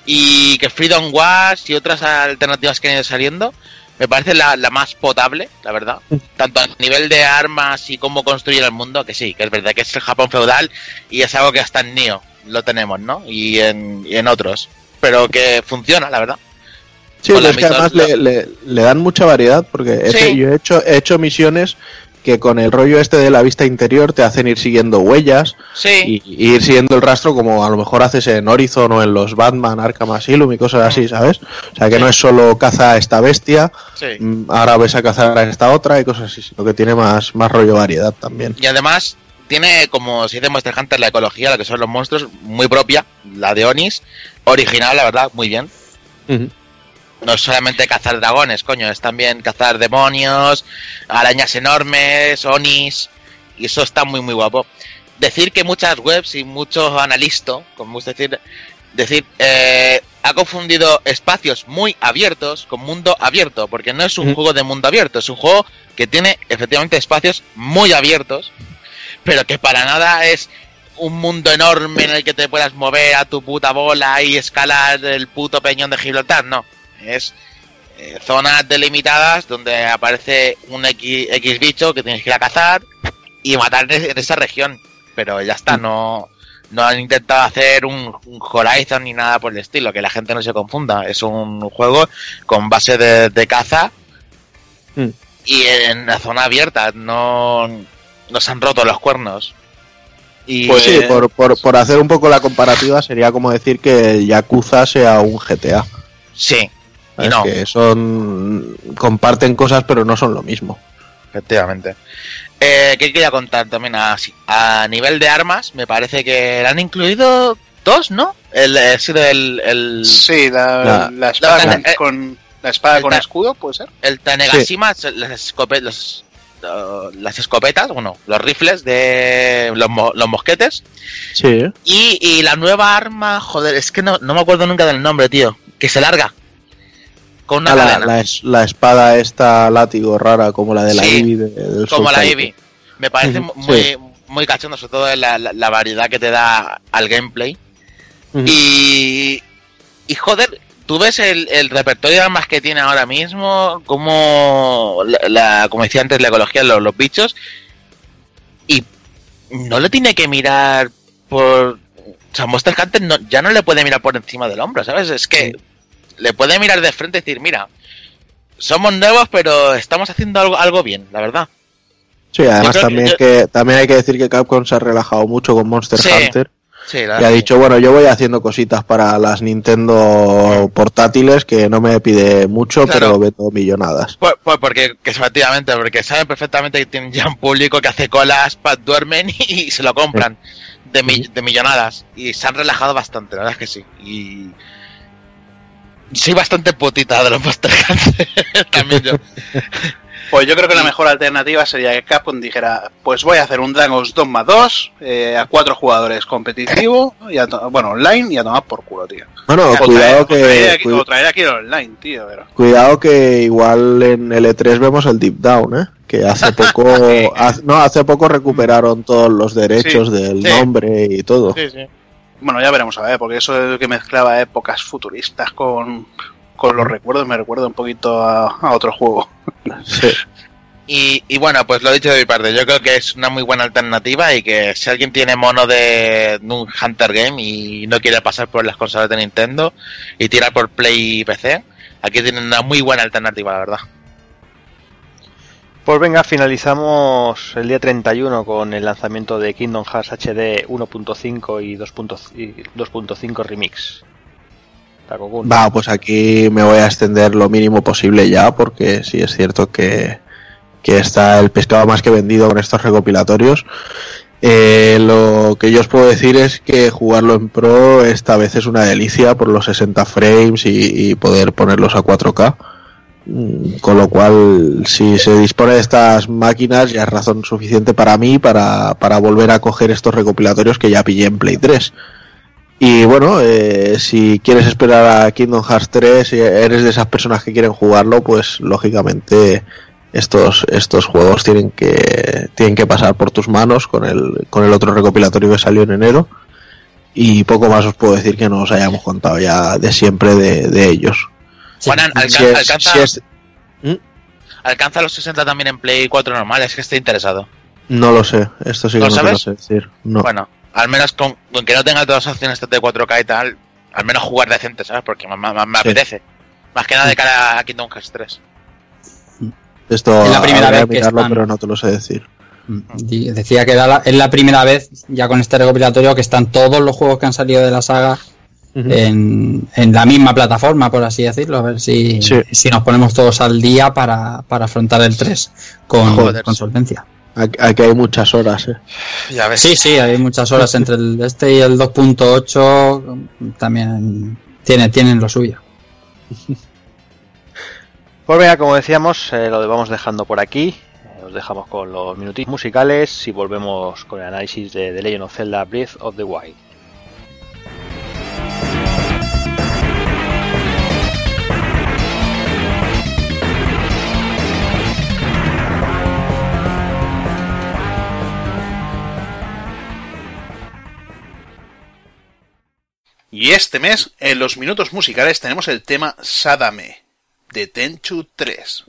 y que Freedom Wars y otras alternativas que han ido saliendo. Me parece la, la más potable, la verdad. Tanto a nivel de armas y cómo construir el mundo, que sí, que es verdad que es el Japón feudal y es algo que hasta en Nioh lo tenemos, ¿no? Y en, y en otros. Pero que funciona, la verdad. Sí, la es que además le, le- le dan mucha variedad porque Sí. yo he hecho, he hecho misiones que con el rollo este de la vista interior te hacen ir siguiendo huellas Sí, y, y ir siguiendo el rastro como a lo mejor haces en Horizon o en los Batman, Arkham Asylum y cosas así, ¿sabes? O sea que Sí. no es solo caza a esta bestia, sí. mm, ahora ves a cazar a esta otra y cosas así, sino que tiene más, más rollo variedad también. Y además tiene, como se dice Monster Hunter, la ecología, lo que son los monstruos, muy propia. La de Onis, original, la verdad, muy bien. No es solamente cazar dragones, coño, es también cazar demonios, arañas enormes, Onis, y eso está muy, muy guapo. Decir que muchas webs y muchos analistas, como gusta decir, decir, eh, ha confundido espacios muy abiertos con mundo abierto, porque no es un juego de mundo abierto, es un juego que tiene efectivamente espacios muy abiertos, pero que para nada es un mundo enorme en el que te puedas mover a tu puta bola y escalar el puto peñón de Gibraltar, no. Es eh, zonas delimitadas donde aparece un X, X bicho que tienes que ir a cazar y matar en esa región. Pero ya está, no, no han intentado hacer un, un Horizon ni nada por el estilo, que la gente no se confunda. Es un juego con base de, de caza Mm. y en la zona abierta, no nos han roto los cuernos. Y Pues sí, por, por, por hacer un poco la comparativa sería como decir que Yakuza sea un GTA. sí, ¿sabes? no. Que son comparten cosas pero no son lo mismo. Efectivamente. Eh, ¿Qué quería contar también? A, a nivel de armas, me parece que han incluido dos, ¿no? El, sido el, el, Sí, la, La- la espada la- con, eh, con- la espada el con ta- escudo, puede ser. el Tanegashima, las, escope- los, uh, las escopetas, bueno, los rifles de los, mo- los mosquetes. Sí. Y, y la nueva arma, joder, es que no, no me acuerdo nunca del nombre, tío. Que se larga. Con una Ah, la, cadena. la es- la espada esta látigo rara como la de la Sí, Eevee de- del como la. Eevee. Me parece muy, sí. muy cachondo, sobre todo la, la- variedad que te da al gameplay. Y, y joder, tú ves el, el repertorio de armas que tiene ahora mismo, como, la, la- como decía antes, la ecología de los, los bichos, y no le tiene que mirar por... O sea, Monster Hunter no- ya no le puede mirar por encima del hombro, ¿sabes? Es que le puede mirar de frente y decir, mira, somos nuevos, pero estamos haciendo algo, algo bien, la verdad. Sí, además que también yo- que también hay que decir que Capcom se ha relajado mucho con Monster Sí, Hunter Sí, y ha que dicho, bueno, yo voy haciendo cositas para las Nintendo portátiles que no me pide mucho, Claro. pero vendo millonadas. Pues, pues porque, que efectivamente, porque saben perfectamente que tienen ya un público que hace colas, duermen y, se lo compran de, mi- de millonadas. Y se han relajado bastante, la verdad es que sí. Y soy bastante putita de los Monster Hunter, también yo. Pues yo creo que la mejor alternativa sería que Capcom dijera, pues voy a hacer un Dragon's Dogma 2 eh, a cuatro jugadores competitivo, y a to- bueno, online y a tomar por culo, tío. Bueno, O traer- cuidado o traer que aquí, cu- o traer aquí el online, tío. Pero... cuidado que igual en L3 vemos el Deep Down, ¿eh? Que hace poco haz- no, hace poco recuperaron todos los derechos Sí, del sí. nombre y todo. Sí, sí. Bueno, ya veremos a ver, porque eso es que mezclaba épocas futuristas con, con los recuerdos me recuerda un poquito a, a otro juego. Sí. Y, y bueno, pues lo dicho de mi parte, yo creo que es una muy buena alternativa y que si alguien tiene mono de, un Hunter Game y no quiere pasar por las consolas de Nintendo y tirar por Play y PC, aquí tienen una muy buena alternativa, la verdad. Pues venga, finalizamos el día 31 con el lanzamiento de Kingdom Hearts HD 1.5 y 2.5 Remix. Va, pues aquí me voy a extender lo mínimo posible ya, porque sí es cierto que, que está el pescado más que vendido con estos recopilatorios. Eh, lo que yo os puedo decir es que jugarlo en Pro esta vez es una delicia por los 60 frames y, y poder ponerlos a 4K. Mm, Con lo cual, si se dispone de estas máquinas, ya es razón suficiente para mí para, para volver a coger estos recopilatorios que ya pillé en Play 3. Y bueno, eh, si quieres esperar a Kingdom Hearts 3, si eres de esas personas que quieren jugarlo, pues lógicamente estos, estos juegos tienen que, tienen que pasar por tus manos con el, con el otro recopilatorio que salió en enero. Y poco más os puedo decir que no os hayamos contado ya de siempre de ellos. Juanan, alca- Si es- alcanza, si es- ¿Mm? alcanza los 60 también en Play 4 normal, es que estoy interesado. No lo sé, esto sí que ¿Lo no te lo sabes? sé decir. No. Bueno, al menos con, con que no tenga todas las opciones de 4K y tal, al menos jugar decente, ¿sabes? Porque me, me- me Sí. apetece. Más que nada de cara a Kingdom Hearts 3. Esto Es la primera vez que que mirarlo, están- pero no te lo sé decir. Di- Decía que era la- es la primera vez, ya con este recopilatorio, que están todos los juegos que han salido de la saga en, en la misma plataforma, por así decirlo. A ver si, Sí. si nos ponemos todos al día para, para afrontar el 3 con, Joder, con solvencia. Aquí, aquí hay muchas horas, eh. Ya ves. Sí, sí, hay muchas horas entre el este y el 2.8. También tiene, tienen lo suyo. Pues venga, como decíamos, eh, lo vamos dejando por aquí. Eh, os dejamos con los minutitos musicales y volvemos con el análisis de The Legend of Zelda Breath of the Wild. Y este mes, en los minutos musicales, tenemos el tema Sadame, de Tenchu 3.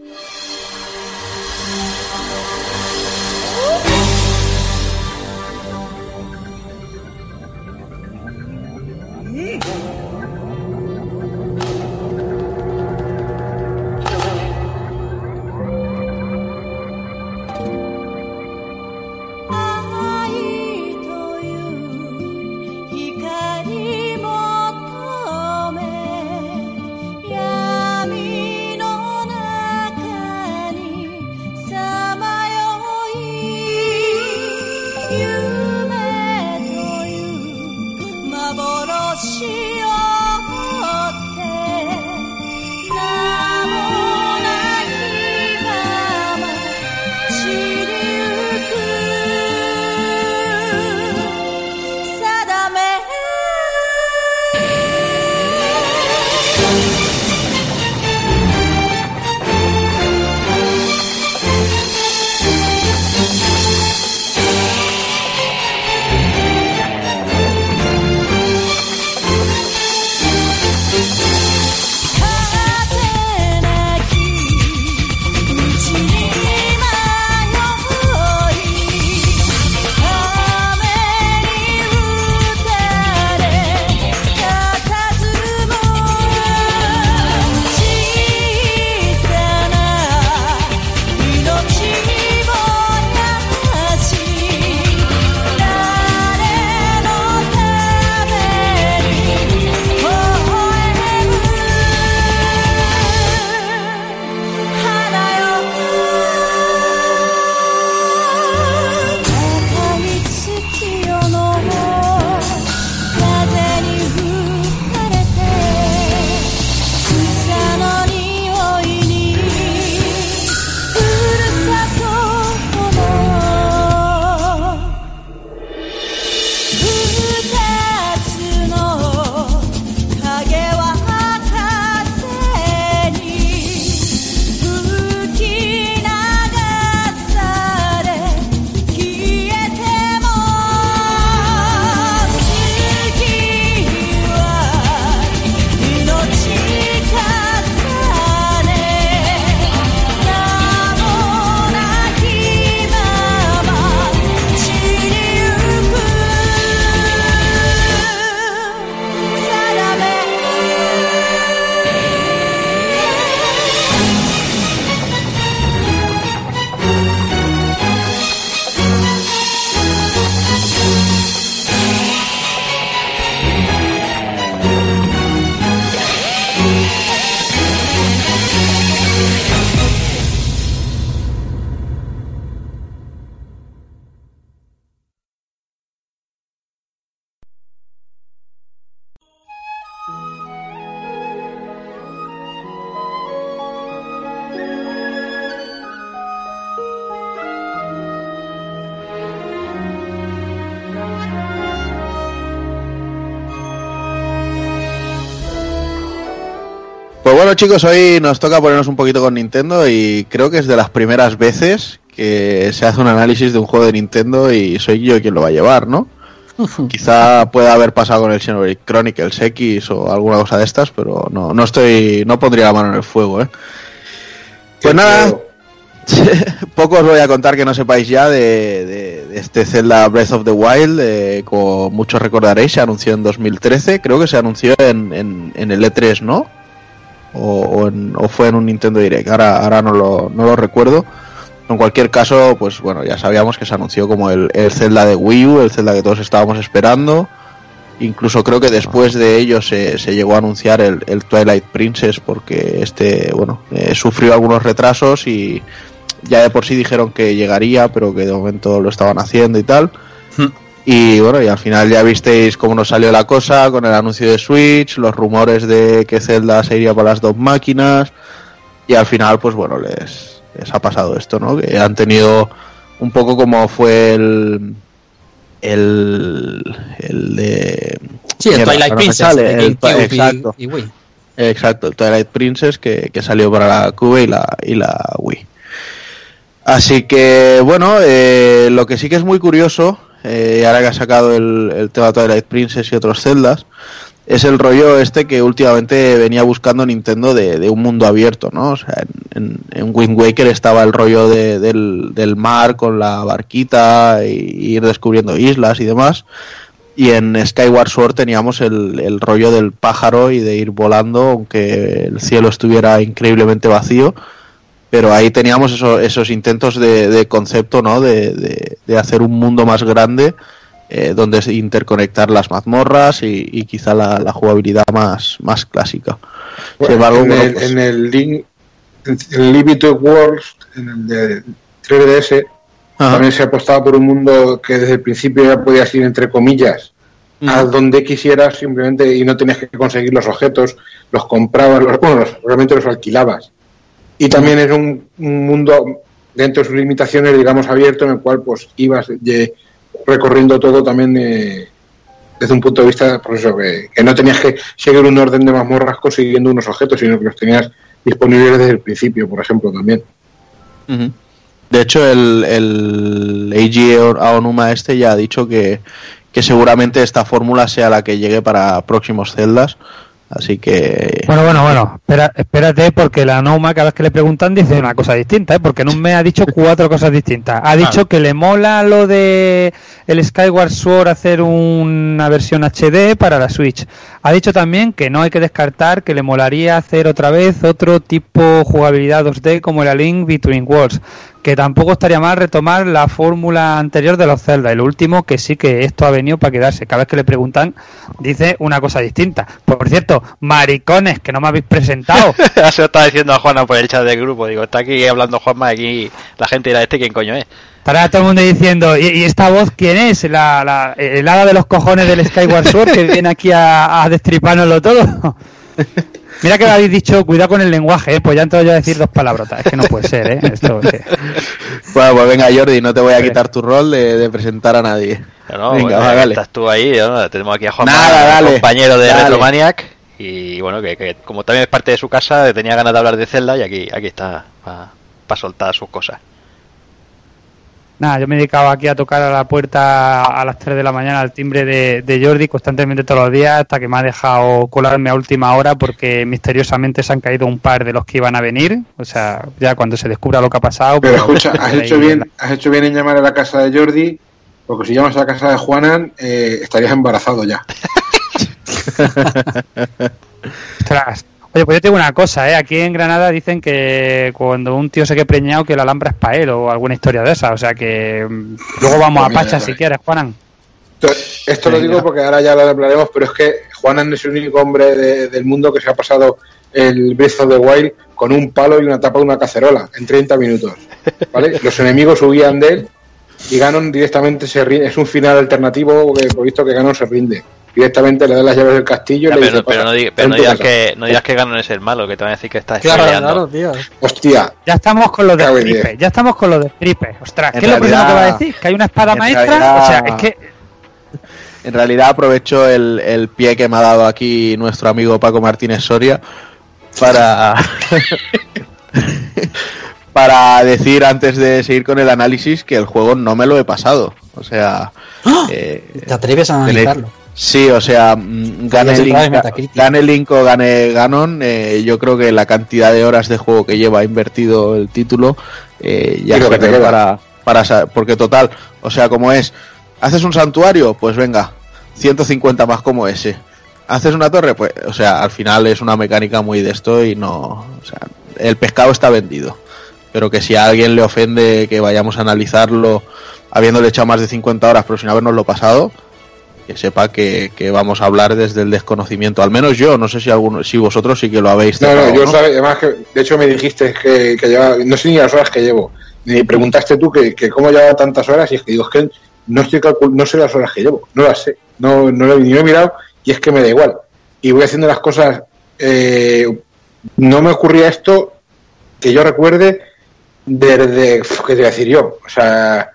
Chicos, hoy nos toca ponernos un poquito con Nintendo y creo que es de las primeras veces que se hace un análisis de un juego de Nintendo y soy yo quien lo va a llevar, ¿no? Quizá pueda haber pasado con el Xenoblade Chronicles X o alguna cosa de estas, pero no, no estoy, no pondría la mano en el fuego, ¿eh? Pues nada, poco os voy a contar que no sepáis ya de, de- de este Zelda Breath of the Wild, eh, como muchos recordaréis, se anunció en 2013, creo que se anunció en, en- en el E3, ¿no? O, o en- o fue en un Nintendo Direct, ahora, ahora no, lo, no lo recuerdo. En cualquier caso, pues bueno, ya sabíamos que se anunció como el, el Zelda de Wii U, el Zelda que todos estábamos esperando. Incluso creo que después de ello se, se llegó a anunciar el, Twilight Princess porque este, bueno, eh, sufrió algunos retrasos y ya de por sí dijeron que llegaría, pero que de momento lo estaban haciendo y tal. Y bueno, y al final ya visteis cómo nos salió la cosa con el anuncio de Switch, los rumores de que Zelda se iría para las dos máquinas. Y al final, pues bueno, les, les ha pasado esto, ¿no? Que han tenido un poco como fue el. El. El de. Sí, el Twilight Princess sale, el- y- exacto. y Wii. Exacto, el Twilight Princess que, que salió para la Cube y la, y la Wii. Así que, bueno, eh, lo que sí que es muy curioso, eh, ahora que ha sacado el, el tema Twilight Princess y otros celdas, es el rollo este que últimamente venía buscando Nintendo de, de un mundo abierto, ¿no? O sea, en, Wind Waker estaba el rollo de- del, del mar con la barquita y, y ir descubriendo islas y demás. Y en Skyward Sword teníamos el, el rollo del pájaro y de ir volando, aunque el cielo estuviera increíblemente vacío. Pero ahí teníamos eso- esos intentos de, de concepto, ¿no? De, de- de hacer un mundo más grande, eh, donde interconectar las mazmorras y, y quizá la, la jugabilidad más, más clásica. Sin embargo, en, bueno, el, pues- en el Link, el Limited Worlds, en el de 3DS, Ajá. también se apostaba por un mundo que desde el principio ya podías ir entre comillas a donde quisieras simplemente y no tenías que conseguir los objetos, los comprabas, los, bueno, los- realmente los alquilabas. Y también es un, un mundo dentro de sus limitaciones, digamos, abierto, en el cual pues ibas recorriendo todo también eh, desde un punto de vista, por eso, que, no tenías que seguir un orden de mazmorras consiguiendo unos objetos, sino que los tenías disponibles desde el principio, por ejemplo, también. De hecho, el, el Eiji Aonuma este ya ha dicho que, que seguramente esta fórmula sea la que llegue para próximos celdas. Así que. Bueno, bueno, bueno, espera, espérate porque la Noma cada vez que le preguntan dice una cosa distinta, ¿eh? porque un mes ha dicho cuatro cosas distintas. Ha dicho que le mola lo de el Skyward Sword hacer una versión HD para la Switch. Ha dicho también que no hay que descartar que le molaría hacer otra vez otro tipo jugabilidad 2D como la Link Between Worlds. Que tampoco estaría mal retomar la fórmula anterior de los Zelda. El último, que sí que esto ha venido para quedarse. Cada vez que le preguntan, dice una cosa distinta. Por cierto, maricones, que no me habéis presentado. Lo estaba diciendo a Juana por el chat del grupo. Digo, está aquí hablando Juanma, aquí la gente dirá, ¿este quién coño es? Estará todo el mundo diciendo, ¿y, y esta voz quién es? La, la, el hada de los cojones del Skyward Sword que viene aquí a, a destripárnoslo todo. Mira que habéis dicho, cuidado con el lenguaje, ¿eh? pues ya entro yo a decir dos palabrotas. Es que no puede ser, ¿eh? Esto, Bueno, pues venga, Jordi, no te voy a quitar tu rol de, de presentar a nadie. No, Venga, bueno, va, dale. estás tú ahí, ¿no? tenemos aquí a dale, compañero de dale. Retromaniac. Y bueno, que, que como también es parte de su casa, tenía ganas de hablar de Zelda y aquí, aquí está para soltar sus cosas. Nada, yo me dedicaba aquí a tocar a la puerta a las 3 de la mañana al timbre de, de Jordi constantemente todos los días hasta que me ha dejado colarme a última hora porque misteriosamente se han caído un par de los que iban a venir. O sea, ya cuando se descubra lo que ha pasado. Pero pues, escucha, has hecho bien, has hecho bien en llamar a la casa de Jordi, porque si llamas a la casa de Juanan, eh, estarías embarazado ya. Ostras. Oye, pues yo tengo una cosa, ¿eh? Aquí en Granada dicen que cuando un tío se quede preñado que la alhambra es para él o alguna historia de esa. O sea que mm, luego vamos a Pues mira, Pacha ya si quieres, Juanan. Entonces, esto lo digo porque ahora ya lo hablaremos, pero es que Juanan es el único hombre de- del mundo que se ha pasado el Breath of the Wild con un palo y una tapa de una cacerola en 30 minutos. ¿vale? Los enemigos huían de él y Ganon directamente se rinde. Es un final alternativo que por visto que Ganon se rinde. Directamente le da las llaves del castillo y le pero, dice, pero no, "Pasa, diga- pero no digas casa". que, no digas que Ganon es el malo, que te van a decir que estás Claro, claro, tío. Hostia, Ya estamos con lo de Cago en Stripe, diez. ya estamos con lo de Stripe. Ostras, ¿qué En es lo primero que va a decir? ¿Que hay una espada en maestra? realidad- O sea, es que En realidad aprovecho el, el pie que me ha dado aquí nuestro amigo Paco Martínez Soria para para decir antes de seguir con el análisis que el juego no me lo he pasado. O sea, eh, ¿Te atreves a analizarlo? sí, o sea, mm, gane Link, gane Link o gane Ganon, eh, yo creo que la cantidad de horas de juego que lleva invertido el título eh, ya se que te para, para porque total, o sea, como es, haces un santuario, pues venga, 150 más como ese. Haces una torre, pues, o sea, al final es una mecánica muy de esto y no, o sea, el pescado está vendido. Pero que si a alguien le ofende que vayamos a analizarlo habiéndole echado más de 50 horas, pero sin habernoslo pasado, que sepa que, que vamos a hablar desde el desconocimiento. Al menos yo, no sé si alguno, si vosotros sí que lo habéis No, yo ¿no? sabe, además que, de hecho me dijiste que, que llevaba, no sé ni las horas que llevo, me preguntaste tú que, que cómo llevaba tantas horas y es que digo, es que no estoy no sé las horas que llevo, no las sé, no, no lo, ni lo he mirado y es que me da igual. Y voy haciendo las cosas, eh, no me ocurría esto que yo recuerde desde, ¿qué te voy a decir yo? O sea,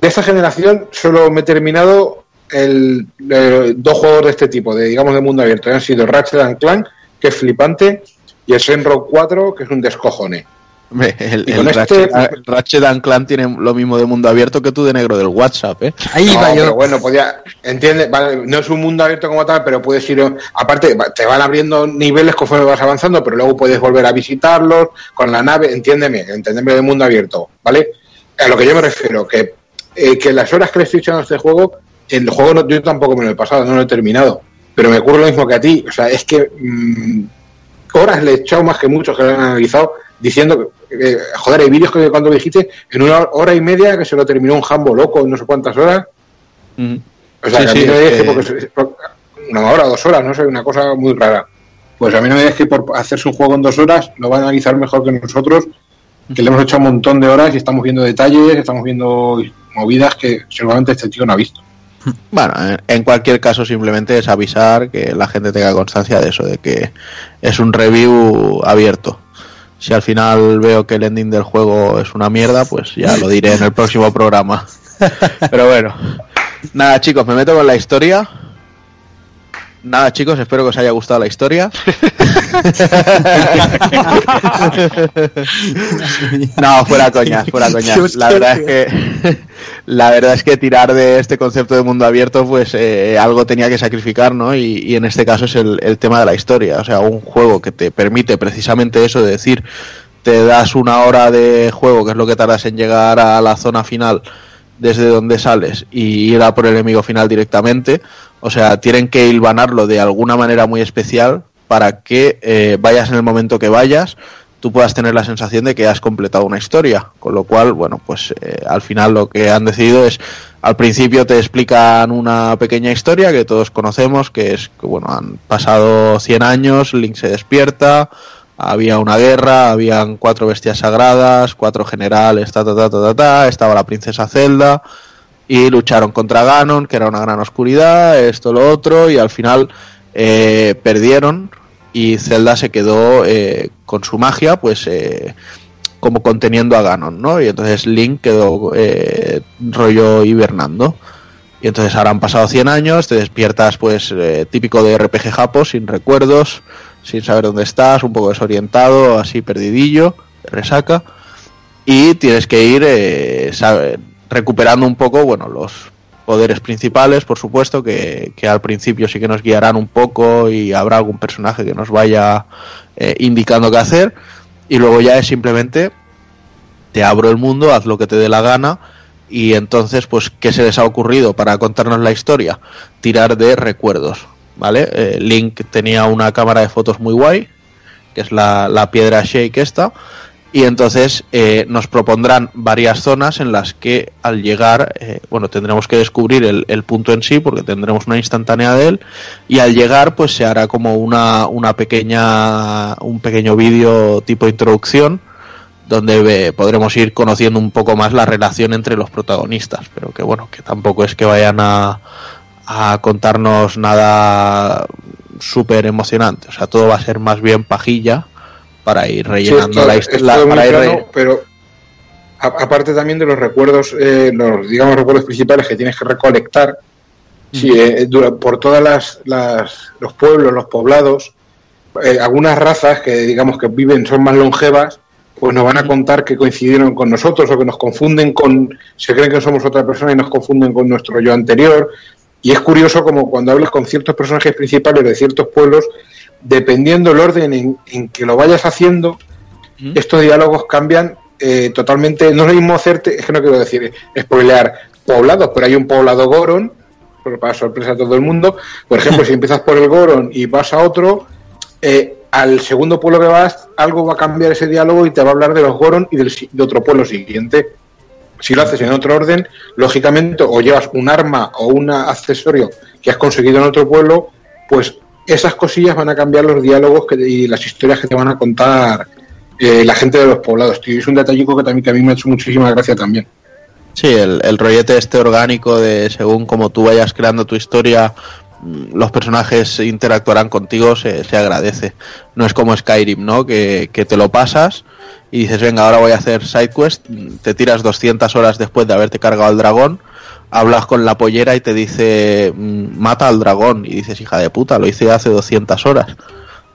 de esta generación solo me he terminado el, dos juegos de este tipo, de digamos de mundo abierto, han sido Ratchet and Clank, que es flipante, y el Shenron 4, que es un descojone. Hombre, El, el Ratchet, este- el Ratchet and Clank tiene lo mismo de mundo abierto que tú de negro del WhatsApp, ¿eh? Ahí no, iba pero yo. bueno, podía, entiende, vale, no es un mundo abierto como tal, pero puedes ir, aparte, va- te van abriendo niveles conforme vas avanzando, pero luego puedes volver a visitarlos con la nave, entiéndeme, entiéndeme de mundo abierto, ¿vale? A lo que yo me refiero, que, eh, que las horas que le estoy echando a este juego, el juego no- yo tampoco me lo he pasado, no lo he terminado, pero me ocurre lo mismo que a ti, o sea, es que mm, horas le he echado más que muchos que lo han analizado, diciendo que, eh, joder, hay vídeos que cuando dijiste, en una hora y media que se lo terminó un jambo loco en no sé cuántas horas, o sea, Sí, que a sí, mí no me es que- porque se- por- una hora, dos horas, no sé, una cosa muy rara. Pues a mí no me deje por hacerse un juego en dos horas, lo va a analizar mejor que nosotros, que le hemos hecho un montón de horas y estamos viendo detalles, estamos viendo movidas que seguramente este tío no ha visto. Bueno, en- en cualquier caso simplemente es avisar que la gente tenga constancia de eso, de que es un review abierto. Si al final veo que el ending del juego es una mierda, pues ya lo diré en el próximo programa. Pero bueno, nada chicos, me meto con la historia. Nada chicos, espero que os haya gustado la historia. No, fuera coñas, fuera coñas. La verdad es que la verdad es que tirar de este concepto de mundo abierto, pues eh, algo tenía que sacrificar, ¿no? Y, y en este caso es el, el tema de la historia. O sea, un juego que te permite precisamente eso de decir, te das una hora de juego, que es lo que tardas en llegar a la zona final desde donde sales y ir a por el enemigo final directamente. O sea, tienen que hilvanarlo de alguna manera muy especial para que eh, vayas en el momento que vayas, tú puedas tener la sensación de que has completado una historia. Con lo cual, bueno, pues eh, al final lo que han decidido es, al principio te explican una pequeña historia que todos conocemos, que es que, bueno, han pasado 100 años, Link se despierta, había una guerra, habían cuatro bestias sagradas, cuatro generales, ta ta ta ta ta, ta, estaba la princesa Zelda y lucharon contra Ganon, que era una gran oscuridad, esto lo otro y al final eh, perdieron y Zelda se quedó eh, con su magia, pues eh, como conteniendo a Ganon, ¿no? Y entonces Link quedó eh, rollo hibernando. Y entonces ahora han pasado 100 años, te despiertas pues eh, típico de RPG Japo, sin recuerdos, sin saber dónde estás, un poco desorientado, así perdidillo, resaca, y tienes que ir eh, recuperando un poco, bueno, los poderes principales, por supuesto, que, que al principio sí que nos guiarán un poco y habrá algún personaje que nos vaya eh, indicando qué hacer, y luego ya es simplemente te abro el mundo, haz lo que te dé la gana, y entonces, pues, ¿qué se les ha ocurrido para contarnos la historia? Tirar de recuerdos, ¿vale? Eh, Link tenía una cámara de fotos muy guay, que es la, la piedra Shake esta, y entonces eh, nos propondrán varias zonas en las que al llegar, eh, bueno, tendremos que descubrir el, el punto en sí, porque tendremos una instantánea de él, y al llegar, pues se hará como una, una pequeña, un pequeño vídeo tipo introducción, donde ve- podremos ir conociendo un poco más la relación entre los protagonistas, pero que bueno, que tampoco es que vayan a, a contarnos nada súper emocionante, o sea, todo va a ser más bien pajilla para ir rellenando Sí, la historia. re- pero a- aparte también de los recuerdos, eh, los digamos recuerdos principales que tienes que recolectar, sí, eh, por todas las, las- los pueblos, los poblados, eh, algunas razas que digamos que viven, son más longevas, pues nos van a contar que coincidieron con nosotros o que nos confunden con, se creen que somos otra persona y nos confunden con nuestro yo anterior. Y es curioso como cuando hablas con ciertos personajes principales de ciertos pueblos, dependiendo el orden en, que lo vayas haciendo, estos diálogos cambian eh, totalmente. No es lo mismo hacerte, es que no quiero decir spoilear poblados, pero hay un poblado Goron, para sorpresa a todo el mundo. Por ejemplo, si empiezas por el Goron y vas a otro, eh, al segundo pueblo que vas, algo va a cambiar ese diálogo y te va a hablar de los Goron y del, de otro pueblo siguiente. Si lo haces en otro orden, lógicamente, o llevas un arma o un accesorio que has conseguido en otro pueblo, pues esas cosillas van a cambiar los diálogos que, y las historias que te van a contar eh, la gente de los poblados. Tío. Es un detallico que también que a mí me ha hecho muchísima gracia también. Sí, el, rollete este orgánico de según como tú vayas creando tu historia, los personajes interactuarán contigo, se, se agradece. No es como Skyrim, ¿no? Que, que, te lo pasas y dices, venga, ahora voy a hacer sidequest, te tiras 200 horas después de haberte cargado al dragón, hablas con la pollera y te dice, mm, mata al dragón, y dices, hija de puta, lo hice hace 200 horas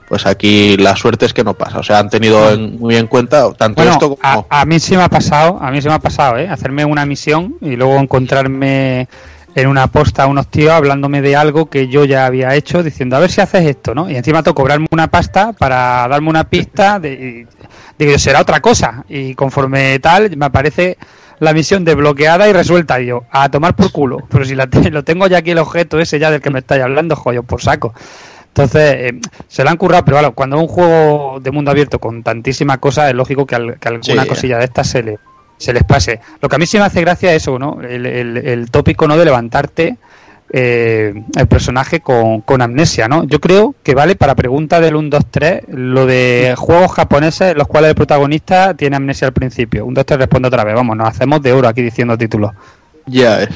pues aquí la suerte es que no pasa. O sea, han tenido muy en cuenta tanto esto como... A, mí sí me ha pasado, a mí sí me ha pasado, ¿eh? Hacerme una misión y luego encontrarme en una posta a unos tíos hablándome de algo que yo ya había hecho, diciendo, a ver si haces esto, ¿no? Y encima tengo cobrarme una pasta para darme una pista de, de que será otra cosa. Y conforme tal, me aparece la misión desbloqueada y resuelta. Y yo, a tomar por culo. Pero si la lo tengo ya aquí el objeto ese ya del que me estáis hablando, joyo, por saco. Entonces, eh, se lo han currado, pero bueno, cuando es un juego de mundo abierto con tantísimas cosas, es lógico que, alguna cosilla de estas se, le, se les pase. Lo que a mí sí me hace gracia es eso, ¿no? El, tópico, ¿no? De levantarte eh, el personaje con, con, amnesia, ¿no? Yo creo que vale para pregunta del 1, 2, 3 lo de juegos japoneses en los cuales el protagonista tiene amnesia al principio. Un 2, 3 responde otra vez. Vamos, nos hacemos de oro aquí diciendo títulos. Ya es.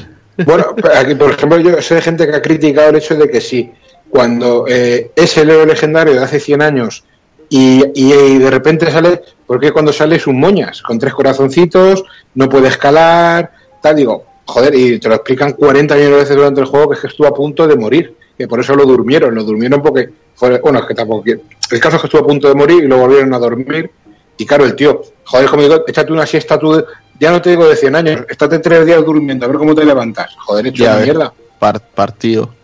Bueno, aquí, por ejemplo, yo sé gente que ha criticado el hecho de que sí cuando eh, es el héroe legendario de hace 100 años y, y, de repente sale, porque cuando sale es un moñas, con tres corazoncitos, no puede escalar, tal, digo, joder, y te lo explican 40 millones de veces durante el juego que es que estuvo a punto de morir, que por eso lo durmieron, lo durmieron porque, fue, bueno, es que tampoco, el caso es que estuvo a punto de morir y lo volvieron a dormir, y claro, el tío, joder, como digo, échate una siesta tú, ya no te digo de 100 años, estate tres días durmiendo, a ver cómo te levantas, joder, hecho una mierda. partido.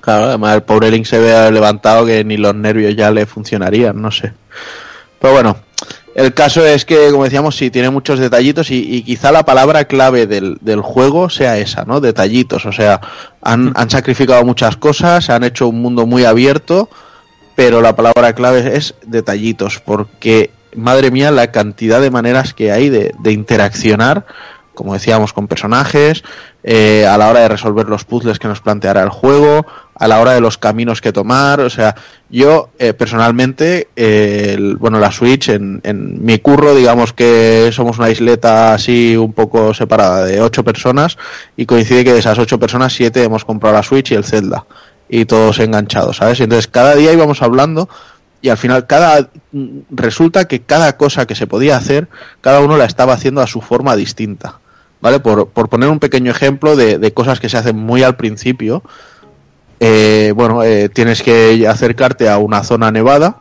Claro, además el pobre Link se ve levantado que ni los nervios ya le funcionarían, no sé. Pero bueno, el caso es que, como decíamos, sí, tiene muchos detallitos y, quizá la palabra clave del, juego sea esa, ¿no? Detallitos. O sea, han, han, sacrificado muchas cosas, han hecho un mundo muy abierto, pero la palabra clave es detallitos, porque, madre mía, la cantidad de maneras que hay de, de interaccionar como decíamos, con personajes, eh, a la hora de resolver los puzzles que nos planteará el juego, a la hora de los caminos que tomar. O sea, yo eh, personalmente, bueno, la Switch, en, en, mi curro, digamos que somos una isleta así un poco separada de ocho personas y coincide que de esas ocho personas, siete hemos comprado la Switch y el Zelda y todos enganchados, ¿sabes? Y entonces cada día íbamos hablando y al final cada resulta que cada cosa que se podía hacer, cada uno la estaba haciendo a su forma distinta. ¿Vale? Por, por poner un pequeño ejemplo de, de, cosas que se hacen muy al principio, eh, bueno, eh, tienes que acercarte a una zona nevada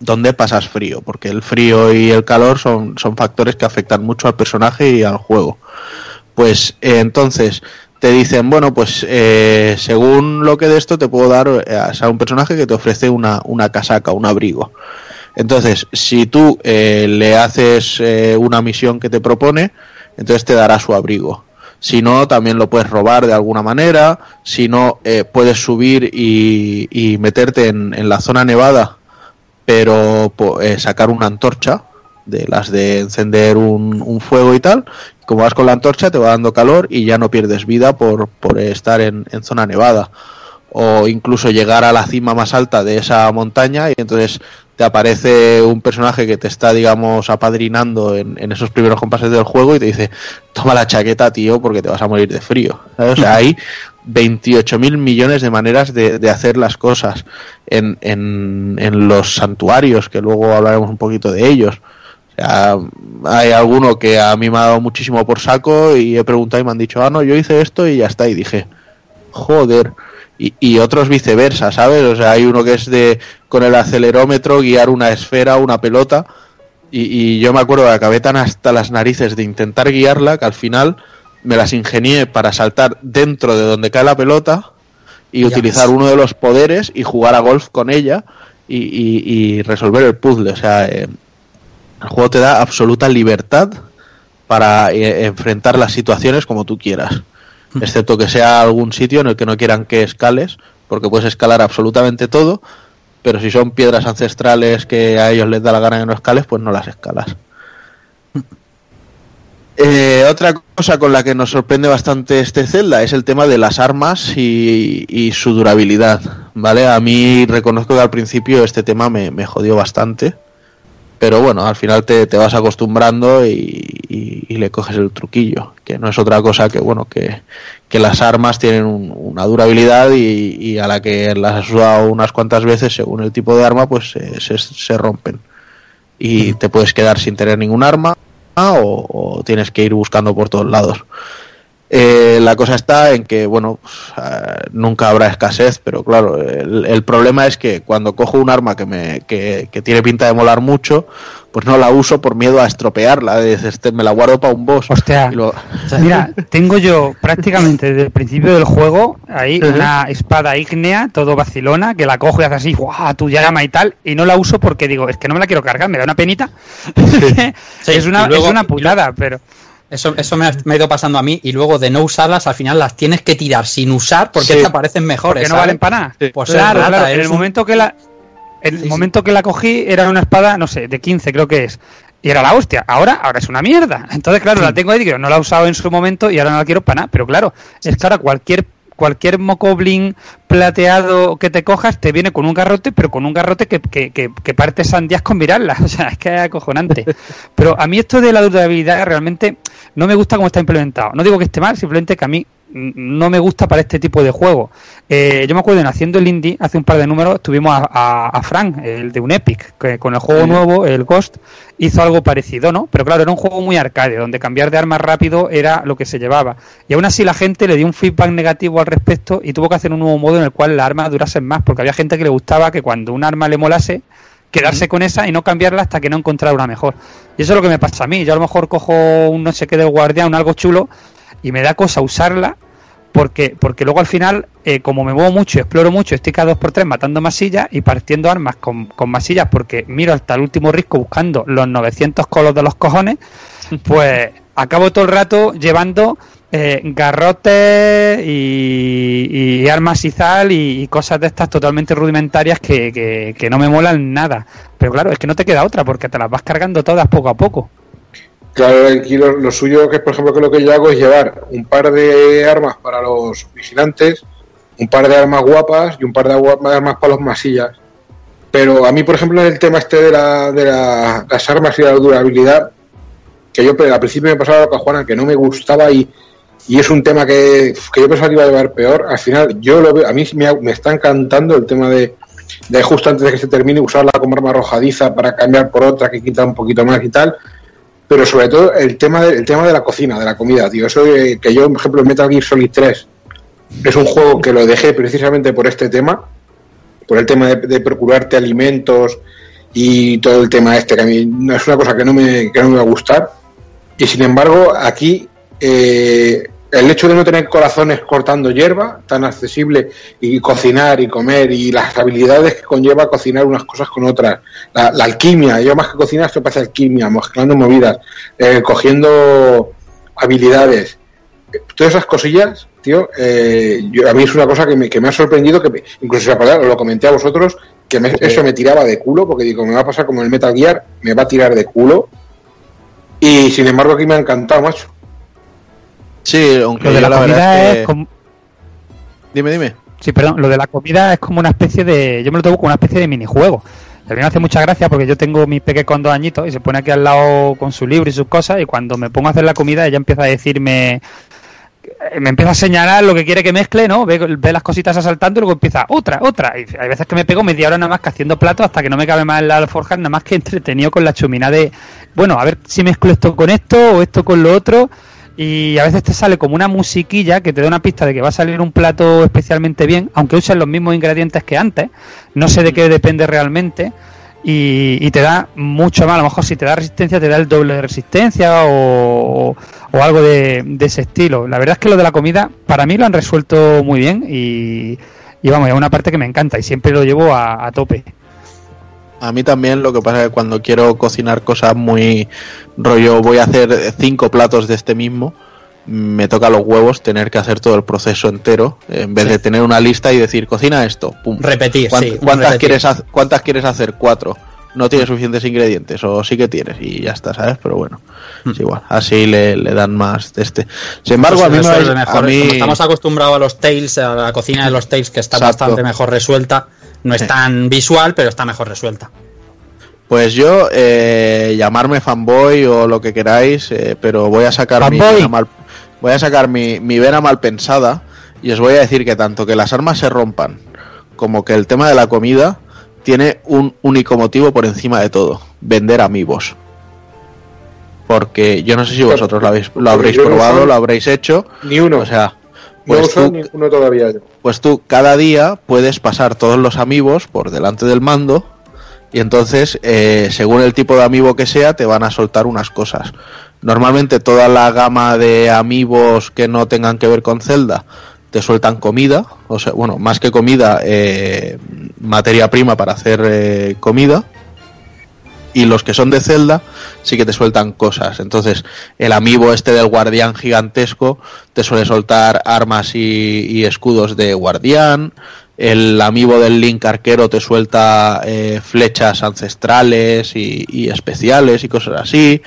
donde pasas frío, porque el frío y el calor son, son factores que afectan mucho al personaje y al juego. Pues eh, entonces te dicen, bueno, pues eh, según lo que de esto te puedo dar eh, a un personaje que te ofrece una, una casaca, un abrigo. Entonces, si tú le haces una misión que te propone, entonces te dará su abrigo. Si no, también lo puedes robar de alguna manera. Si no, eh, puedes subir y, meterte en, en, la zona nevada, pero eh, sacar una antorcha, de las de encender un, un, fuego y tal. Como vas con la antorcha, te va dando calor y ya no pierdes vida por, por estar en, en zona nevada. O incluso llegar a la cima más alta de esa montaña y entonces te aparece un personaje que te está, digamos, apadrinando en, en, esos primeros compases del juego y te dice, toma la chaqueta, tío, porque te vas a morir de frío. O sea, hay 28 mil millones de maneras de, de hacer las cosas en, en, en, los santuarios, que luego hablaremos un poquito de ellos. O sea, hay alguno que a mí me ha dado muchísimo por saco y he preguntado y me han dicho, ah, no, yo hice esto y ya está. Y dije, joder, y, y otros viceversa, ¿sabes? O sea, hay uno que es de con el acelerómetro guiar una esfera, una pelota, y, y yo me acuerdo que acabé tan hasta las narices de intentar guiarla que al final me las ingenié para saltar dentro de donde cae la pelota y Ya utilizar ves. uno de los poderes y jugar a golf con ella y, y- y resolver el puzzle. O sea, eh, el juego te da absoluta libertad para eh, enfrentar las situaciones como tú quieras. Excepto que sea algún sitio en el que no quieran que escales, porque puedes escalar absolutamente todo, pero si son piedras ancestrales que a ellos les da la gana que no escales, pues no las escalas. Eh, otra cosa con la que nos sorprende bastante este Zelda es el tema de las armas y, y su durabilidad, ¿vale? A mí reconozco que al principio este tema me, me jodió bastante, pero bueno, al final te, te vas acostumbrando y, y- y le coges el truquillo, que no es otra cosa que, bueno, que, que las armas tienen un- una durabilidad y, y a la que las has usado unas cuantas veces, según el tipo de arma, pues se, se- se rompen. Y te puedes quedar sin tener ningún arma o, o tienes que ir buscando por todos lados. Eh, la cosa está en que, bueno, pues, eh, nunca habrá escasez, pero claro, el, el problema es que cuando cojo un arma que, me, que, que tiene pinta de molar mucho, pues no la uso por miedo a estropearla. "Este, me la guardo para un boss. Hostia. Lo- Mira, tengo yo prácticamente desde el principio del juego ahí una espada ígnea, todo vacilona, que la cojo y hace así, ¡guau! Tu llama y tal, y no la uso porque digo, es que no me la quiero cargar, me da una penita. Sí, es, una, luego- es una putada, pero. Eso, eso me, ha, me ha ido pasando a mí y luego de no usarlas al final las tienes que tirar sin usar porque Sí. te parecen mejores. que no valen para nada. Pues claro, es rata, claro, en el un- momento que la. En el Sí, sí. momento que la cogí era una espada, no sé, de 15 creo que es. Y era la hostia. Ahora, ahora es una mierda. Entonces, claro, la tengo ahí, digo, no la he usado en su momento y ahora no la quiero para nada. Pero claro, es que ahora cualquier cualquier mocoblin plateado que te cojas te viene con un garrote, pero con un garrote que, que, que, que parte sandías con mirarla. O sea, es que es acojonante. Pero a mí esto de la durabilidad realmente no me gusta cómo está implementado. No digo que esté mal, simplemente que a mí no me gusta para este tipo de juego. Eh, yo me acuerdo en haciendo el indie, hace un par de números, tuvimos a, a, a Frank, el de un Epic, que con el juego nuevo, el Ghost, hizo algo parecido, ¿no? Pero claro, era un juego muy arcade, donde cambiar de arma rápido era lo que se llevaba. Y aún así la gente le dio un feedback negativo al respecto y tuvo que hacer un nuevo modo en el cual las armas durasen más, porque había gente que le gustaba que cuando un arma le molase, quedarse con esa y no cambiarla hasta que no encontrara una mejor. Y eso es lo que me pasa a mí. Yo a lo mejor cojo un no sé qué del guardián, algo chulo, y me da cosa usarla, porque, porque luego al final, eh, como me muevo mucho, exploro mucho, estoy cada dos por tres matando masillas y partiendo armas con, con masillas, porque miro hasta el último risco buscando los 900 colos de los cojones, pues acabo todo el rato llevando eh, garrotes y, y armas y tal y, y cosas de estas totalmente rudimentarias que, que, que no me molan nada. Pero claro, es que no te queda otra porque te las vas cargando todas poco a poco. Claro, aquí lo, suyo, que por ejemplo, que lo que yo hago es llevar un par de armas para los vigilantes, un par de armas guapas y un par de armas para los masillas. Pero a mí, por ejemplo, en el tema este de, la, de la- las armas y la durabilidad, que yo al principio me pasaba lo que a Juana, que no me gustaba y, es un tema que, yo pensaba que iba a llevar peor. Al final, yo lo veo, a mí me, me está encantando el tema de, de justo antes de que se termine usarla como arma arrojadiza para cambiar por otra que quita un poquito más y tal pero sobre todo el tema de, el tema de la cocina, de la comida, tío. Eso que yo, por ejemplo, Metal Gear Solid 3 es un juego que lo dejé precisamente por este tema, por el tema de, de procurarte alimentos y todo el tema este, que a mí no es una cosa que no me, que no me va a gustar. Y sin embargo, aquí eh, el hecho de no tener corazones cortando hierba, tan accesible, y cocinar y comer, y las habilidades que conlleva cocinar unas cosas con otras, la, la alquimia, yo más que cocinar, esto parece alquimia, mezclando movidas, eh, cogiendo habilidades, todas esas cosillas, tío, eh, yo- a mí es una cosa que me, que me ha sorprendido, que me- incluso lo comenté a vosotros, que me- eso me tiraba de culo, porque digo, me va a pasar como el Metal Gear, me va a tirar de culo, y sin embargo aquí me ha encantado, macho. Sí, aunque Lo de la la comida es que- como... Dime, dime. Sí, perdón, lo de la comida es como una especie de. Yo me lo tomo como una especie de minijuego. A mí me hace mucha gracia porque yo tengo mi peque con dos añitos y se pone aquí al lado con su libro y sus cosas. Y cuando me pongo a hacer la comida, ella empieza a decirme. Me empieza a señalar lo que quiere que mezcle, ¿no? Ve, ve las cositas asaltando y luego empieza otra, otra. Y hay veces que me pego media hora nada más que haciendo platos hasta que no me cabe más en la alforja, nada más que entretenido con la chumina de. Bueno, a ver si mezclo esto con esto o esto con lo otro. Y a veces te sale como una musiquilla que te da una pista de que va a salir un plato especialmente bien, aunque usen los mismos ingredientes que antes, no sé de qué depende realmente, y, y te da mucho más, a lo mejor si te da resistencia te da el doble de resistencia o, o algo de, de ese estilo. La verdad es que lo de la comida para mí lo han resuelto muy bien y, y vamos, es una parte que me encanta y siempre lo llevo a, a tope. A mí también lo que pasa es que cuando quiero cocinar cosas muy rollo, voy a hacer cinco platos de este mismo, me toca los huevos tener que hacer todo el proceso entero, en vez Sí. de tener una lista y decir, cocina esto, pum. Repetir, ¿Cuánt- sí, ¿Cuántas, repetir. quieres, haz- ¿Cuántas quieres hacer? Cuatro. No tienes suficientes ingredientes, o sí que tienes, y ya está, ¿sabes? Pero bueno, Hmm. es igual. Así le, le dan más de este. Sin embargo, a mí, me Pues resuelve vais- mejor. a mí- Como estamos acostumbrados a los Tails, a la cocina de los Tails, que está Exacto. bastante mejor resuelta. No es Sí. tan visual, pero está mejor resuelta. Pues yo, eh, llamarme fanboy o lo que queráis, eh, pero voy a sacar mi vena mal, voy a sacar mi, mi vena mal pensada y os voy a decir que tanto que las armas se rompan como que el tema de la comida tiene un único motivo por encima de todo, vender amigos. Porque yo no sé si vosotros lo habéis, lo habréis probado, lo habréis hecho, Ni uno. o sea, no pues uso tú, ninguno todavía yo. pues tú cada día puedes pasar todos los amigos por delante del mando y entonces eh, según el tipo de amiibo que sea te van a soltar unas cosas. Normalmente toda la gama de amigos que no tengan que ver con Zelda te sueltan comida, o sea, bueno, más que comida, eh, materia prima para hacer eh, comida. Y los que son de Zelda sí que te sueltan cosas. Entonces, el amiibo este del guardián gigantesco te suele soltar armas y, y escudos de guardián. El amiibo del Link arquero te suelta eh, flechas ancestrales y, y especiales y cosas así.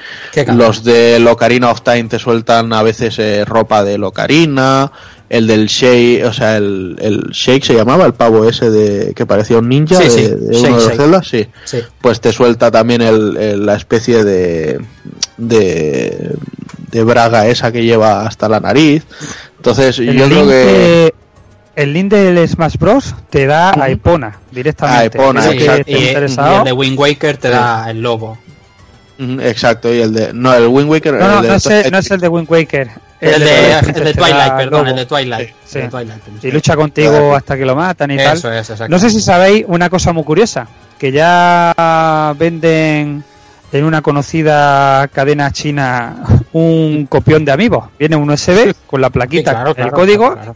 Los de Locarina of Time te sueltan a veces eh, ropa de Locarina. El del Shake, o sea, el, el Shake se llamaba, el pavo ese de que parecía un ninja Sí, de, sí, de Shake, sí Sí. pues te suelta también el, el- la especie de, de de braga esa que lleva hasta la nariz. Entonces El yo creo que de- el link del Smash Bros. te da a Epona directamente. A Epona, y, y el de Wind Waker te da el lobo. Exacto y el de no el Wind Waker No, no, el de no, es el, no es el de Wind Waker. El, de, el Twilight, perdón, lobo. el de Twilight. Sí. De Twilight. Y lucha contigo hasta que lo matan y tal. Eso es, exacto. No sé si sabéis una cosa muy curiosa, que ya venden en una conocida cadena china un copión de amigos. Viene un USB con la Sí, plaquita, claro, el código, claro, claro.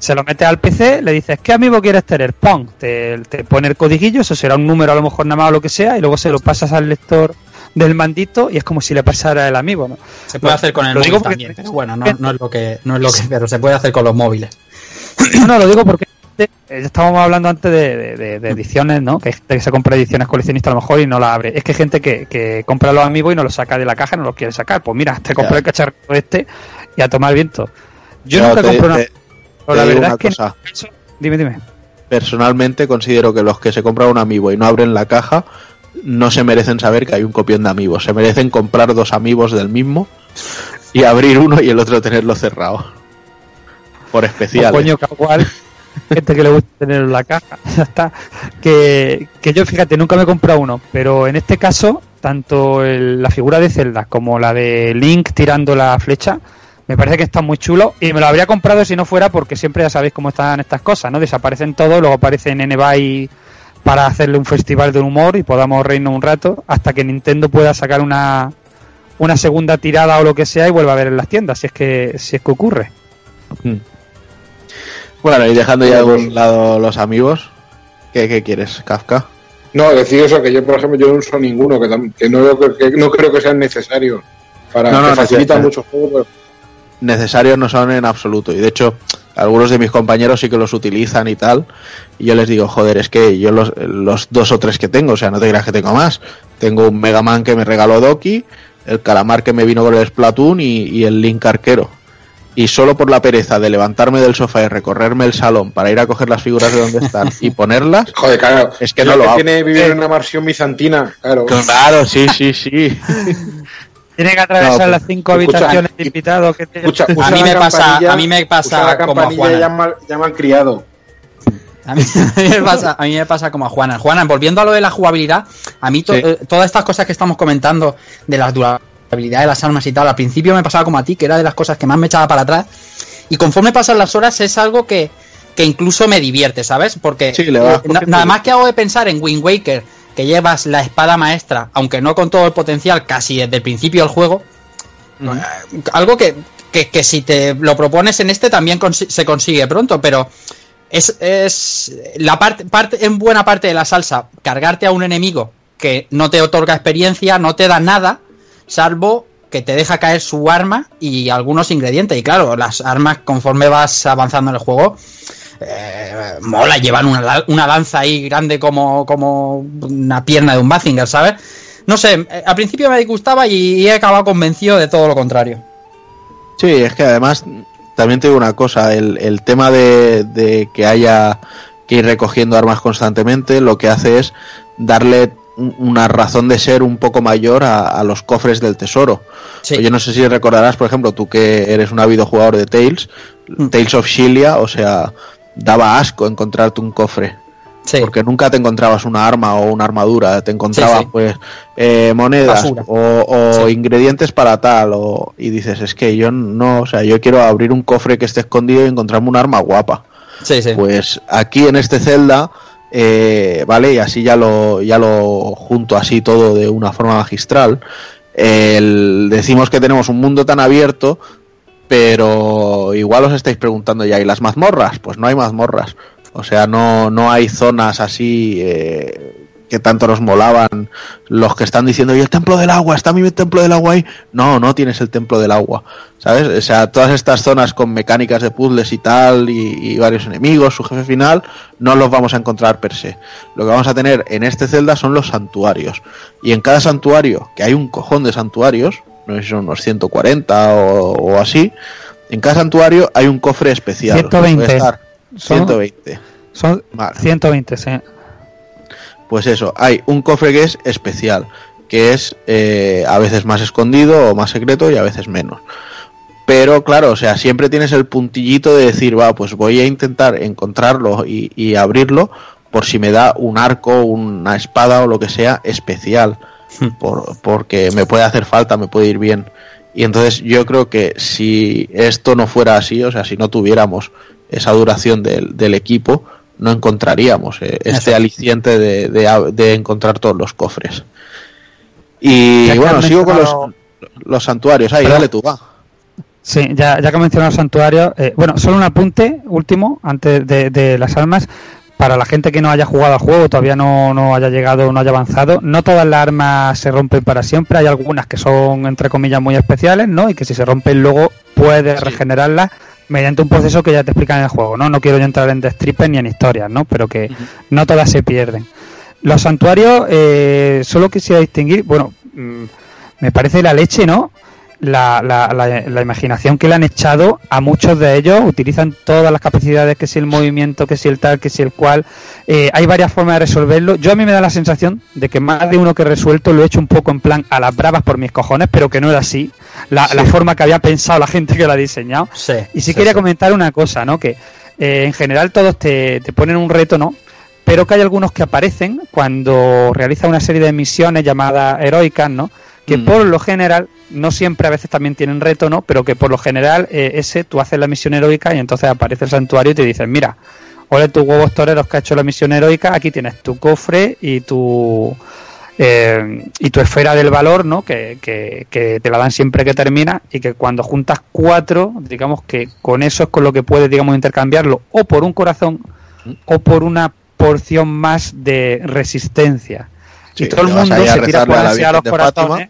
se lo metes al PC, le dices, ¿qué amigo quieres tener? Pon, te, te pone el codiguillo, eso será un número a lo mejor nada más o lo que sea, y luego se lo pasas al lector del mandito y es como si le pasara el amigo. ¿no? Se puede hacer con el móvil digo porque- también, pero bueno, no, no es lo que, no es lo que, pero se puede hacer con los móviles. No, no, lo digo porque eh, estábamos hablando antes de, de- ediciones, ¿no? Que hay gente que se compra ediciones coleccionistas a lo mejor y no la abre. Es que hay gente que, que compra los amigos y no los saca de la caja, no los quiere sacar. Pues mira, te compré Ya. el cacharrito este y a tomar viento. Yo Yo nunca te- compro una... te- pero la verdad una es que... cosa. Dime, dime. personalmente considero que los que se compran un amiibo y no abren la caja no se merecen saber que hay un copión de amigos, se merecen comprar dos amigos del mismo y abrir uno y el otro tenerlo cerrado. Por especial. coño, gente que le gusta tener en la caja, ya está. Que, que yo, fíjate, nunca me he comprado uno, pero en este caso, tanto el- la figura de Zelda como la de Link tirando la flecha, me parece que está muy chulo y me lo habría comprado si no fuera porque siempre ya sabéis cómo están estas cosas, ¿no? Desaparecen todos, luego aparecen en eBay para hacerle un festival de humor y podamos reírnos un rato hasta que Nintendo pueda sacar una, una segunda tirada o lo que sea y vuelva a ver en las tiendas, si es que, si es que ocurre. Bueno, y dejando ya de un lado los amigos, ¿qué, qué quieres, Kafka? No, decir eso, que yo, por ejemplo, yo no uso ninguno, que, que no, que no creo que sean necesarios. Para No, no, que facilitan mucho juego, Necesarios no son en absoluto. Y de hecho, algunos de mis compañeros sí que los utilizan y tal. Y yo les digo, joder, es que yo los, los dos o tres que tengo, o sea, no te creas que tengo más. Tengo un Mega Man que me regaló Doki, el Calamar que me vino con el Splatoon y, y el Link arquero. Y solo por la pereza de levantarme del sofá y recorrerme el salón para ir a coger las figuras de donde están y ponerlas, Joder, claro. Es que no lo hago. tiene vivir en una mansión bizantina, claro. Claro, sí, sí, sí. Tiene que atravesar No, las cinco escucha, habitaciones de invitados que tiene. Escucha, A mí la me pasa- a mí me pasa la como a campanilla Juana. llama, llama al criado. A mí, a mí me pasa, a mí me pasa como a Juana. Juana, volviendo a lo de la jugabilidad, a mí to- Sí. eh, todas estas cosas que estamos comentando de las duraciones habilidad de las armas y tal. Al principio me pasaba como a ti, que era de las cosas que más me echaba para atrás. Y conforme pasan las horas es algo que, que incluso me divierte, ¿sabes? Porque Sí, le vas eh, na- nada más que hago de pensar en Wind Waker, que llevas la espada maestra, aunque no con todo el potencial, casi desde el principio del juego, eh, algo que, que, que si te lo propones en este también se consigue pronto, pero es, es la parte, parte, en buena parte de la salsa, cargarte a un enemigo que no te otorga experiencia, no te da nada, salvo que te deja caer su arma y algunos ingredientes. Y claro, las armas conforme vas avanzando en el juego, eh, mola, llevan una, la- una lanza ahí grande como, como una pierna de un Mazinger, ¿sabes? No sé, eh, al principio me disgustaba y, he acabado convencido de todo lo contrario. Sí, es que además también te digo una cosa, el, el tema de, de que haya que ir recogiendo armas constantemente, lo que hace es darle un- una razón de ser un poco mayor a, a los cofres del tesoro. Sí. Yo no sé si recordarás, por ejemplo, tú que eres un ávido jugador de Tales, Mm. Tales of Shilia, o sea, daba asco encontrarte un cofre. Sí. Porque nunca te encontrabas una arma o una armadura, te encontrabas Sí, sí. pues eh, monedas Basura. o, o ingredientes para tal o, y dices es que yo no, o sea, yo quiero abrir un cofre que esté escondido y encontrarme un arma guapa. Sí, sí. Pues aquí en este Zelda, eh, vale, y así ya lo, ya lo junto así todo de una forma magistral. El- decimos que tenemos un mundo tan abierto, pero igual os estáis preguntando ya, ¿y las mazmorras? Pues no hay mazmorras. O sea, no, no hay zonas así eh, que tanto nos molaban los que están diciendo, ¿y el templo del agua? ¿Está mi templo del agua ahí? No, no tienes el templo del agua. ¿Sabes? O sea, todas estas zonas con mecánicas de puzzles y tal, y, y varios enemigos, su jefe final, no los vamos a encontrar per se. Lo que vamos a tener en este Zelda son los santuarios. Y en cada santuario, que hay un cojón de santuarios, no sé si son unos 140 o, o así, en cada santuario hay un cofre especial. 120. Puede estar Son- 120. Son Vale. 120, sí. Pues eso, hay un cofre que es especial, que es eh, a veces más escondido o más secreto y a veces menos. Pero claro, o sea, siempre tienes el puntillito de decir, va, pues voy a intentar encontrarlo y, y abrirlo por si me da un arco, una espada o lo que sea especial, por- porque me puede hacer falta, me puede ir bien. Y entonces yo creo que si esto no fuera así, o sea, si no tuviéramos esa duración del, del equipo, no encontraríamos eh, este aliciente de, de- de encontrar todos los cofres. Y bueno, sigo con los, santuarios. Ahí, dale tú, va. Sí, ya, ya que mencionado santuarios, eh, bueno, solo un apunte último antes de, de las armas. Para la gente que no haya jugado al juego, todavía no, no haya llegado, no haya avanzado, no todas las armas se rompen para siempre. Hay algunas que son, entre comillas, muy especiales, ¿no? Y que si se rompen luego puedes Sí. regenerarlas mediante un proceso que ya te explican en el juego, ¿no? No quiero yo entrar en destripes ni en historias, ¿no? Pero que no todas se pierden. Los santuarios, eh, solo quisiera distinguir, bueno, mm, me parece la leche, ¿no? La, la, la, la imaginación que le han echado a muchos de ellos, utilizan todas las capacidades, que si el movimiento, que si el tal, que si el cual. Eh, hay varias formas de resolverlo. Yo a mí me da la sensación de que más de uno que he resuelto lo he hecho un poco en plan a las bravas por mis cojones, pero que no era así. La, la forma que había pensado la gente que lo ha diseñado. Sí, Y sí, quería comentar una cosa, ¿no? Que eh, en general todos te, te ponen un reto, ¿no? Pero que hay algunos que aparecen cuando realizan una serie de misiones llamadas heroicas, ¿no? Que Mm. por lo general, no siempre a veces también tienen reto, ¿no? Pero que por lo general eh, ese tú haces la misión heroica y entonces aparece el santuario y te dicen, mira, ole tus huevos toreros que ha hecho la misión heroica, aquí tienes tu cofre y tu eh, y tu esfera del valor, ¿no? Que, que, que te la dan siempre que termina y que cuando juntas cuatro, digamos que con eso es con lo que puedes, digamos, intercambiarlo o por un corazón o por una porción más de resistencia. Sí, y todo el mundo se tira por a la ansia a Virgen los corazones.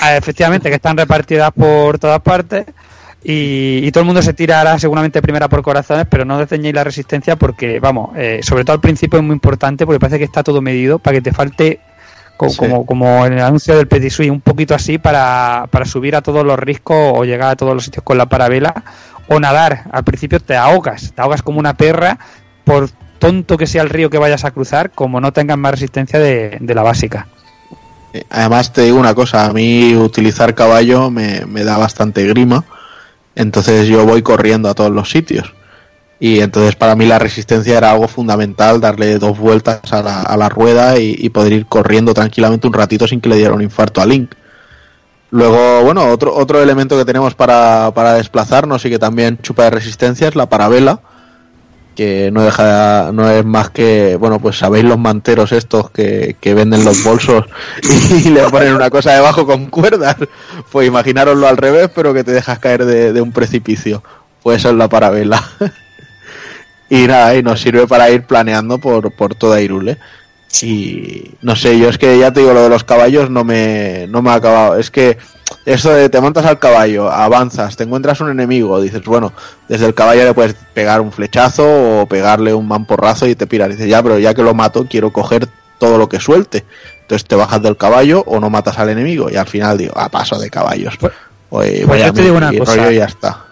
Ah, Efectivamente, que están repartidas por todas partes. Y, y todo el mundo se tirará seguramente primera por corazones, pero no desdeñéis la resistencia porque, vamos, eh, sobre todo al principio es muy importante porque parece que está todo medido para que te falte, co- Sí. como, como en el anuncio del Petit Suisse, un poquito así para, para subir a todos los riscos o llegar a todos los sitios con la parabela o nadar. Al principio te ahogas, te ahogas como una perra por tonto que sea el río que vayas a cruzar, como no tengas más resistencia de, la básica. Eh, Además te digo una cosa, a mí utilizar caballo me, me da bastante grima, entonces yo voy corriendo a todos los sitios. Y entonces para mí la resistencia era algo fundamental, darle dos vueltas a la, a la rueda y, y poder ir corriendo tranquilamente un ratito sin que le diera un infarto a Link. Luego, bueno, otro, otro elemento que tenemos para, para desplazarnos y que también chupa de resistencia es la parabela, que no deja no es más que, bueno, pues sabéis los manteros estos que, que venden los bolsos y le ponen una cosa debajo con cuerdas. Pues imaginaroslo al revés, pero que te dejas caer de, un precipicio. Pues eso es la parabela. y nada, y nos sirve para ir planeando por, por toda Irule. Y no sé, yo es que ya te digo, lo de los caballos no me, no me ha acabado. Es que eso de te montas al caballo, avanzas, te encuentras un enemigo, dices, bueno, desde el caballo le puedes pegar un flechazo o pegarle un mamporrazo y te piras. Dices, ya, pero ya que lo mato, quiero coger todo lo que suelte. Entonces te bajas del caballo o no matas al enemigo. Y al final digo, a paso de caballos. Pues- Oye, pues vaya yo te digo una cosa. ya está.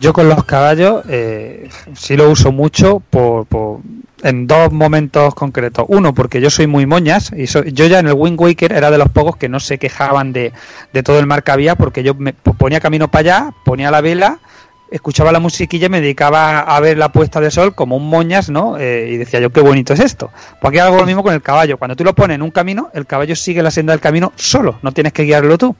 Yo con los caballos eh, sí lo uso mucho por, por- en dos momentos concretos. Uno, porque yo soy muy moñas y so- yo ya en el Wind Waker era de los pocos que no se quejaban de, de todo el mar que había porque yo me ponía camino para allá, ponía la vela, escuchaba la musiquilla y me dedicaba a ver la puesta de sol como un moñas, ¿no? Eh, y decía yo, qué bonito es esto. Pues aquí hago lo mismo con el caballo. Cuando tú lo pones en un camino, el caballo sigue la senda del camino solo, no tienes que guiarlo tú.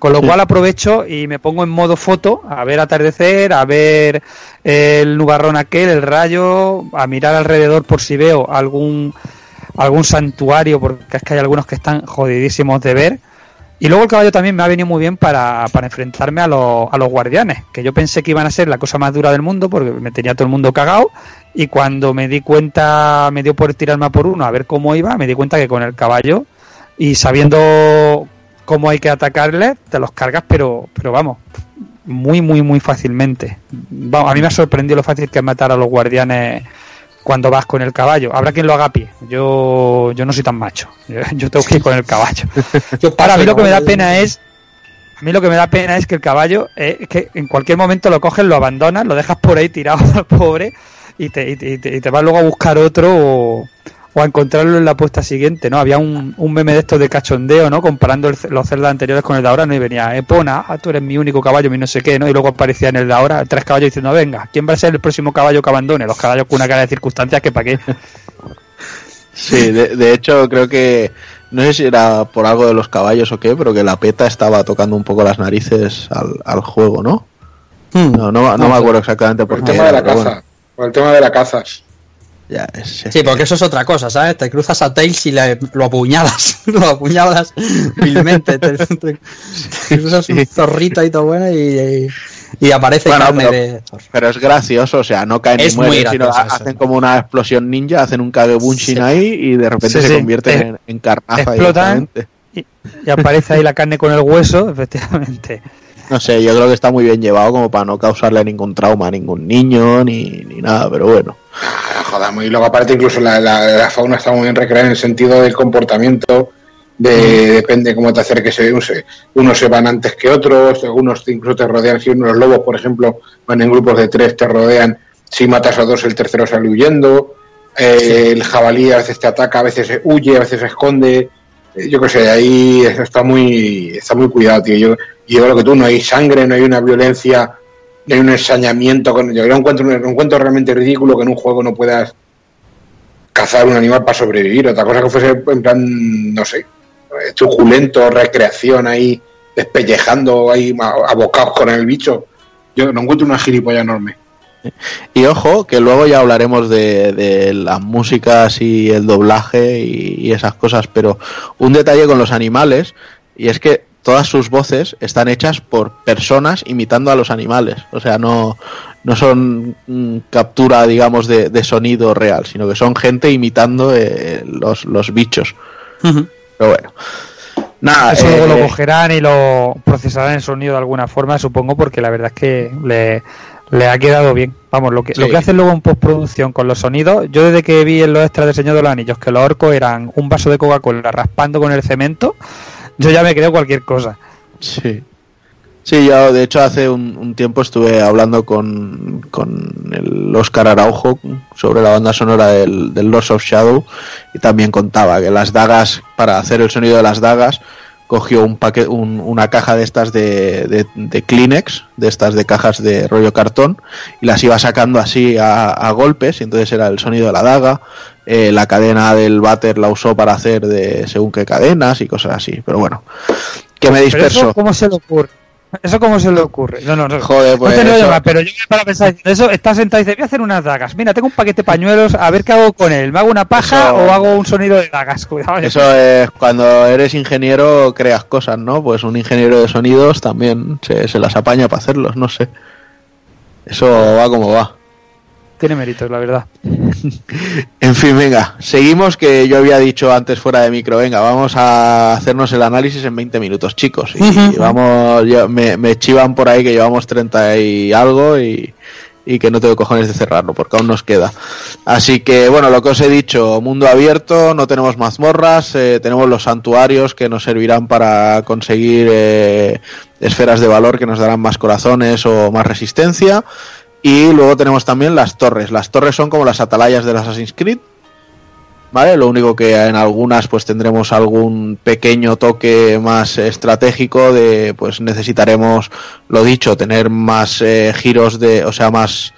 Con lo Sí. cual aprovecho y me pongo en modo foto a ver atardecer, a ver el nubarrón aquel, el rayo, a mirar alrededor por si veo algún algún santuario, porque es que hay algunos que están jodidísimos de ver. Y luego el caballo también me ha venido muy bien para, para enfrentarme a los, a los guardianes, que yo pensé que iban a ser la cosa más dura del mundo, porque me tenía todo el mundo cagado. Y cuando me di cuenta, me dio por tirarme a por uno a ver cómo iba, me di cuenta que con el caballo y sabiendo cómo hay que atacarle, te los cargas, pero, pero vamos, muy, muy, muy fácilmente. Vamos, a mí me ha sorprendido lo fácil que es matar a los guardianes cuando vas con el caballo. Habrá quien lo haga a pie. Yo, yo no soy tan macho. Yo, yo tengo que ir con el caballo. Yo Ahora, a mí lo que me da pena es. A mí lo que me da pena es que el caballo, eh, es que en cualquier momento lo coges, lo abandonas, lo dejas por ahí tirado al pobre y te, y te, y te- y te vas luego a buscar otro o, o a encontrarlo en la puesta siguiente, ¿no? Había un, un meme de estos de cachondeo, ¿no? Comparando el- los celdas anteriores con el de ahora, ¿no? Y venía, Epona, ah, tú eres mi único caballo, mi no sé qué, ¿no? Y luego aparecía en el de ahora tres caballos diciendo, venga, ¿quién va a ser el próximo caballo que abandone? Los caballos con una cara de circunstancias que para qué. Sí, de, de hecho creo que no sé si era por algo de los caballos o qué, pero que la peta estaba tocando un poco las narices al, al juego, ¿no? Hmm. No, no, no me acuerdo exactamente Por por el qué. tema de la caza. bueno, Por el tema de la caza. Ya, es- es- Sí, porque eso es otra cosa, ¿sabes? Te cruzas a Tails y le- lo apuñalas, lo apuñalas vilmente. Te, te- te cruzas un zorrito ahí todo bueno y, y aparece Bueno, carne pero- de. Pero es gracioso, o sea, no caen Es ni mueren, sino eso. hacen como una explosión ninja, hacen un Kagebunshin Sí. ahí y de repente Sí, se Eh, en, en carnaza explotan. Y, y aparece ahí la carne con el hueso, efectivamente. No sé, yo creo que está muy bien llevado como para no causarle ningún trauma a ningún niño ni, ni nada, pero bueno. Ah, joder, muy luego aparte incluso la, la- la fauna está muy bien recreada en el sentido del comportamiento de depende cómo te acerques unos se, unos se van antes que otros algunos incluso te rodean si unos lobos por ejemplo van en grupos de tres te rodean si matas a dos el tercero sale huyendo eh, el jabalí a veces te ataca a veces huye a veces se esconde Eh, yo qué sé ahí está muy está muy cuidado tío. Yo yo creo que tú no hay sangre no hay una violencia no hay un ensañamiento con yo lo encuentro, lo encuentro realmente ridículo que en un juego no puedas cazar un animal para sobrevivir. Otra cosa que fuese en plan no sé truculento recreación ahí despellejando ahí abocados con el bicho. Yo no encuentro una gilipollas enorme Y ojo, que luego ya hablaremos de, de las músicas y el doblaje y, y esas cosas, pero un detalle con los animales, y es que todas sus voces están hechas por personas imitando a los animales. O sea, no, no son mm, captura, digamos, de, de sonido real, sino que son gente imitando eh, los, los bichos. Pero bueno. Nada, Eso luego eh, lo cogerán y lo procesarán en sonido de alguna forma, supongo, porque la verdad es que le, le ha quedado bien. Vamos, lo que, lo Sí. que hacen luego en postproducción con los sonidos, yo desde que vi en los extras de Señor de los Anillos que los orcos eran un vaso de Coca-Cola raspando con el cemento, yo ya me creo cualquier cosa. Sí. Sí, yo de hecho hace un, un tiempo estuve hablando con, con el Oscar Araujo sobre la banda sonora del, del Lords of Shadow y también contaba que las dagas, para hacer el sonido de las dagas, cogió un paque- un- una caja de estas de, de, de Kleenex, de estas de cajas de rollo cartón, y las iba sacando así a, a golpes, y entonces era el sonido de la daga. Eh, la cadena del váter la usó para hacer de según qué cadenas y cosas así, pero bueno. Que me eso, disperso. ¿cómo se le ocurre? ¿Eso cómo se le ocurre? No, no, no. Joder, pues. no te lo eso- llamas, pero yo me para pensar, eso estás sentado y dices, voy a hacer unas dagas. Mira, tengo un paquete de pañuelos, a ver qué hago con él. ¿Me hago una paja Eso- o hago un sonido de dagas? Cuidado. Eso es cuando eres ingeniero creas cosas, ¿no? Pues un ingeniero de sonidos también se, se las apaña para hacerlos, no sé. Eso va como va. Tiene méritos, la verdad. En fin, venga, seguimos que yo había dicho antes fuera de micro, venga, vamos a hacernos el análisis en 20 minutos, chicos. Y vamos, yo- me, me chivan por ahí que llevamos 30 y algo y, y que no tengo cojones de cerrarlo, porque aún nos queda. Así que, bueno, lo que os he dicho, mundo abierto, no tenemos mazmorras, eh, tenemos los santuarios que nos servirán para conseguir eh, esferas de valor que nos darán más corazones o más resistencia. Y luego tenemos también las torres. Las torres son como las atalayas del Assassin's Creed. ¿Vale? Lo único que en algunas pues tendremos algún pequeño toque más estratégico de pues necesitaremos, lo dicho, tener más eh, giros de, o sea, más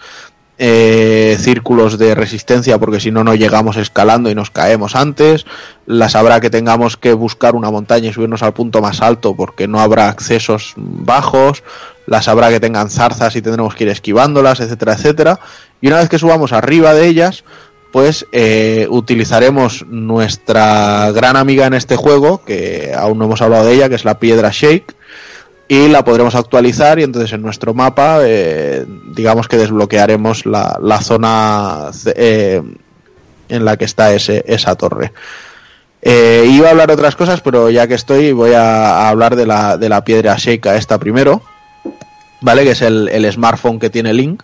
eh, círculos de resistencia porque si no no llegamos escalando y nos caemos antes. Las habrá que tengamos que buscar una montaña y subirnos al punto más alto porque no habrá accesos bajos. Las habrá que tengan zarzas y tendremos que ir esquivándolas, etcétera, etcétera. Y una vez que subamos arriba de ellas, pues eh, utilizaremos nuestra gran amiga en este juego, que aún no hemos hablado de ella, que es la piedra Shake, y la podremos actualizar y entonces en nuestro mapa, eh, digamos que desbloquearemos la, la zona eh, en la que está ese, esa torre. Eh, iba a hablar otras cosas, pero ya que estoy voy a, hablar de la, de la piedra Shake esta primero, ¿vale? Que es el, el smartphone que tiene Link.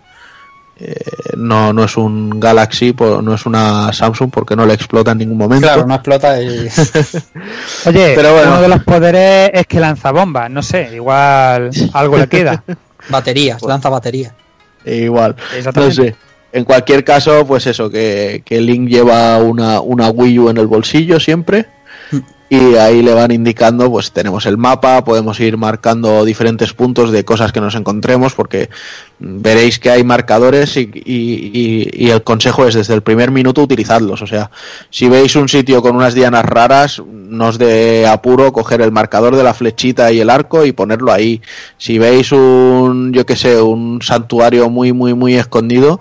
Eh, no, no es un Galaxy, no es una Samsung porque no le explota en ningún momento. Claro, no explota y. Oye, Pero bueno. uno de los poderes es que lanza bombas. No sé, igual algo le queda. baterías, lanza batería. E igual. No sé. En cualquier caso, pues eso, que, que Link lleva una, una Wii U en el bolsillo siempre. Y ahí le van indicando, pues tenemos el mapa, podemos ir marcando diferentes puntos de cosas que nos encontremos, porque veréis que hay marcadores y, y- y- el consejo es desde el primer minuto utilizadlos. O sea, si veis un sitio con unas dianas raras, no os de apuro coger el marcador de la flechita y el arco y ponerlo ahí. Si veis un, yo que sé, un santuario muy, muy, muy escondido,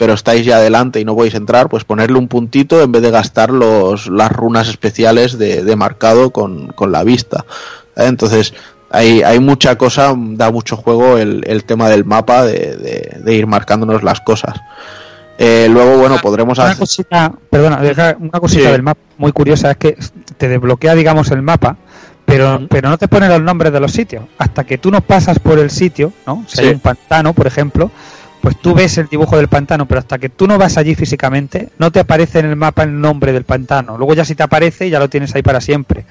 pero estáis ya adelante y no podéis entrar, pues ponerle un puntito en vez de gastar los, las runas especiales de, de marcado con, con la vista. ¿eh? Entonces, hay, hay mucha cosa, da mucho juego el, el tema del mapa, de, de- de ir marcándonos las cosas. Eh, luego, bueno, podremos Una hacer... cosita, perdona, una cosita Sí. del mapa muy curiosa es que te desbloquea, digamos, el mapa, pero, pero no te pone los nombres de los sitios. Hasta que tú no pasas por el sitio, ¿no? Si Sí. hay un pantano, por ejemplo, pues tú ves el dibujo del pantano, pero hasta que tú no vas allí físicamente, no te aparece en el mapa el nombre del pantano. Luego ya si te aparece, ya lo tienes ahí para siempre.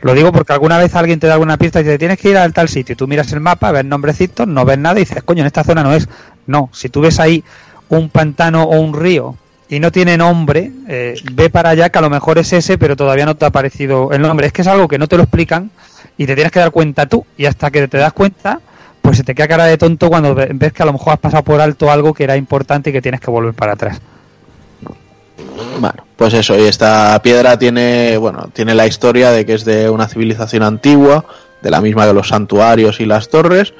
Lo digo porque alguna vez alguien te da alguna pista y dice, tienes que ir al tal sitio. Tú miras el mapa, ves nombrecitos, no ves nada y dices, coño, en esta zona no es. No, si tú ves ahí un pantano o un río y no tiene nombre, eh, ve para allá que a lo mejor es ese, pero todavía no te ha aparecido el nombre. Es que es algo que no te lo explican y te tienes que dar cuenta tú. Y hasta que te das cuenta, pues se te queda cara de tonto cuando ve- ves que a lo mejor has pasado por alto algo que era importante y que tienes que volver para atrás. Bueno, pues eso, y esta piedra tiene, bueno, tiene la historia de que es de una civilización antigua, de la misma de los santuarios y las torres,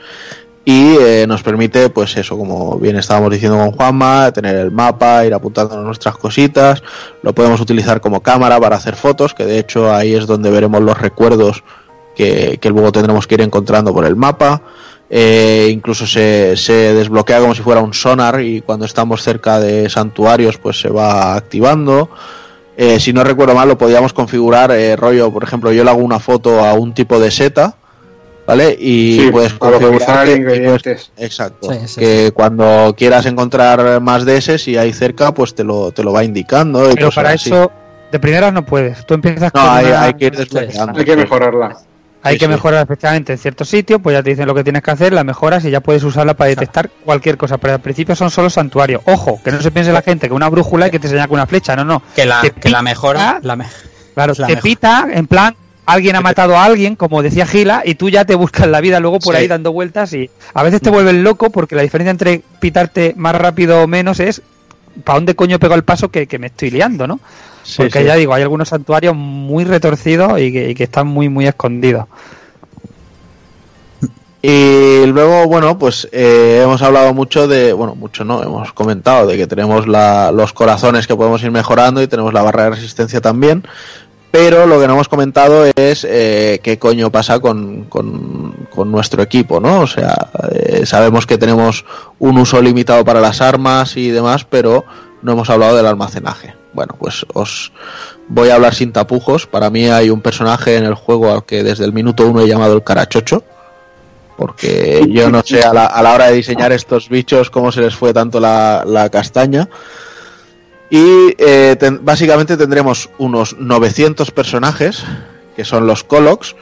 y eh, nos permite, pues eso, como bien estábamos diciendo con Juanma, tener el mapa, ir apuntando nuestras cositas, lo podemos utilizar como cámara para hacer fotos, que de hecho ahí es donde veremos los recuerdos que, que luego tendremos que ir encontrando por el mapa. Eh, incluso se, se desbloquea como si fuera un sonar y cuando estamos cerca de santuarios pues se va activando. Eh, si no recuerdo mal lo podíamos configurar eh, rollo, por ejemplo, yo le hago una foto a un tipo de seta, ¿vale? Y Sí, puedes configurar que- ingredientes. Exacto. Sí, sí, que cuando quieras encontrar más de ese, si hay cerca, pues te lo, te lo va indicando. y Pero para así. eso, de primeras no puedes. Tú empiezas No, con hay, una- hay que ir desbloqueando. Hay que mejorarla. Hay Sí, que sí. mejorar efectivamente en cierto sitio, pues ya te dicen lo que tienes que hacer, la mejoras y ya puedes usarla para detectar cualquier cosa. Pero al principio son solo santuarios. Ojo, que no se piense la gente que una brújula y que te enseña con una flecha. No, no. Que la, que la mejora. La me- Claro, la te mejor. pita en plan, alguien ha matado a alguien, como decía Gila, y tú ya te buscas la vida luego por Sí. ahí dando vueltas y a veces te vuelves loco porque la diferencia entre pitarte más rápido o menos es para dónde coño pego el paso que, que me estoy liando, ¿no? Sí, Porque sí. ya digo, hay algunos santuarios muy retorcidos y que, y que están muy, muy escondidos. Y luego, bueno, pues eh, hemos hablado mucho de, bueno, mucho no, hemos comentado de que tenemos la, los corazones que podemos ir mejorando y tenemos la barra de resistencia también. Pero lo que no hemos comentado es eh, qué coño pasa con, con, con nuestro equipo, ¿no? O sea, eh, sabemos que tenemos un uso limitado para las armas y demás, pero no hemos hablado del almacenaje. Bueno, pues os voy a hablar sin tapujos. Para mí hay un personaje en el juego al que desde el minuto uno he llamado el carachocho. Porque yo no sé a la, a la hora de diseñar estos bichos cómo se les fue tanto la, la castaña. Y eh, ten- básicamente tendremos unos 900 personajes, que son los Colox,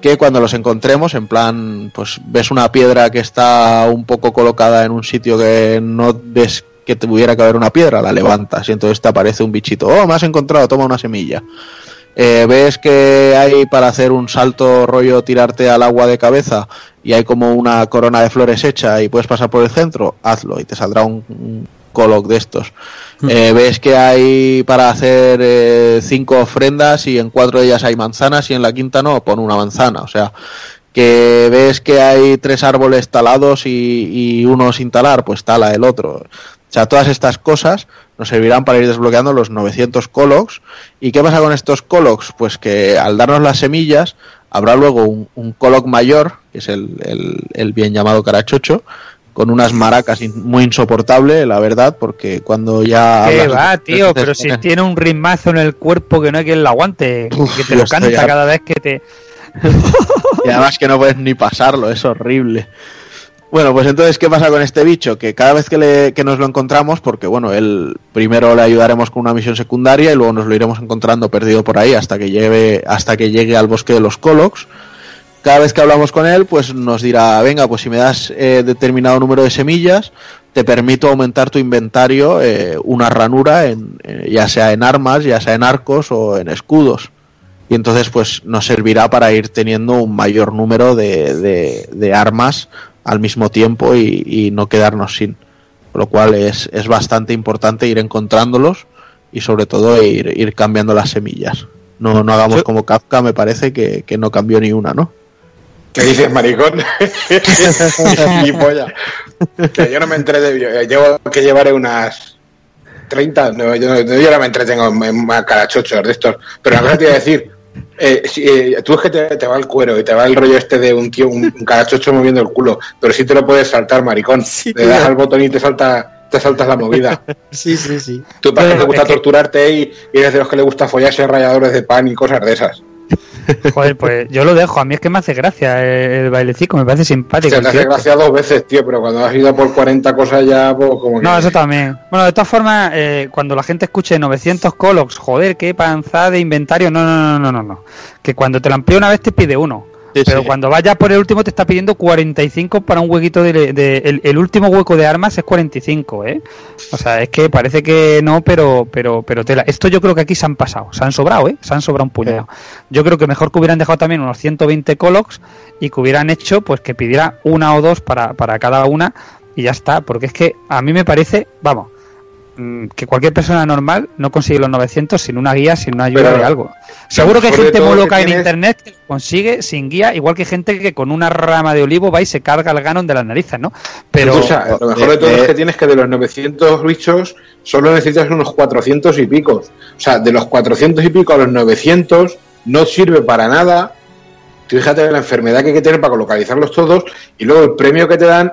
que cuando los encontremos, en plan, pues ves una piedra que está un poco colocada en un sitio que no ves que tuviera que haber una piedra, la levantas y entonces te aparece un bichito. Oh, me has encontrado, toma una semilla. Eh, ves que hay para hacer un salto rollo tirarte al agua de cabeza y hay como una corona de flores hecha y puedes pasar por el centro, hazlo y te saldrá un, un coloc de estos. Eh, ves que hay para hacer eh, cinco ofrendas y en cuatro de ellas hay manzanas y en la quinta no, pon una manzana. O sea, que ves que hay tres árboles talados y, y uno sin talar, pues tala el otro. O sea, todas estas cosas nos servirán para ir desbloqueando los 900 colocs. ¿Y qué pasa con estos colocs? Pues que al darnos las semillas habrá luego un, un coloc mayor, que es el, el- el bien llamado carachocho, con unas maracas in- muy insoportable, la verdad, porque cuando ya... ¿Qué va, tío? Pero si tiene un ritmazo en el cuerpo que no hay quien lo aguante, que te lo canta cada vez que te... Y además que no puedes ni pasarlo, es horrible. Bueno, pues entonces, ¿qué pasa con este bicho? Que cada vez que, le- que nos lo encontramos, porque bueno, él primero le ayudaremos con una misión secundaria y luego nos lo iremos encontrando perdido por ahí hasta que lleve, hasta que llegue al bosque de los Colocs. Cada vez que hablamos con él, pues nos dirá, venga, pues si me das eh, determinado número de semillas, te permito aumentar tu inventario eh, una ranura, en, eh, ya sea en armas, ya sea en arcos o en escudos y entonces pues nos servirá para ir teniendo un mayor número de armas al mismo tiempo y, y no quedarnos sin. Por lo cual es, es bastante importante ir encontrándolos y sobre todo ir, ir cambiando las semillas. No, no hagamos como Kafka, me parece que, que no cambió ni una, ¿no? ¿Qué dices, maricón? Gilipollas. que yo no me entré de... Llevo que llevar unas 30... No, yo, no- yo no me entretengo en, en carachochos de estos. Pero la cosa te iba a decir... eh, si, eh, tú es que te, te va el cuero y te va el rollo este de un tío, un, un carachocho moviendo el culo, pero sí te lo puedes saltar, maricón. Le das al botón y te salta, te saltas la movida. Sí, sí, sí. Tú para que te gusta que- torturarte y, y eres de los que le gusta follarse ralladores de pan y cosas de esas. Joder, pues yo lo dejo. A mí es que me hace gracia el, bailecito, me parece simpático. Se te hace gracia dos veces, tío, pero cuando has ido por 40 cosas ya, pues como que... No, eso también. Bueno, de todas formas, eh, cuando la gente escuche 900 colocs, joder, qué panzada de inventario. No, no, no, no, no, no. Que cuando te la amplía una vez te pide uno. Sí, pero sí. cuando vayas por el último te está pidiendo 45 para un huequito de... de- el, el último hueco de armas es 45, ¿eh? O sea, es que parece que no, pero pero pero tela. Esto yo creo que aquí se han pasado. Se han sobrado, ¿eh? Se han sobrado un puñado. Yo creo que mejor que hubieran dejado también unos 120 colocs y que hubieran hecho pues que pidiera una o dos para, para cada una y ya está. Porque es que a mí me parece, vamos, que cualquier persona normal no consigue los 900 sin una guía, sin una ayuda Pero- de algo. Seguro que hay gente muy loca en tienes- internet que lo consigue sin guía, igual que gente que con una rama de olivo va y se carga el ganon de las narices, ¿no? Pero Escucha, lo mejor de todo es que tienes que de los 900 bichos solo necesitas unos 400 y picos. O sea, de los 400 y pico a los 900 no sirve para nada. Tú fíjate la enfermedad que hay que tener para localizarlos todos y luego el premio que te dan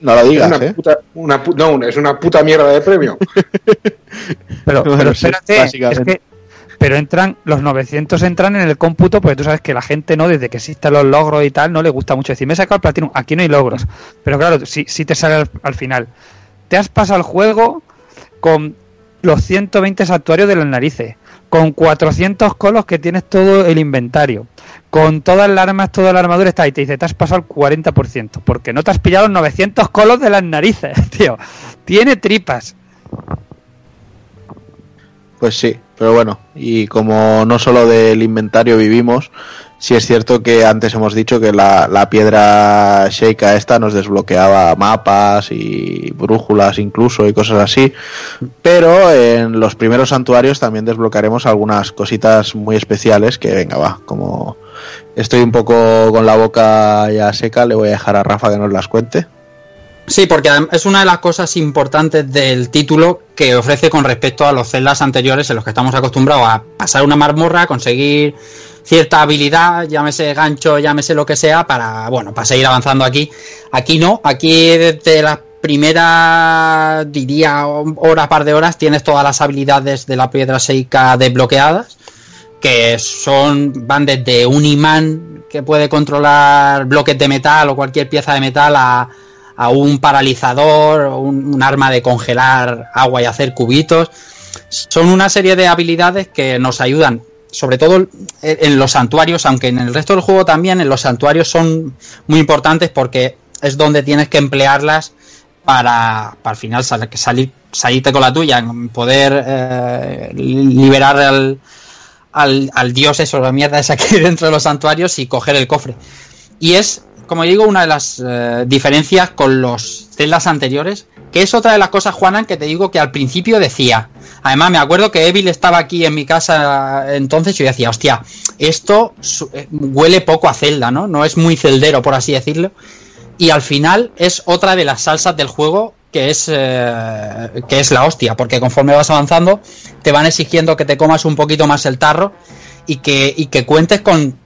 No lo es digas, una ¿eh? puta, una pu- no, es una puta mierda de premio. Pero, pero sí, espérate, es que pero entran los 900 entran en el cómputo porque tú sabes que la gente no desde que existen los logros y tal no le gusta mucho decir me he sacado el platino aquí no hay logros pero claro si, si te sale al, al final. Te has pasado el juego con los 120 santuarios de las narices con 400 colos que tienes todo el inventario. Con todas las armas toda la armadura está ahí. Te dice te has pasado el 40% porque no te has pillado los 900 colos de las narices tío. Tiene tripas. Pues sí, pero bueno, y como no solo del inventario vivimos, sí es cierto que antes hemos dicho que la, la piedra Sheikah esta nos desbloqueaba mapas y brújulas incluso y cosas así, pero en los primeros santuarios también desbloquearemos algunas cositas muy especiales que venga va, como estoy un poco con la boca ya seca, le voy a dejar a Rafa que nos las cuente. Sí, porque es una de las cosas importantes del título que ofrece con respecto a los celdas anteriores en los que estamos acostumbrados a pasar una marmorra, conseguir cierta habilidad, llámese gancho, llámese lo que sea, para, bueno, para seguir avanzando aquí. Aquí no, aquí desde las primeras, diría, hora, par de horas, tienes todas las habilidades de la piedra seica desbloqueadas, que son, van desde un imán que puede controlar bloques de metal o cualquier pieza de metal a, a un paralizador, un arma de congelar agua y hacer cubitos. Son una serie de habilidades que nos ayudan, sobre todo en los santuarios, aunque en el resto del juego también, en los santuarios son muy importantes porque es donde tienes que emplearlas para, para al final sal- salir, salirte con la tuya, poder eh, liberar al, al, dios eso, la mierda esa que dentro de los santuarios y coger el cofre. Y es, como digo, una de las eh, diferencias con los celdas anteriores, que es otra de las cosas, Juanan, que te digo que al principio decía. Además, me acuerdo que Evil estaba aquí en mi casa entonces y yo decía, hostia, esto eh, huele poco a celda, ¿no? No es muy celdero, por así decirlo. Y al final es otra de las salsas del juego que es, eh, que es la hostia, porque conforme vas avanzando te van exigiendo que te comas un poquito más el tarro y que, y que cuentes con,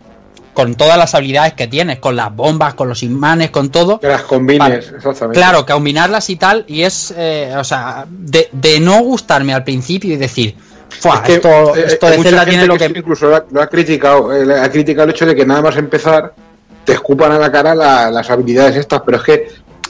con todas las habilidades que tienes, con las bombas, con los imanes, con todo. Que las combines, exactamente. Claro, que combinarlas y tal, y es, eh, o sea, de, de no gustarme al principio y decir, "Fua, Es que, esto, eh, esto de Zelda tiene lo que que... incluso lo ha, lo ha criticado, eh, ha criticado el hecho de que nada más empezar te escupan a la cara la- las habilidades estas, pero es que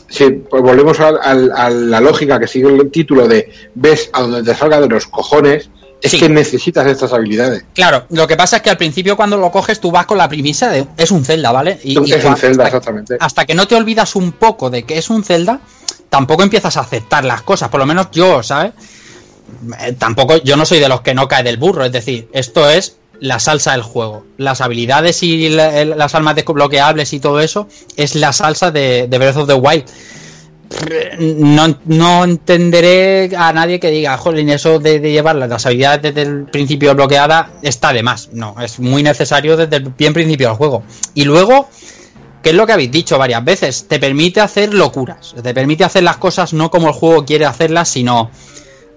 si pues, volvemos al- a, la lógica que sigue el título de ves a donde te salga de los cojones, es Sí. que necesitas estas habilidades. Claro, lo que pasa es que al principio cuando lo coges tú vas con la premisa de es un Zelda, ¿vale? Y, y es un Zelda, hasta- exactamente. hasta que no te olvidas un poco de que es un Zelda, tampoco empiezas a aceptar las cosas, por lo menos yo, ¿sabes? Eh, tampoco, yo no soy de los que no cae del burro, es decir, esto es la salsa del juego. Las habilidades y la- el- las armas desbloqueables y todo eso es la salsa de, de Breath of the Wild. No, entenderé a nadie que diga, jolín, eso de, de llevar las habilidades desde el principio bloqueada está de más. No, es muy necesario desde el bien principio del juego. Y luego, que es lo que habéis dicho varias veces, te permite hacer locuras, te permite hacer las cosas no como el juego quiere hacerlas, sino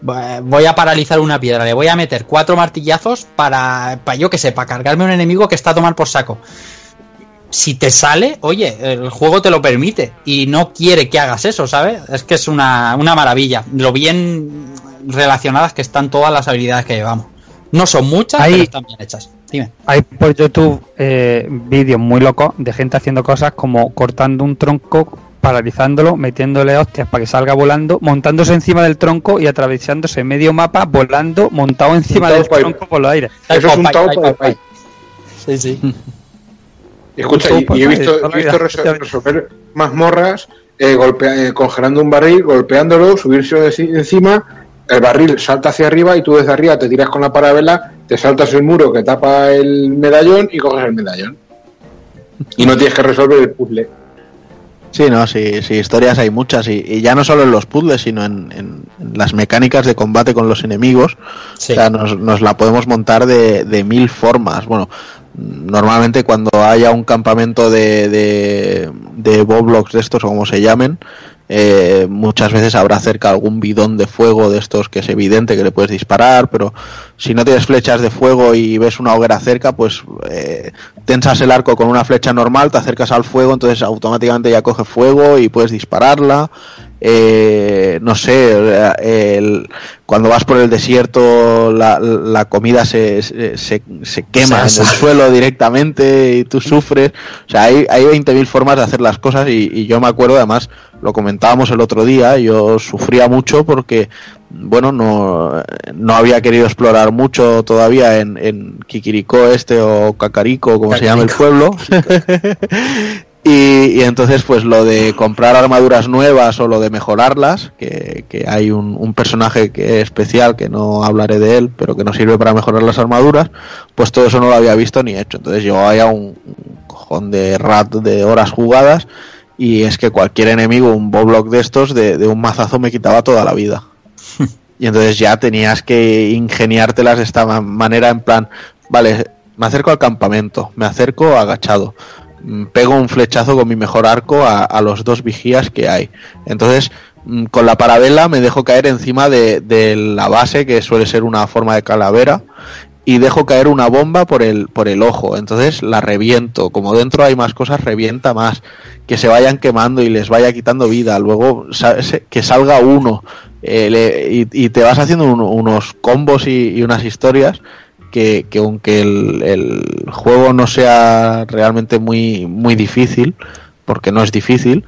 eh, voy a paralizar una piedra, le voy a meter cuatro martillazos para, para yo que sé, para cargarme un enemigo que está a tomar por saco. Si te sale, oye, el juego te lo permite y no quiere que hagas eso, ¿sabes? Es que es una, una maravilla. Lo bien relacionadas que están todas las habilidades que llevamos. No son muchas, Ahí- pero están bien hechas. Dime. Hay por YouTube eh, vídeos muy locos de gente haciendo cosas como cortando un tronco, paralizándolo, metiéndole hostias para que salga volando, montándose encima del tronco y atravesándose medio mapa volando, montado encima del tronco por los aires. Eso es un taupo de. Sí, sí. Escucha, y, he visto, he visto resolver mazmorras eh, golpea- eh, congelando un barril, golpeándolo, subirse encima, el barril salta hacia arriba y tú desde arriba te tiras con la parabela, te saltas el muro que tapa el medallón y coges el medallón. Y no tienes que resolver el puzzle. Sí, no, sí, sí, historias hay muchas y, y ya no solo en los puzzles, sino en, en- en las mecánicas de combate con los enemigos. Sí. O sea, nos, nos la podemos montar de, de mil formas. Bueno, normalmente cuando haya un campamento de, de, de Boblox de estos o como se llamen, eh, muchas veces habrá cerca algún bidón de fuego de estos que es evidente que le puedes disparar, pero si no tienes flechas de fuego y ves una hoguera cerca, pues eh, tensas el arco con una flecha normal, te acercas al fuego, entonces automáticamente ya coge fuego y puedes dispararla. Eh, no sé, el- cuando vas por el desierto la, la comida se, se, se- se quema en el suelo directamente y tú sufres. O sea, hay, hay 20.000 formas de hacer las cosas y, y yo me acuerdo, además, lo comentábamos el otro día, yo sufría mucho porque, bueno, no, no había querido explorar mucho todavía en, en Kikiriko este o Cacarico, como se llama el pueblo. Y, y entonces, pues lo de comprar armaduras nuevas o lo de mejorarlas, que, que hay un, un personaje que es especial, que no hablaré de él, pero que nos sirve para mejorar las armaduras, pues todo eso no lo había visto ni hecho. Entonces yo había un, un cojón de rat de horas jugadas y es que cualquier enemigo, un boblock de estos, de, de un mazazo me quitaba toda la vida. Y entonces ya tenías que ingeniártelas de esta ma- manera en plan, vale, me acerco al campamento, me acerco agachado, pego un flechazo con mi mejor arco a, los dos vigías que hay. Entonces, mm, con la parabela me dejo caer encima de, la base, que suele ser una forma de calavera, y dejo caer una bomba por el, por el ojo. Entonces la reviento. Como dentro hay más cosas, revienta más. Que se vayan quemando y les vaya quitando vida. Luego que salga uno. eh, le- y, y te vas haciendo un- unos combos y unas historias que, que aunque el, el juego no sea realmente muy, muy difícil, porque no es difícil,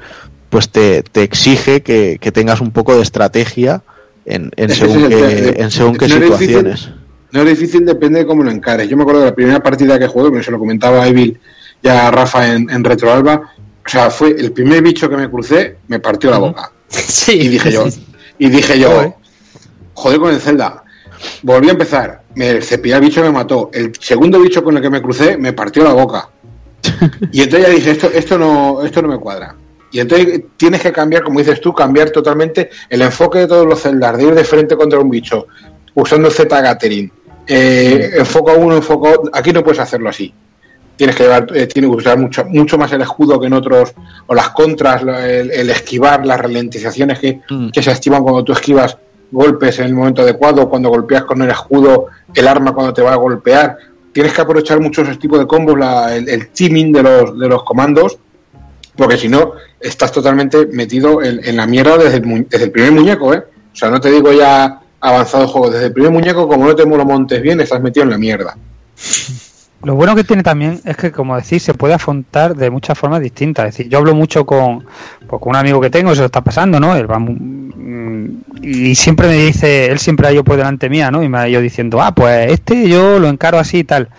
pues te, te exige que, que tengas un poco de estrategia en, en según qué, el- en según qué no es difícil. situaciones. No es difícil, depende de cómo lo encares. Yo me acuerdo de la primera partida que jugué, pero se lo comentaba a Evil y a Rafa en, en Retroalba. O sea, fue el primer bicho que me crucé, me partió la boca. Sí. Y dije yo, y dije yo, joder con el Zelda. Volví a empezar, me cepillé al bicho me mató. El segundo bicho con el que me crucé me partió la boca. Y entonces ya dije, esto, esto no, esto no me cuadra. Y entonces tienes que cambiar, como dices tú, cambiar totalmente el enfoque de todos los celdas, de ir de frente contra un bicho, usando el Z Gathering. Eh, enfoco uno, enfoco. Aquí no puedes hacerlo así. Tienes que llevar, eh, tienes que usar mucho, mucho más el escudo que en otros, o las contras, el, el esquivar, las ralentizaciones que, Mm. que se activan cuando tú esquivas golpes en el momento adecuado, cuando golpeas con el escudo, el arma cuando te va a golpear. Tienes que aprovechar mucho ese tipo de combos, la- el, el teaming de los, de los comandos, porque si no, estás totalmente metido en, en la mierda desde el, desde el primer muñeco, ¿eh? O sea, no te digo ya avanzado juego, desde el primer muñeco, como no te lo montes bien, estás metido en la mierda. Lo bueno que tiene también es que, como decís, se puede afrontar de muchas formas distintas. Es decir, yo hablo mucho con, pues, un amigo que tengo, se lo está pasando, ¿no? Él va mu- mm, y siempre me dice, él siempre ha ido por delante mía, ¿no? Y me ha ido diciendo, ah, pues este yo lo encaro así y tal.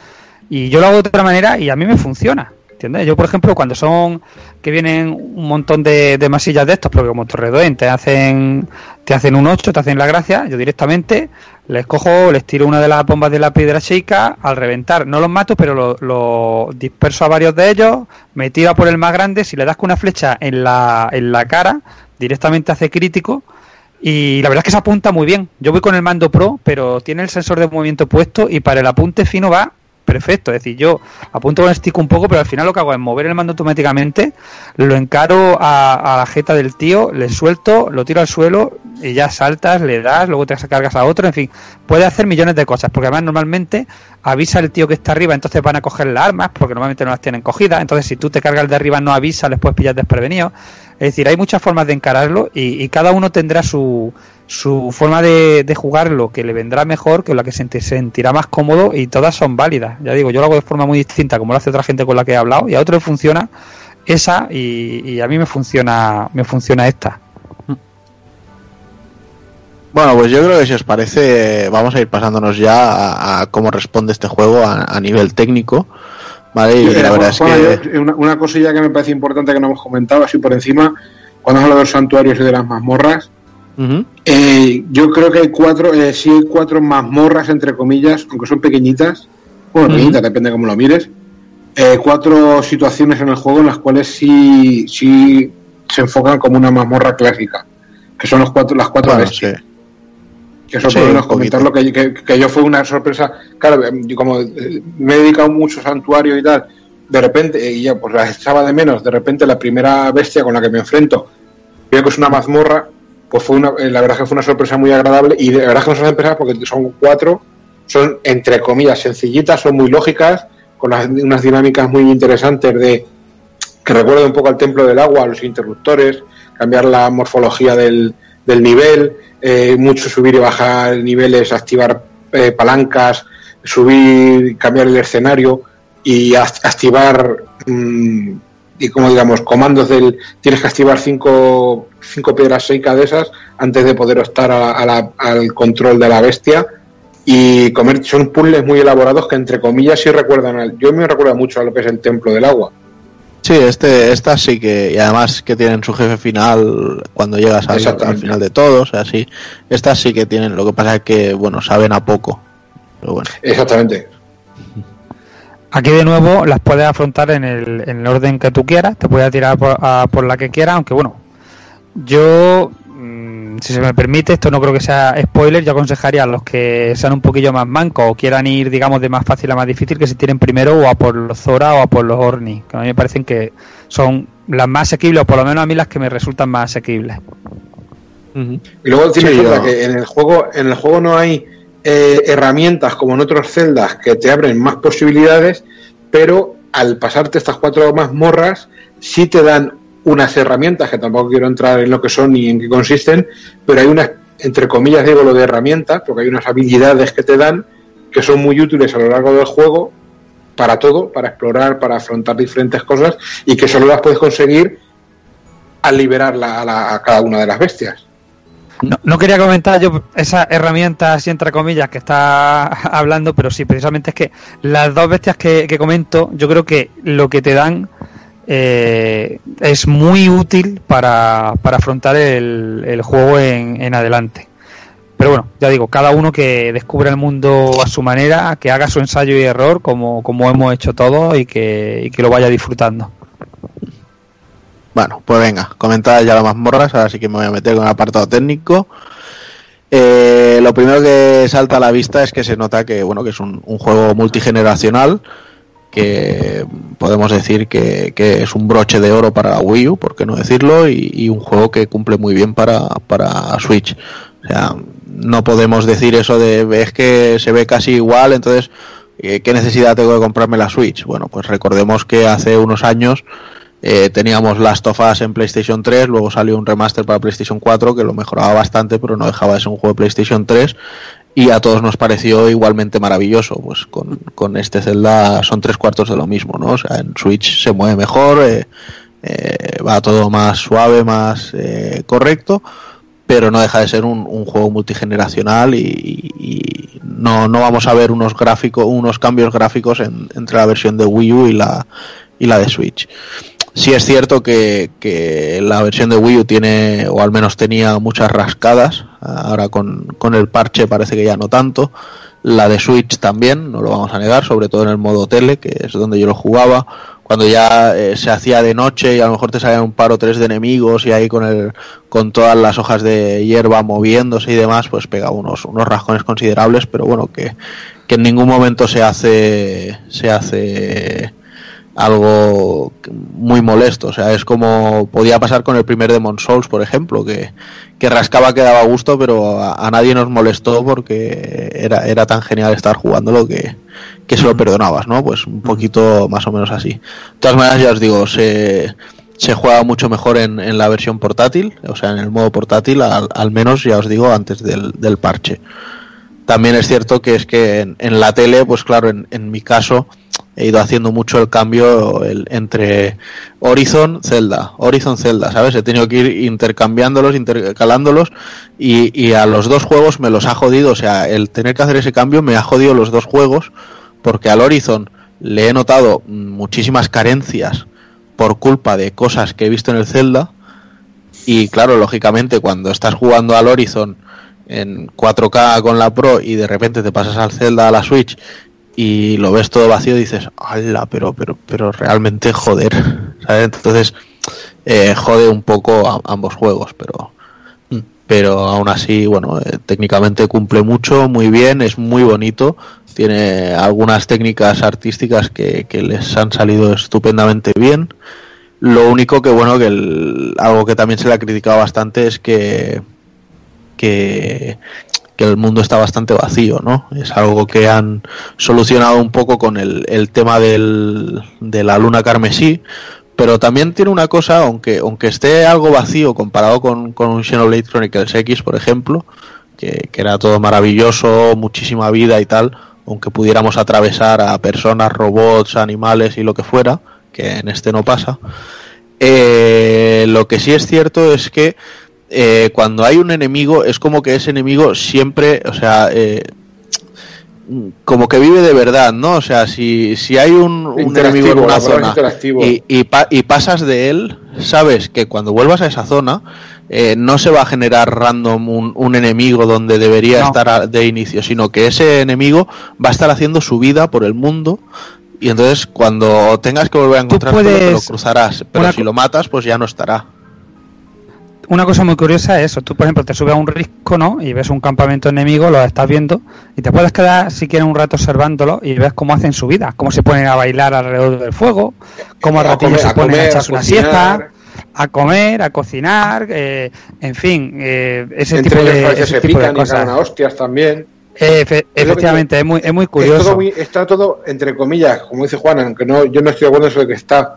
Y yo lo hago de otra manera y a mí me funciona. Yo, por ejemplo, cuando son que vienen un montón de, de masillas de estos, porque como Torredoen te hacen te hacen un 8, te hacen la gracia, yo directamente les cojo, les tiro una de las bombas de la piedra chica, al reventar no los mato, pero lo, lo disperso a varios de ellos, me tiro a por el más grande, si le das con una flecha en la, en la cara, directamente hace crítico, y la verdad es que se apunta muy bien. Yo voy con el mando pro, pero tiene el sensor de movimiento puesto y para el apunte fino va perfecto. Es decir, yo apunto con el stick un poco, pero al final lo que hago es mover el mando automáticamente, lo encaro a, la jeta del tío, le suelto, lo tiro al suelo y ya saltas, le das, luego te cargas a otro, en fin, puede hacer millones de cosas, porque además normalmente avisa el tío que está arriba, entonces van a coger las armas, porque normalmente no las tienen cogidas, entonces si tú te cargas el de arriba no avisa, les puedes pillar desprevenidos. Es decir, hay muchas formas de encararlo y, cada uno tendrá su, su forma de, de jugarlo que le vendrá mejor, que la que se senti- sentirá más cómodo y todas son válidas. Ya digo, yo lo hago de forma muy distinta como lo hace otra gente con la que he hablado y a otro le funciona esa y, a mí me funciona me funciona esta. Bueno, pues yo creo que si os parece, vamos a ir pasándonos ya a, cómo responde este juego a nivel técnico. Vale, y Eh, la verdad es Juan, que. yo- una, una cosilla que me parece importante que no hemos comentado así por encima, cuando has hablado de los santuarios y de las mazmorras, eh, yo creo que hay cuatro, eh, sí hay cuatro mazmorras, entre comillas, aunque son pequeñitas, bueno, Ujú. pequeñitas, depende de cómo lo mires, eh, cuatro situaciones en el juego en las cuales sí, sí se enfocan como una mazmorra clásica, que son los cuatro, las cuatro Bueno, bestias. sí. Que eso Sí, por lo menos un poquito. comentarlo, que, que, que yo fue una sorpresa. Claro, yo como eh, me he dedicado mucho a santuario y tal, de repente, eh, y ya pues las echaba de menos, de repente la primera bestia con la que me enfrento, veo que es una mazmorra, pues fue una, eh, la verdad que fue una sorpresa muy agradable y de verdad es que no son sorpresas porque son cuatro, son entre comillas sencillitas, son muy lógicas, con las- unas dinámicas muy interesantes de que recuerda un poco al templo del agua, los interruptores, cambiar la morfología del, del nivel, eh, mucho subir y bajar niveles, activar eh, palancas, subir, cambiar el escenario y act- activar mm, y como digamos comandos del tienes que activar cinco, cinco piedras secas de esas antes de poder optar a la- al control de la bestia. Y comer son puzzles muy elaborados que entre comillas sí recuerdan al, yo me recuerda mucho a lo que es el templo del agua Sí, este, estas sí que, y además que tienen su jefe final cuando llegas al, final de todos, así. Estas sí que tienen, lo que pasa es que, bueno, saben a poco. Pero bueno. exactamente Aquí de nuevo las puedes afrontar en el, en el orden que tú quieras, te puedes tirar por, a- por la que quieras, aunque bueno, yo si se me permite, esto no creo que sea spoiler, yo aconsejaría a los que sean un poquillo más mancos o quieran ir, digamos, de más fácil a más difícil, que se tiren primero o a por los Zora o a por los Orni, que a mí me parecen que son las más asequibles, o por lo menos a mí las que me resultan más asequibles. Y luego Sí, yo- que en el juego, en el juego no hay eh, herramientas como en otros celdas que te abren más posibilidades, pero al pasarte estas cuatro mazmorras, sí te dan unas herramientas, que tampoco quiero entrar en lo que son ni en qué consisten, pero hay unas, entre comillas digo lo de herramientas, porque hay unas habilidades que te dan que son muy útiles a lo largo del juego para todo, para explorar, para afrontar diferentes cosas y que solo las puedes conseguir al liberar la- la- a cada una de las bestias. No, no quería comentar yo esas herramientas, así entre comillas, que está hablando, pero sí, precisamente es que las dos bestias que comento, yo creo que lo que te dan eh, es muy útil para, para afrontar el, el juego en, en adelante. Pero bueno, ya digo, cada uno que descubra el mundo a su manera, que haga su ensayo y error, como, como hemos hecho todos, y que, que lo vaya disfrutando. Bueno, pues venga, comentadas ya las mazmorras, ahora sí que me voy a meter con el apartado técnico. Eh, lo primero que salta a la vista es que se nota que bueno que es un, un juego multigeneracional que podemos decir que, que es un broche de oro para la Wii U, por qué no decirlo, y, un juego que cumple muy bien para, para Switch. O sea, no podemos decir eso de es que se ve casi igual, entonces eh, ¿qué necesidad tengo de comprarme la Switch? Bueno, pues recordemos que hace unos años eh, teníamos Last of en PlayStation 3, luego salió un remaster para PlayStation 4 que lo mejoraba bastante, pero no dejaba de ser un juego de PlayStation 3 y a todos nos pareció igualmente maravilloso. Pues con, con este Zelda son tres cuartos de lo mismo, ¿no? O sea, en Switch se mueve mejor, eh, eh, va todo más suave, más eh, correcto, pero no deja de ser un, juego multigeneracional y, y no, no vamos a ver unos gráficos, unos cambios gráficos en- entre la versión de Wii U y la, y la de Switch. Sí es cierto que, que la versión de Wii U tiene, o al menos tenía muchas rascadas, ahora con, con el parche parece que ya no tanto. La de Switch también, no lo vamos a negar, sobre todo en el modo tele, que es donde yo lo jugaba. Cuando ya eh, se hacía de noche y a lo mejor te salían un par o tres de enemigos y ahí con el con todas las hojas de hierba moviéndose y demás, pues pega unos, unos rascones considerables, pero bueno, que, que en ningún momento se hace se hace algo muy molesto. O sea, es como podía pasar con el primer Demon Souls, por ejemplo, que, que rascaba que daba gusto, pero a, a nadie nos molestó porque era, era tan genial estar jugándolo que, que se lo perdonabas, ¿no? Pues un poquito más o menos así. De todas maneras, ya os digo, se, se juega mucho mejor en, en la versión portátil, o sea, en el modo portátil, al, al menos, ya os digo, antes del, del parche. También es cierto que es que en, en la tele, pues claro, en, en mi caso he ido haciendo mucho el cambio el- entre Horizon, Zelda, Horizon, Zelda, ¿sabes? He tenido que ir intercambiándolos, intercalándolos y, y a los dos juegos me los ha jodido, o sea, el tener que hacer ese cambio me ha jodido los dos juegos porque al Horizon le he notado muchísimas carencias por culpa de cosas que he visto en el Zelda y claro, lógicamente cuando estás jugando al Horizon en 4K con la Pro y de repente te pasas al Zelda a la Switch y lo ves todo vacío dices, ¡hala! Pero, pero, pero realmente joder, ¿sabes? Entonces eh, jode un poco a- ambos juegos, pero pero aún así, bueno, eh, técnicamente cumple mucho, muy bien, es muy bonito, tiene algunas técnicas artísticas que, que les han salido estupendamente bien. Lo único que, bueno, que algo que también se le ha criticado bastante es que, que, que el mundo está bastante vacío, ¿no? Es algo que han solucionado un poco con el, el tema del, de la luna carmesí, pero también tiene una cosa, aunque, aunque esté algo vacío comparado con, con un Xenoblade Chronicles X, por ejemplo, que, que era todo maravilloso, muchísima vida y tal, aunque pudiéramos atravesar a personas, robots, animales y lo que fuera, que en este no pasa. Eh, lo que sí es cierto es que eh, cuando hay un enemigo es como que ese enemigo siempre, o sea, eh, como que vive de verdad, ¿no? O sea, si, si hay un, enemigo en una zona y, y, pa- y pasas de él, sabes que cuando vuelvas a esa zona eh, no se va a generar random un, un enemigo donde debería No. estar a- de inicio, sino que ese enemigo va a estar haciendo su vida por el mundo y entonces cuando tengas que volver a encontrarlo te lo puedes- cruzarás, pero una si lo matas pues ya no estará. Una cosa muy curiosa es eso. Tú, por ejemplo, te subes a un risco, ¿no? Y ves un campamento enemigo, lo estás viendo, y te puedes quedar, si quieres, un rato observándolo y ves cómo hacen su vida, cómo se ponen a bailar alrededor del fuego, cómo a comer- se ponen a echarse una siesta, a comer, a cocinar, eh, en fin, eh, ese Entre tipo de, ese se tipo de pican y cosas. cagan a hostias también. Eh, efe- Es efectivamente, es muy, es muy Es curioso. todo muy- está todo, entre comillas, como dice Juan, aunque no, yo no estoy de acuerdo en eso de que está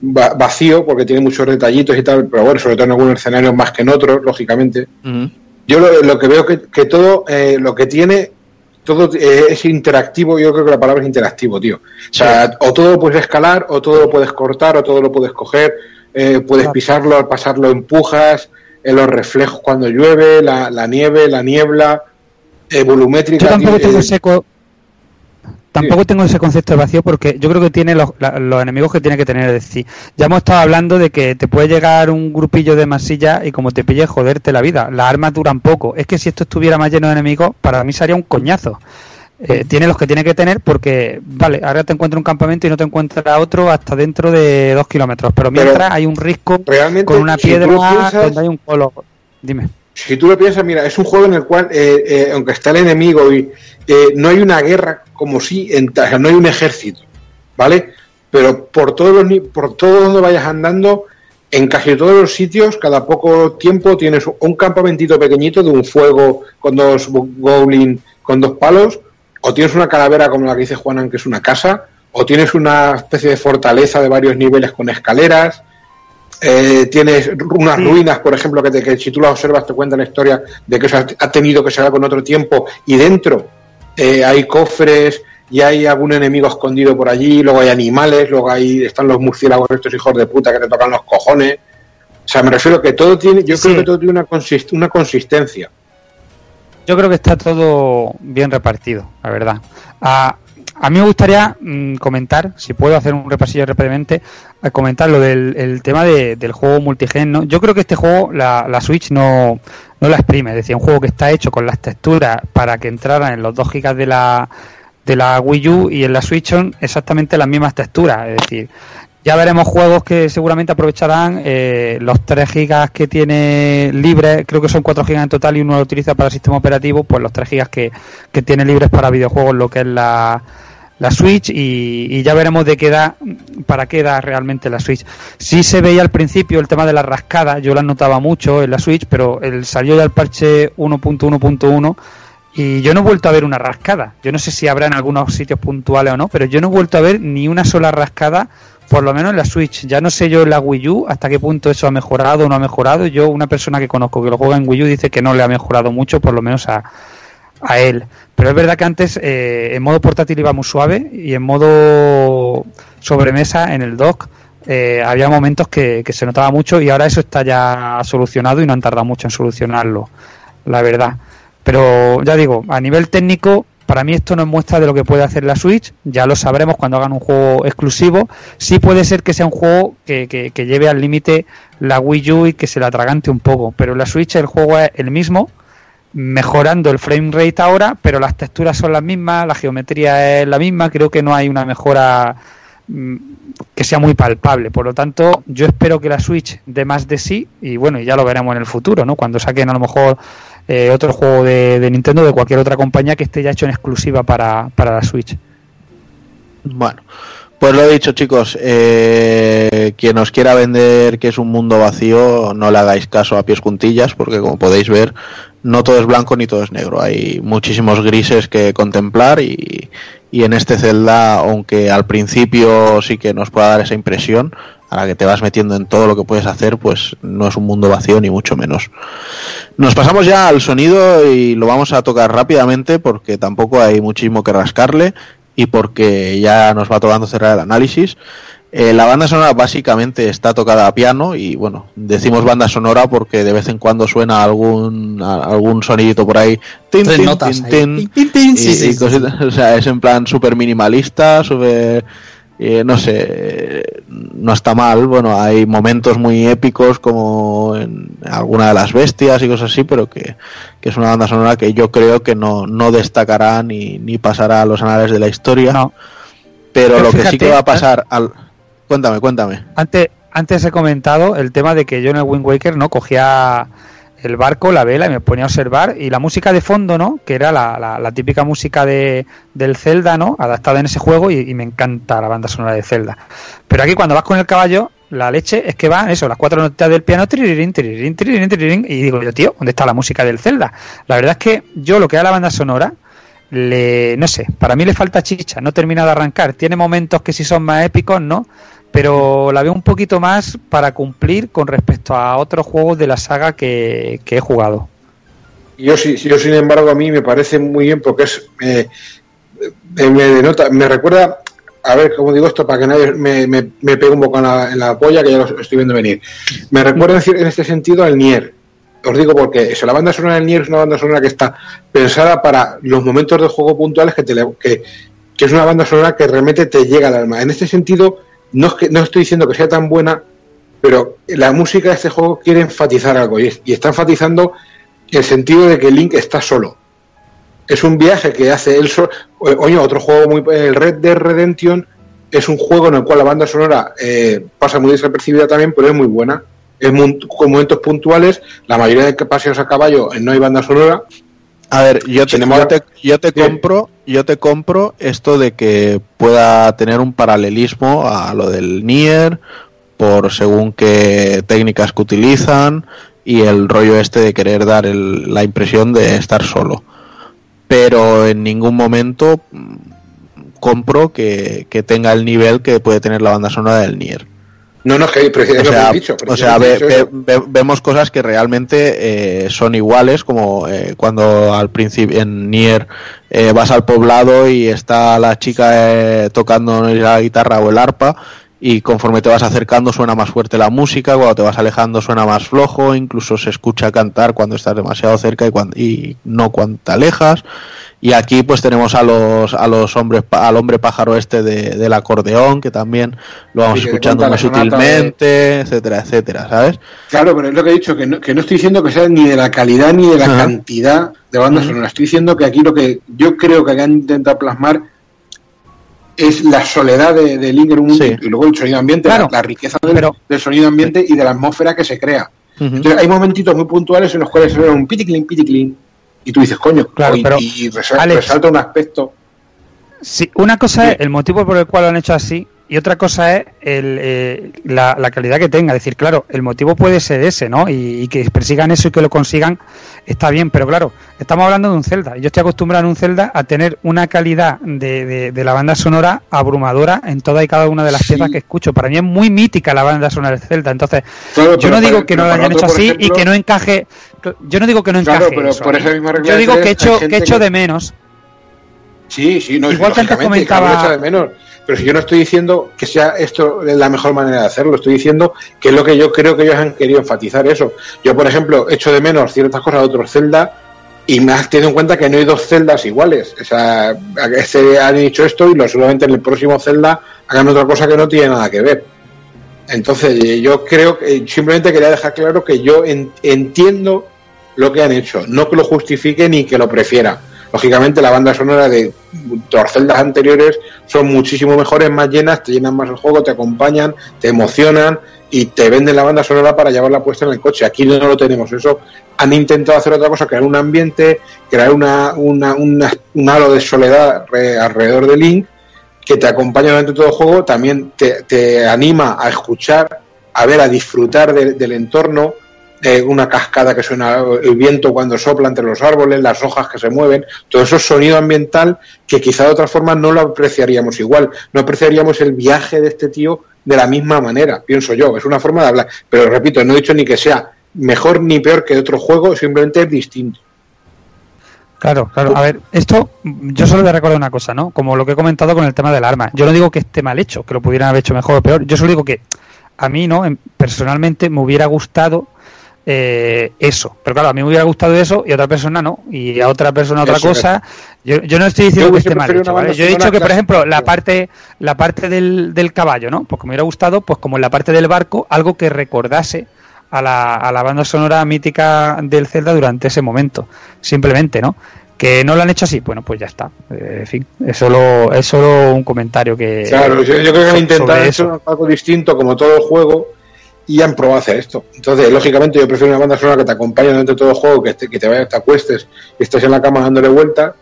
vacío, porque tiene muchos detallitos y tal, pero bueno, sobre todo en algunos escenarios más que en otros, lógicamente. Yo lo, lo que veo que, que todo eh, lo que tiene, todo eh, es interactivo, yo creo que la palabra es interactivo, tío. O sea, o todo lo puedes escalar, o todo lo puedes cortar, o todo lo puedes coger, eh, puedes pisarlo, al pasarlo empujas, eh, los reflejos cuando llueve, la, la nieve, la niebla, volumétrica. Yo tampoco tío, tengo eh, tampoco tengo ese concepto de vacío porque yo creo que tiene los, la- los enemigos que tiene que tener. Es decir, ya hemos estado hablando de que te puede llegar un grupillo de masilla y como te pille joderte la vida. Las armas duran poco. Es que si esto estuviera más lleno de enemigos, para mí sería un coñazo. Eh, tiene los que tiene que tener porque, vale, ahora te encuentras un campamento y no te encuentras otro hasta dentro de dos kilómetros. Pero Pero mientras hay un risco realmente, con una piedra piensas- donde hay un colo. Dime. Si tú lo piensas, mira, es un juego en el cual, eh, eh, aunque está el enemigo y eh, no hay una guerra como si, en, o sea, no hay un ejército, ¿vale? Pero por todos los, por todo donde vayas andando, en casi todos los sitios, cada poco tiempo tienes un campamentito pequeñito de un fuego con dos go- goblin con dos palos, o tienes una calavera como la que dice Juanan, que es una casa, o tienes una especie de fortaleza de varios niveles con escaleras, eh, tienes unas ruinas, por ejemplo, que, te- que si tú las observas te cuentan la historia de que se ha, tenido que sacar con otro tiempo y dentro eh, hay cofres y hay algún enemigo escondido por allí, luego hay animales, luego ahí están los murciélagos estos hijos de puta que te tocan los cojones. O sea, me refiero que todo tiene, yo Sí. creo que todo tiene una, consist- una consistencia. Yo creo que está todo bien repartido, la verdad. A, a mí me gustaría mm, comentar, si puedo hacer un repasillo rápidamente, a comentar lo del el tema de- del juego multigen. ¿no? Yo creo que este juego la, la Switch no, no la exprime, es decir, un juego que está hecho con las texturas para que entraran en los 2 gigas de la, de la Wii U y en la Switch son exactamente las mismas texturas, es decir, ya veremos juegos que seguramente aprovecharán eh, los 3 gigas que tiene libres, creo que son 4 gigas en total y uno lo utiliza para el sistema operativo, pues los 3 gigas que, que tiene libres para videojuegos, lo que es la, la Switch y, ya veremos de qué da, para qué da realmente la Switch. Sí se veía al principio el tema de las rascadas, yo las notaba mucho en la Switch, pero el, salió ya el parche 1.1.1 y yo no he vuelto a ver una rascada. Yo no sé si habrá en algunos sitios puntuales o no, pero yo no he vuelto a ver ni una sola rascada, por lo menos en la Switch. Ya no sé yo en la Wii U hasta qué punto eso ha mejorado o no ha mejorado. Yo, una persona que conozco que lo juega en Wii U, dice que no le ha mejorado mucho, por lo menos a, a él. Pero es verdad que antes eh, en modo portátil iba muy suave y en modo sobremesa en el dock eh, había momentos que, que se notaba mucho y ahora eso está ya solucionado y no han tardado mucho en solucionarlo, la verdad. Pero ya digo, a nivel técnico, para mí esto no es muestra de lo que puede hacer la Switch, ya lo sabremos cuando hagan un juego exclusivo. Sí puede ser que sea un juego que, que- que lleve al límite la Wii U y que se la atragante un poco, pero la Switch el juego es el mismo, mejorando el frame rate ahora, pero las texturas son las mismas, la geometría es la misma, creo que no hay una mejora mm, que sea muy palpable. Por lo tanto, yo espero que la Switch dé más de sí y bueno, ya lo veremos en el futuro, ¿no? Cuando saquen a lo mejor eh, otro juego de, Nintendo de cualquier otra compañía que esté ya hecho en exclusiva para, para la Switch. Bueno, pues lo he dicho chicos, eh, quien os quiera vender que es un mundo vacío, no le hagáis caso a pies juntillas, porque como podéis ver, no todo es blanco ni todo es negro, hay muchísimos grises que contemplar y, y en este Zelda, aunque al principio sí que nos pueda dar esa impresión, a la que te vas metiendo en todo lo que puedes hacer, pues no es un mundo vacío ni mucho menos. Nos pasamos ya al sonido y lo vamos a tocar rápidamente porque tampoco hay muchísimo que rascarle y porque ya nos va tocando cerrar el análisis. Eh, la banda sonora básicamente está tocada a piano y bueno, decimos banda sonora porque de vez en cuando suena algún a- algún sonidito por ahí. Tin, Tres tin, notas tin, ahí. tin, Tin, tin, tin, y- sí, sí, y sí, cositas. O sea, es en plan súper minimalista, súper... eh, no sé, eh, no está mal. Bueno, hay momentos muy épicos como en alguna de las bestias y cosas así, pero que, que es una banda sonora que yo creo que no, no destacará ni, ni pasará a los anales de la historia. No. Pero Pero lo que sí que va a pasar al... Cuéntame, cuéntame. Antes, antes he comentado el tema de que yo en el Wind Waker no cogía el barco, la vela y me ponía a observar y la música de fondo, ¿no? Que era la, la, la típica música de, del Zelda, ¿no? Adaptada en ese juego y, y, me encanta la banda sonora de Zelda. Pero aquí cuando vas con el caballo, la leche es que van eso, las cuatro notas del piano, tirirín, tirirín, tirirín, tirirín, y digo yo, tío, ¿dónde está la música del Zelda? La verdad es que yo lo que da la banda sonora, le, no sé, para mí le falta chicha, no termina de arrancar. Tiene momentos que sí son más épicos, ¿no? Pero la veo un poquito más para cumplir con respecto a otros juegos de la saga que, que he jugado. Yo yo sin embargo a mí me parece muy bien porque es eh, me denota, me recuerda, a ver cómo digo esto para que nadie me, me, me pegue un poco en la, en la, polla que ya lo estoy viendo venir. Me recuerda en este sentido al Nier. Os digo porque eso, la banda sonora del Nier es una banda sonora que está pensada para los momentos de juego puntuales que, te, que, que es una banda sonora que realmente te llega al alma. En este sentido, no, es que, no estoy diciendo que sea tan buena, pero la música de este juego quiere enfatizar algo y, está enfatizando el sentido de que Link está solo. Es un viaje que hace él solo. Oye, otro juego muy. El Red Dead Redemption es un juego en el cual la banda sonora eh, pasa muy desapercibida también, pero es muy buena. Es con momentos puntuales. La mayoría de paseos a caballo no hay banda sonora. A ver, yo te, yo te, yo te compro, yo te compro esto de que pueda tener un paralelismo a lo del Nier por según qué técnicas que utilizan y el rollo este de querer dar el, la impresión de estar solo. Pero en ningún momento compro que, que, tenga el nivel que puede tener la banda sonora del Nier. No, no, es que o sea, dicho, o sea ve, ve, ve, vemos cosas que realmente eh, son iguales, como eh, cuando al principio en Nier eh, vas al poblado y está la chica eh, tocando la guitarra o el arpa y conforme te vas acercando suena más fuerte la música, cuando te vas alejando suena más flojo, incluso se escucha cantar cuando estás demasiado cerca y, cuando, y no cuando te alejas. Y aquí pues tenemos a los a los hombres al hombre pájaro este de, del acordeón que también lo vamos sí, escuchando muy sutilmente, de... etcétera, etcétera, ¿sabes? Claro, pero es lo que he dicho que no, que no estoy diciendo que sea ni de la calidad ni de la cantidad de bandas uh -huh. sonoras. Estoy diciendo que aquí lo que yo creo que han intentado plasmar es la soledad de, de Link en un sí. y luego el sonido ambiente, claro, la, la, riqueza del, pero... del, sonido ambiente y de la atmósfera que se crea. Uh -huh. Entonces hay momentitos muy puntuales en los cuales se ve un piticlin, piticlin, y tú dices, coño, claro, y, pero, y resalta, Alex, resalta, un aspecto. Sí, una cosa sí. es el motivo por el cual lo han hecho así y otra cosa es el, eh, la, la, calidad que tenga. Es decir, claro, el motivo puede ser ese, ¿no? Y, y, que persigan eso y que lo consigan está bien, pero claro, estamos hablando de un Zelda. Yo estoy acostumbrado en un Zelda a tener una calidad de, de, de la banda sonora abrumadora en toda y cada una de las sí. piezas que escucho. Para mí es muy mítica la banda sonora del Zelda. Entonces, claro, yo no digo que no lo hayan hecho así ejemplo, y que no encaje. Yo no digo que no encaje. Pero eso, por esa misma yo digo que echo, que echo de menos. Sí, sí, no, Igual que antes comentaba. de menos. Pero si yo no estoy diciendo que sea esto la mejor manera de hacerlo, estoy diciendo que es lo que yo creo que ellos han querido enfatizar eso. Yo, por ejemplo, echo de menos ciertas cosas de otros Zelda y me has tenido en cuenta que no hay dos celdas iguales. O sea, se han dicho esto y lo, seguramente en el próximo Zelda hagan otra cosa que no tiene nada que ver. Entonces, yo creo que simplemente quería dejar claro que yo en, entiendo lo que han hecho, no que lo justifique ni que lo prefiera lógicamente la banda sonora de las celdas anteriores son muchísimo mejores, más llenas, te llenan más el juego, te acompañan, te emocionan y te venden la banda sonora para llevarla puesta en el coche. Aquí no lo tenemos, eso han intentado hacer otra cosa, crear un ambiente, crear una, una, una un halo de soledad alrededor de Link que te acompaña durante todo el juego, también te, te anima a escuchar, a ver, a disfrutar de, del entorno, eh, una cascada que suena el viento cuando sopla entre los árboles, las hojas que se mueven, todo eso es sonido ambiental que quizá de otra forma no lo apreciaríamos igual, no apreciaríamos el viaje de este tío de la misma manera, pienso yo, es una forma de hablar, pero repito, no he dicho ni que sea mejor ni peor que otro juego, simplemente es distinto. Claro, claro. A ver, esto yo solo voy recordar una cosa, ¿no? Como lo que he comentado con el tema del arma. Yo no digo que esté mal hecho, que lo pudieran haber hecho mejor o peor. Yo solo digo que a mí, ¿no? Personalmente me hubiera gustado eh, eso. Pero claro, a mí me hubiera gustado eso y a otra persona no. Y a otra persona otra eso cosa. Yo, yo, no estoy diciendo que esté mal hecho, ¿vale? Yo he dicho que, por ejemplo, la parte, la parte del, del caballo, ¿no? Pues que me hubiera gustado, pues como en la parte del barco, algo que recordase a la, a la banda sonora mítica del Zelda durante ese momento. Simplemente, ¿no? Que no lo han hecho así, bueno, pues ya está. Eh, en fin, es solo, es solo un comentario que. Claro, yo, yo creo que han intentado eso. algo distinto, como todo el juego, y han probado hacer esto. Entonces, lógicamente, yo prefiero una banda sonora que te acompañe durante todo el juego, que te, que te, vayas, te acuestes y estés en la cama dándole vuelta.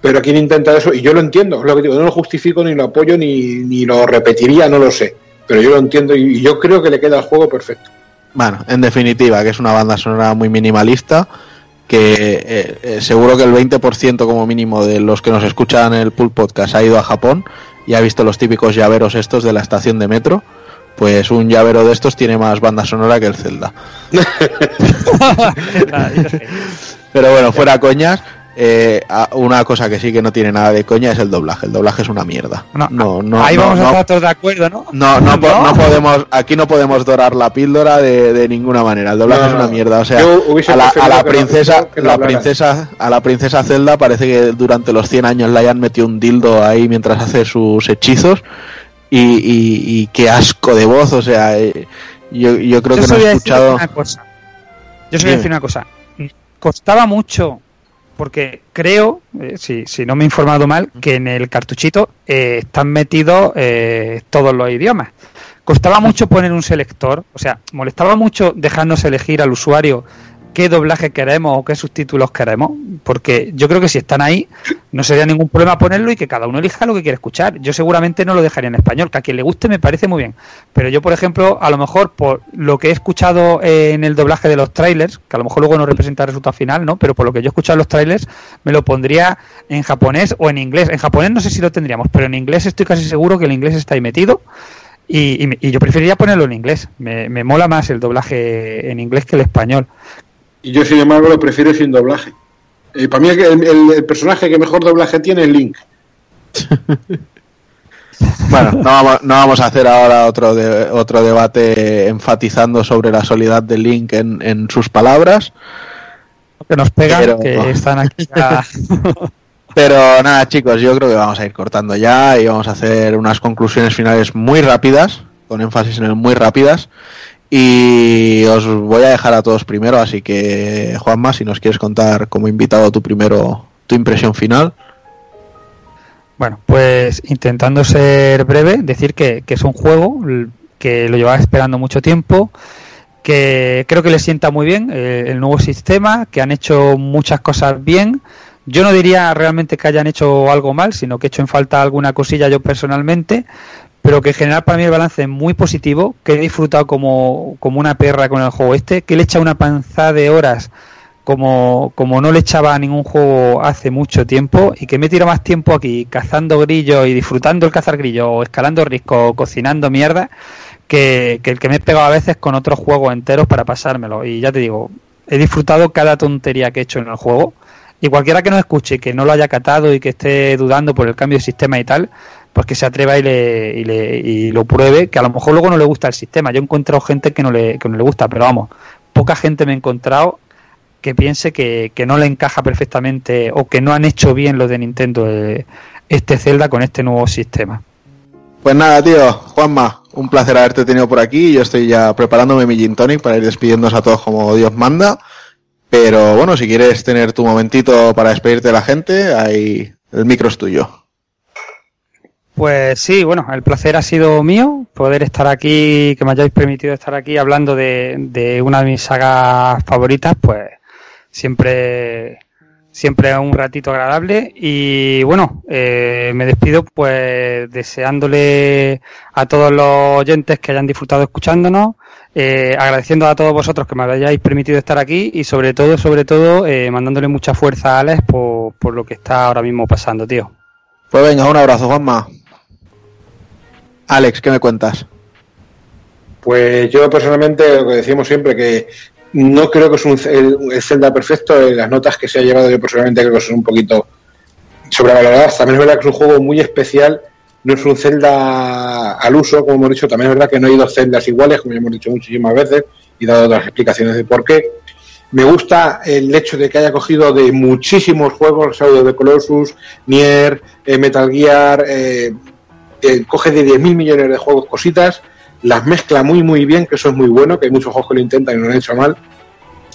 Pero aquí intenta eso, y yo lo entiendo, lo que no lo justifico, ni lo apoyo, ni, ni lo repetiría, no lo sé. Pero yo lo entiendo y, y yo creo que le queda al juego perfecto. Bueno, en definitiva, que es una banda sonora muy minimalista, que eh, eh, seguro que el 20% como mínimo de los que nos escuchan en el Pool Podcast ha ido a Japón y ha visto los típicos llaveros estos de la estación de metro. Pues un llavero de estos tiene más banda sonora que el Zelda. Pero bueno, fuera coñas, eh, una cosa que sí que no tiene nada de coña es el doblaje. El doblaje es una mierda. No, No, no, Ahí no, vamos a estar todos de acuerdo, ¿no? no, no, po- no podemos, aquí no podemos dorar la píldora de, de ninguna manera. El doblaje No, es una mierda. O sea, a la, a la princesa, la princesa, a la princesa Zelda parece que durante los 100 años le hayan metido un dildo ahí mientras hace sus hechizos. Y, y, y qué asco de voz, o sea, eh, yo, yo creo Yo que no he escuchado. una cosa. Yo os voy a decir una cosa. Costaba mucho, porque creo, eh, si, si no me he informado mal, que en el cartuchito eh, están metidos eh, todos los idiomas. Costaba mucho poner un selector, o sea, molestaba mucho dejarnos elegir al usuario qué doblaje queremos o qué subtítulos queremos, porque yo creo que si están ahí no sería ningún problema ponerlo y que cada uno elija lo que quiere escuchar. Yo seguramente no lo dejaría en español, que a quien le guste me parece muy bien. Pero yo, por ejemplo, a lo mejor por lo que he escuchado eh, en el doblaje de los trailers, que a lo mejor luego no representa el resultado final, ¿no? Pero por lo que yo he escuchado en los trailers, me lo pondría en japonés o en inglés. En japonés no sé si lo tendríamos, pero en inglés estoy casi seguro que el inglés está ahí metido. Y, y y yo preferiría ponerlo en inglés. Me, me mola más el doblaje en inglés que el español. Y yo, sin embargo, lo prefiero sin doblaje. Eh, para mí, el, el- el personaje que mejor doblaje tiene es Link. Bueno, no vamos, no vamos a hacer ahora otro, de- otro debate enfatizando sobre la soledad de Link en, en sus palabras. Que nos pegan, Pero- que están aquí ya. Pero nada, chicos, yo creo que vamos a ir cortando ya y vamos a hacer unas conclusiones finales muy rápidas, con énfasis en el muy rápidas. Y os voy a dejar a todos primero, así que Juanma, si nos quieres contar como invitado tu primero, tu impresión final. Bueno, pues intentando ser breve, decir que, que es un juego que lo llevaba esperando mucho tiempo, que creo que le sienta muy bien eh, el nuevo sistema, que han hecho muchas cosas bien. Yo no diría realmente que hayan hecho algo mal, sino que he hecho en falta alguna cosilla yo personalmente, pero que en general para mí el balance es muy positivo, que he disfrutado como, como una perra con el juego este, que le he echado una panza de horas como, como no le echaba a ningún juego hace mucho tiempo y que me tiro más tiempo aquí cazando grillos y disfrutando el cazar grillos o escalando riscos o cocinando mierda que, que el que me he pegado a veces con otros juegos enteros para pasármelo. Y ya te digo, he disfrutado cada tontería que he hecho en el juego. Y cualquiera que nos escuche que no lo haya catado y que esté dudando por el cambio de sistema y tal, pues que se atreva y, le, y, le, y lo pruebe, que a lo mejor luego no le gusta el sistema. Yo he encontrado gente que no le, que no le gusta, pero vamos, poca gente me he encontrado que piense que, no le encaja perfectamente o que no han hecho bien los de Nintendo eh, este Zelda con este nuevo sistema. Pues nada, tío, Juanma, un placer haberte tenido por aquí. Yo estoy ya preparándome mi gin tonic para ir despidiéndonos a todos como Dios manda. Pero bueno, si quieres tener tu momentito para despedirte de la gente, ahí el micro es tuyo. Pues sí, bueno, el placer ha sido mío poder estar aquí, que me hayáis permitido estar aquí hablando de, una de mis sagas favoritas, pues siempre siempre un ratito agradable y bueno, eh, me despido pues deseándole a todos los oyentes que hayan disfrutado escuchándonos, eh, agradeciendo a todos vosotros que me hayáis permitido estar aquí y sobre todo, sobre todo, eh, mandándole mucha fuerza a Alex por, por lo que está ahora mismo pasando, tío. Pues venga, un abrazo, Juanma. Alex, ¿qué me cuentas? Pues yo personalmente, lo que decimos siempre, que no creo que es un, el, el Zelda perfecto. eh, Las notas que se ha llevado yo personalmente creo que son un poquito sobrevaloradas. También es verdad que es un juego muy especial. No es un Zelda al uso, como hemos dicho. También es verdad que no hay dos Zeldas iguales, como ya hemos dicho muchísimas veces, y dado otras explicaciones de por qué. Me gusta el hecho de que haya cogido de muchísimos juegos, Shadow the Colossus, Nier, eh, Metal Gear, eh, eh, coge de 10.000 millones de juegos cositas, las mezcla muy muy bien, que eso es muy bueno, que hay muchos juegos que lo intentan y no lo han hecho mal.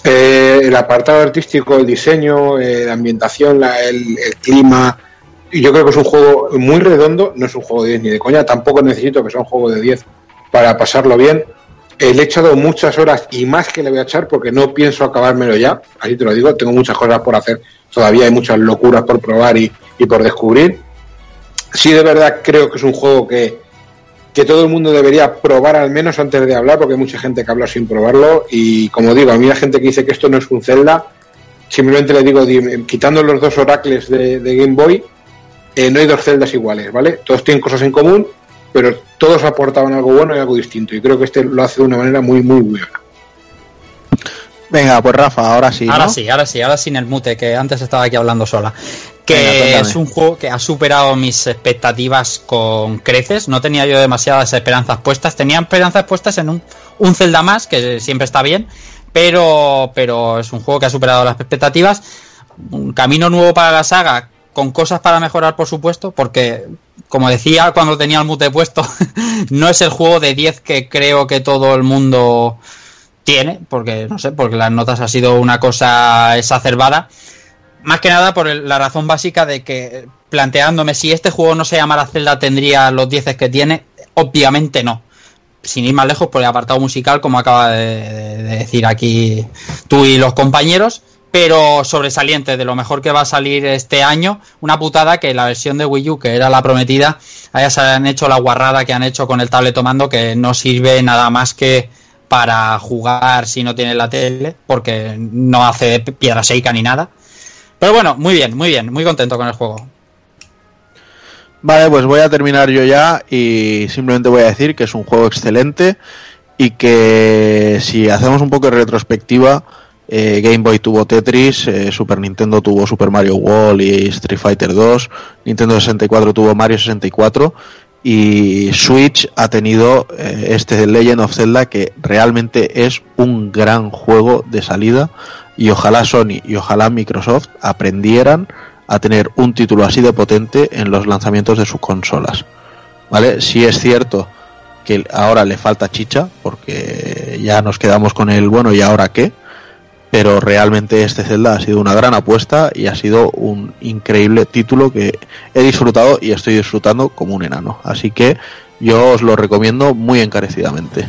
Eh, el apartado artístico, el diseño, eh, la ambientación, la- el, el clima, yo creo que es un juego muy redondo, no es un juego de 10 ni de coña, tampoco necesito que sea un juego de 10 para pasarlo bien. Le he echado muchas horas y más que le voy a echar porque no pienso acabármelo ya. Así te lo digo, tengo muchas cosas por hacer. Todavía hay muchas locuras por probar y, y por descubrir. Sí, de verdad creo que es un juego que, que todo el mundo debería probar al menos antes de hablar, porque hay mucha gente que habla sin probarlo. Y como digo, a mí la gente que dice que esto no es un Zelda, simplemente le digo, di- quitando los dos oracles de, de Game Boy, eh, no hay dos celdas iguales, ¿vale? Todos tienen cosas en común, pero todos aportaban algo bueno y algo distinto. Y creo que este lo hace de una manera muy, muy buena. Venga, pues Rafa, ahora sí. ahora sí, ahora sí, ahora sin el mute, que antes estaba aquí hablando sola. Que Venga, es un juego que ha superado mis expectativas con creces. No tenía yo demasiadas esperanzas puestas. Tenía esperanzas puestas en un, un Zelda más, que siempre está bien. Pero, pero es un juego que ha superado las expectativas. Un camino nuevo para la saga, con cosas para mejorar, por supuesto, porque, como decía cuando tenía el mute puesto, no es el juego de 10 que creo que todo el mundo tiene, porque no sé, porque las notas ha sido una cosa exacerbada. Más que nada por la razón básica de que planteándome si este juego no se llamara Zelda tendría los 10 que tiene, obviamente no. Sin ir más lejos por el apartado musical, como acaba de, de- de decir aquí tú y los compañeros, pero sobresaliente de lo mejor que va a salir este año. Una putada que la versión de Wii U, que era la prometida, hayan hecho la guarrada que han hecho con el tabletomando, que no sirve nada más que para jugar si no tienes la tele, porque no hace piedra seca ni nada. Pero bueno, muy bien, muy bien, muy contento con el juego. Vale, pues voy a terminar yo ya y simplemente voy a decir que es un juego excelente y que si hacemos un poco de retrospectiva, eh, Game Boy tuvo Tetris, eh, Super Nintendo tuvo Super Mario World y Street Fighter 2, Nintendo 64 tuvo Mario 64 y Switch ha tenido eh, este Legend of Zelda que realmente es un gran juego de salida y ojalá Sony y ojalá Microsoft aprendieran a tener un título así de potente en los lanzamientos de sus consolas. ¿Vale? Si es cierto que ahora le falta chicha, porque ya nos quedamos con el bueno y ahora qué, pero realmente este Zelda ha sido una gran apuesta y ha sido un increíble título que he disfrutado y estoy disfrutando como un enano. Así que yo os lo recomiendo muy encarecidamente.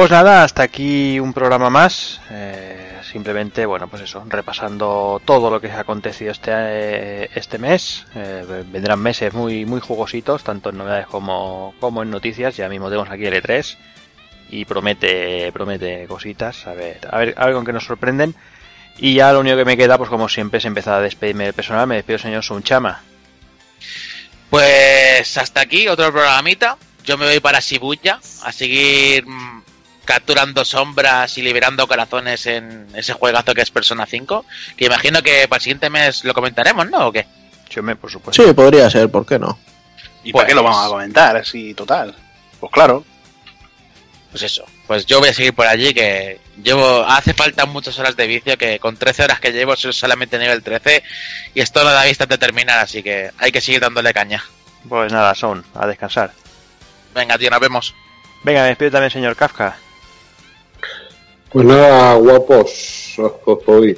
Pues nada, hasta aquí un programa más. Eh, simplemente, bueno, pues eso, repasando todo lo que ha acontecido este, eh, este mes. Eh, vendrán meses muy, muy jugositos, tanto en novedades como, como en noticias. Ya mismo tenemos aquí el E3 y promete, promete cositas. A ver, a ver, a ver con qué nos sorprenden. Y ya lo único que me queda, pues como siempre, es empezar a despedirme del personal. Me despido, señor Sunchama. Pues hasta aquí, otro programita. Yo me voy para Shibuya a seguir mm, capturando sombras y liberando corazones en ese juegazo que es Persona 5. Que imagino que para el siguiente mes lo comentaremos, ¿no? ¿O qué? Me, por supuesto. Sí, podría ser, ¿por qué no? ¿Y para qué lo Pues- vamos a comentar así total? Pues claro. Pues eso. Pues yo voy a seguir por allí que llevo... Hace falta muchas horas de vicio que con 13 horas que llevo soy solamente nivel 13 y esto no da vista de terminar, así que hay que seguir dándole caña. Pues nada, son, a descansar. Venga, tío, nos vemos. Venga, me despido también, señor Kafka. Pues nada, guapos, hoy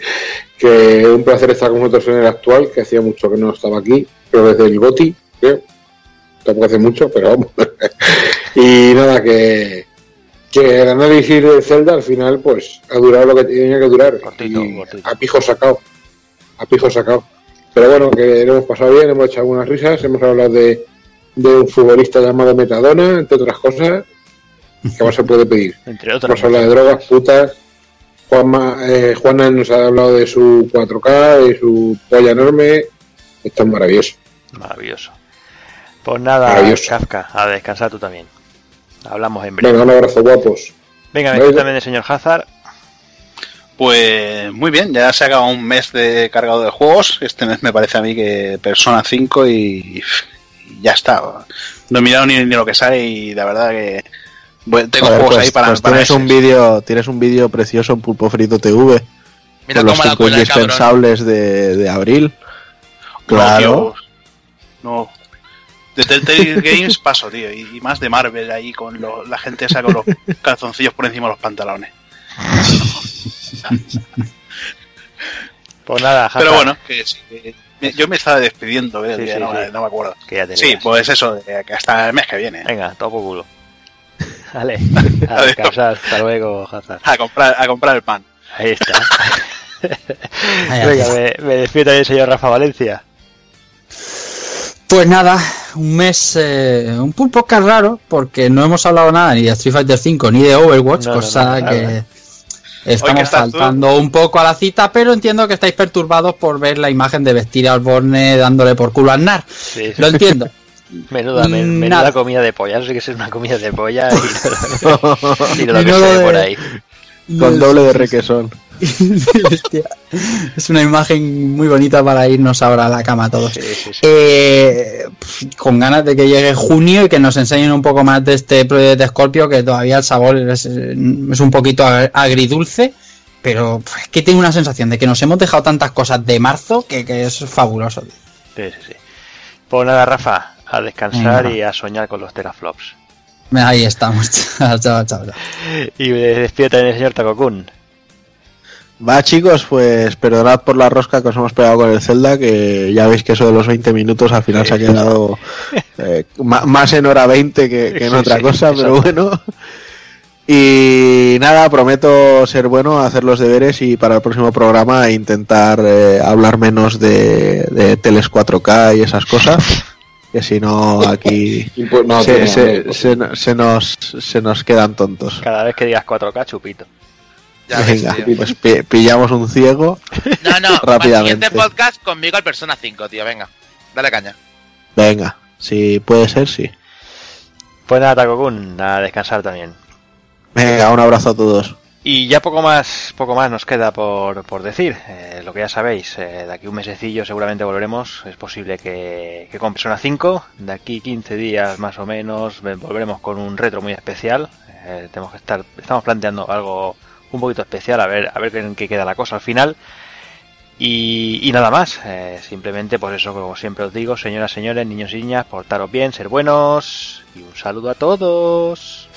que un placer estar con vosotros en el actual, que hacía mucho que no estaba aquí, pero desde el GOTI, creo. Tampoco hace mucho, pero vamos. y nada, que, que el análisis de Zelda al final pues ha durado lo que tenía que durar. Cortito, cortito. A pijo sacado. A pijo sacado. Pero bueno, que lo hemos pasado bien, hemos hecho algunas risas, hemos hablado de, de un futbolista llamado Metadona, entre otras cosas. ¿Qué más se puede pedir? Entre otras. Hemos hablado de drogas, putas. Juanma, eh, Juana nos ha hablado de su 4K, de su polla enorme. Esto es maravilloso. Maravilloso. Pues nada, Maravilloso. Kafka, a descansar tú también. Hablamos en breve. Venga, un abrazo, guapos. Venga, Venga. también el señor Hazard. Pues muy bien, ya se ha acabado un mes de cargado de juegos. Este mes me parece a mí que Persona 5 y, y ya está. No he mirado ni, ni lo que sale y la verdad que bueno, tengo juegos pues- ahí para, pues para tienes un vídeo tienes un vídeo precioso en Pulpo Frito TV Mira con los cinco indispensables de, de abril. No, Claro. tío, no. De Telltale Games paso, tío, y, y más de Marvel ahí con lo- la gente esa con los calzoncillos por encima de los pantalones. Pues nada, Hazard. Pero bueno, que sí, que- yo me estaba despidiendo, eh, Sí, no, sí. me- no me acuerdo. Que ya te Sí, pues eso, de que hasta el mes que viene. Venga, todo por culo. Vale, a descansar. Hasta luego, Hazard. A comprar, a comprar el pan. Ahí está. Venga, me, me despido también el señor Rafa Valencia. Pues nada, un mes, eh, un podcast raro, porque no hemos hablado nada ni de Street Fighter V ni de Overwatch, No, cosa no, que estamos tú. faltando un poco a la cita, pero entiendo que estáis perturbados por ver la imagen de vestir al Borne dándole por culo al Nar. Sí, sí. Lo entiendo. Menuda, men- Mm, menuda comida de polla. Eso sí que es una comida de polla y no, y no lo que no se ve de- por ahí. Con doble de requesón. Es una imagen muy bonita para irnos ahora a la cama todos. Sí, sí, sí. Eh, con ganas de que llegue junio y que nos enseñen un poco más de este proyecto Scorpio, que todavía el sabor es, es un poquito ag- agridulce, pero es que tengo una sensación de que nos hemos dejado tantas cosas de marzo que, que es fabuloso. Sí, sí, sí. Pues nada, Rafa, a descansar Venga. y a soñar con los teraflops. Ahí estamos. chao, chao, chao. Y también el señor Takokun. Va chicos, pues perdonad por la rosca que os hemos pegado con el Zelda, que ya veis que eso de los 20 minutos al final se ha quedado eh, más en hora 20 que, que en Sí, otra sí, cosa, pero bueno. Y nada, prometo ser bueno, hacer los deberes y para el próximo programa intentar eh, hablar menos de, de teles 4K y esas cosas, que si no aquí pues, no, se, se- no, se- se nos, se nos quedan tontos. Cada vez que digas 4K, chupito. Ya ves, Venga, tío. pues pi- pillamos un ciego. No, no, para el Rápidamente. siguiente podcast conmigo al Persona 5, tío, venga. Dale caña. Venga, si puede ser, sí. Pues nada, Takokun, a descansar también. Venga, un abrazo a todos. Y ya poco más, poco más nos queda por, por decir. Eh, lo que ya sabéis, eh, de aquí un mesecillo seguramente volveremos. Es posible que, que con Persona 5, de aquí 15 días más o menos, ve- volveremos con un retro muy especial. Eh, tenemos que estar, estamos planteando algo un poquito especial, a ver, a ver en qué queda la cosa al final. Y, nada más, simplemente pues eso, como siempre os digo, señoras, señores, niños y niñas, portaros bien, ser buenos y un saludo a todos.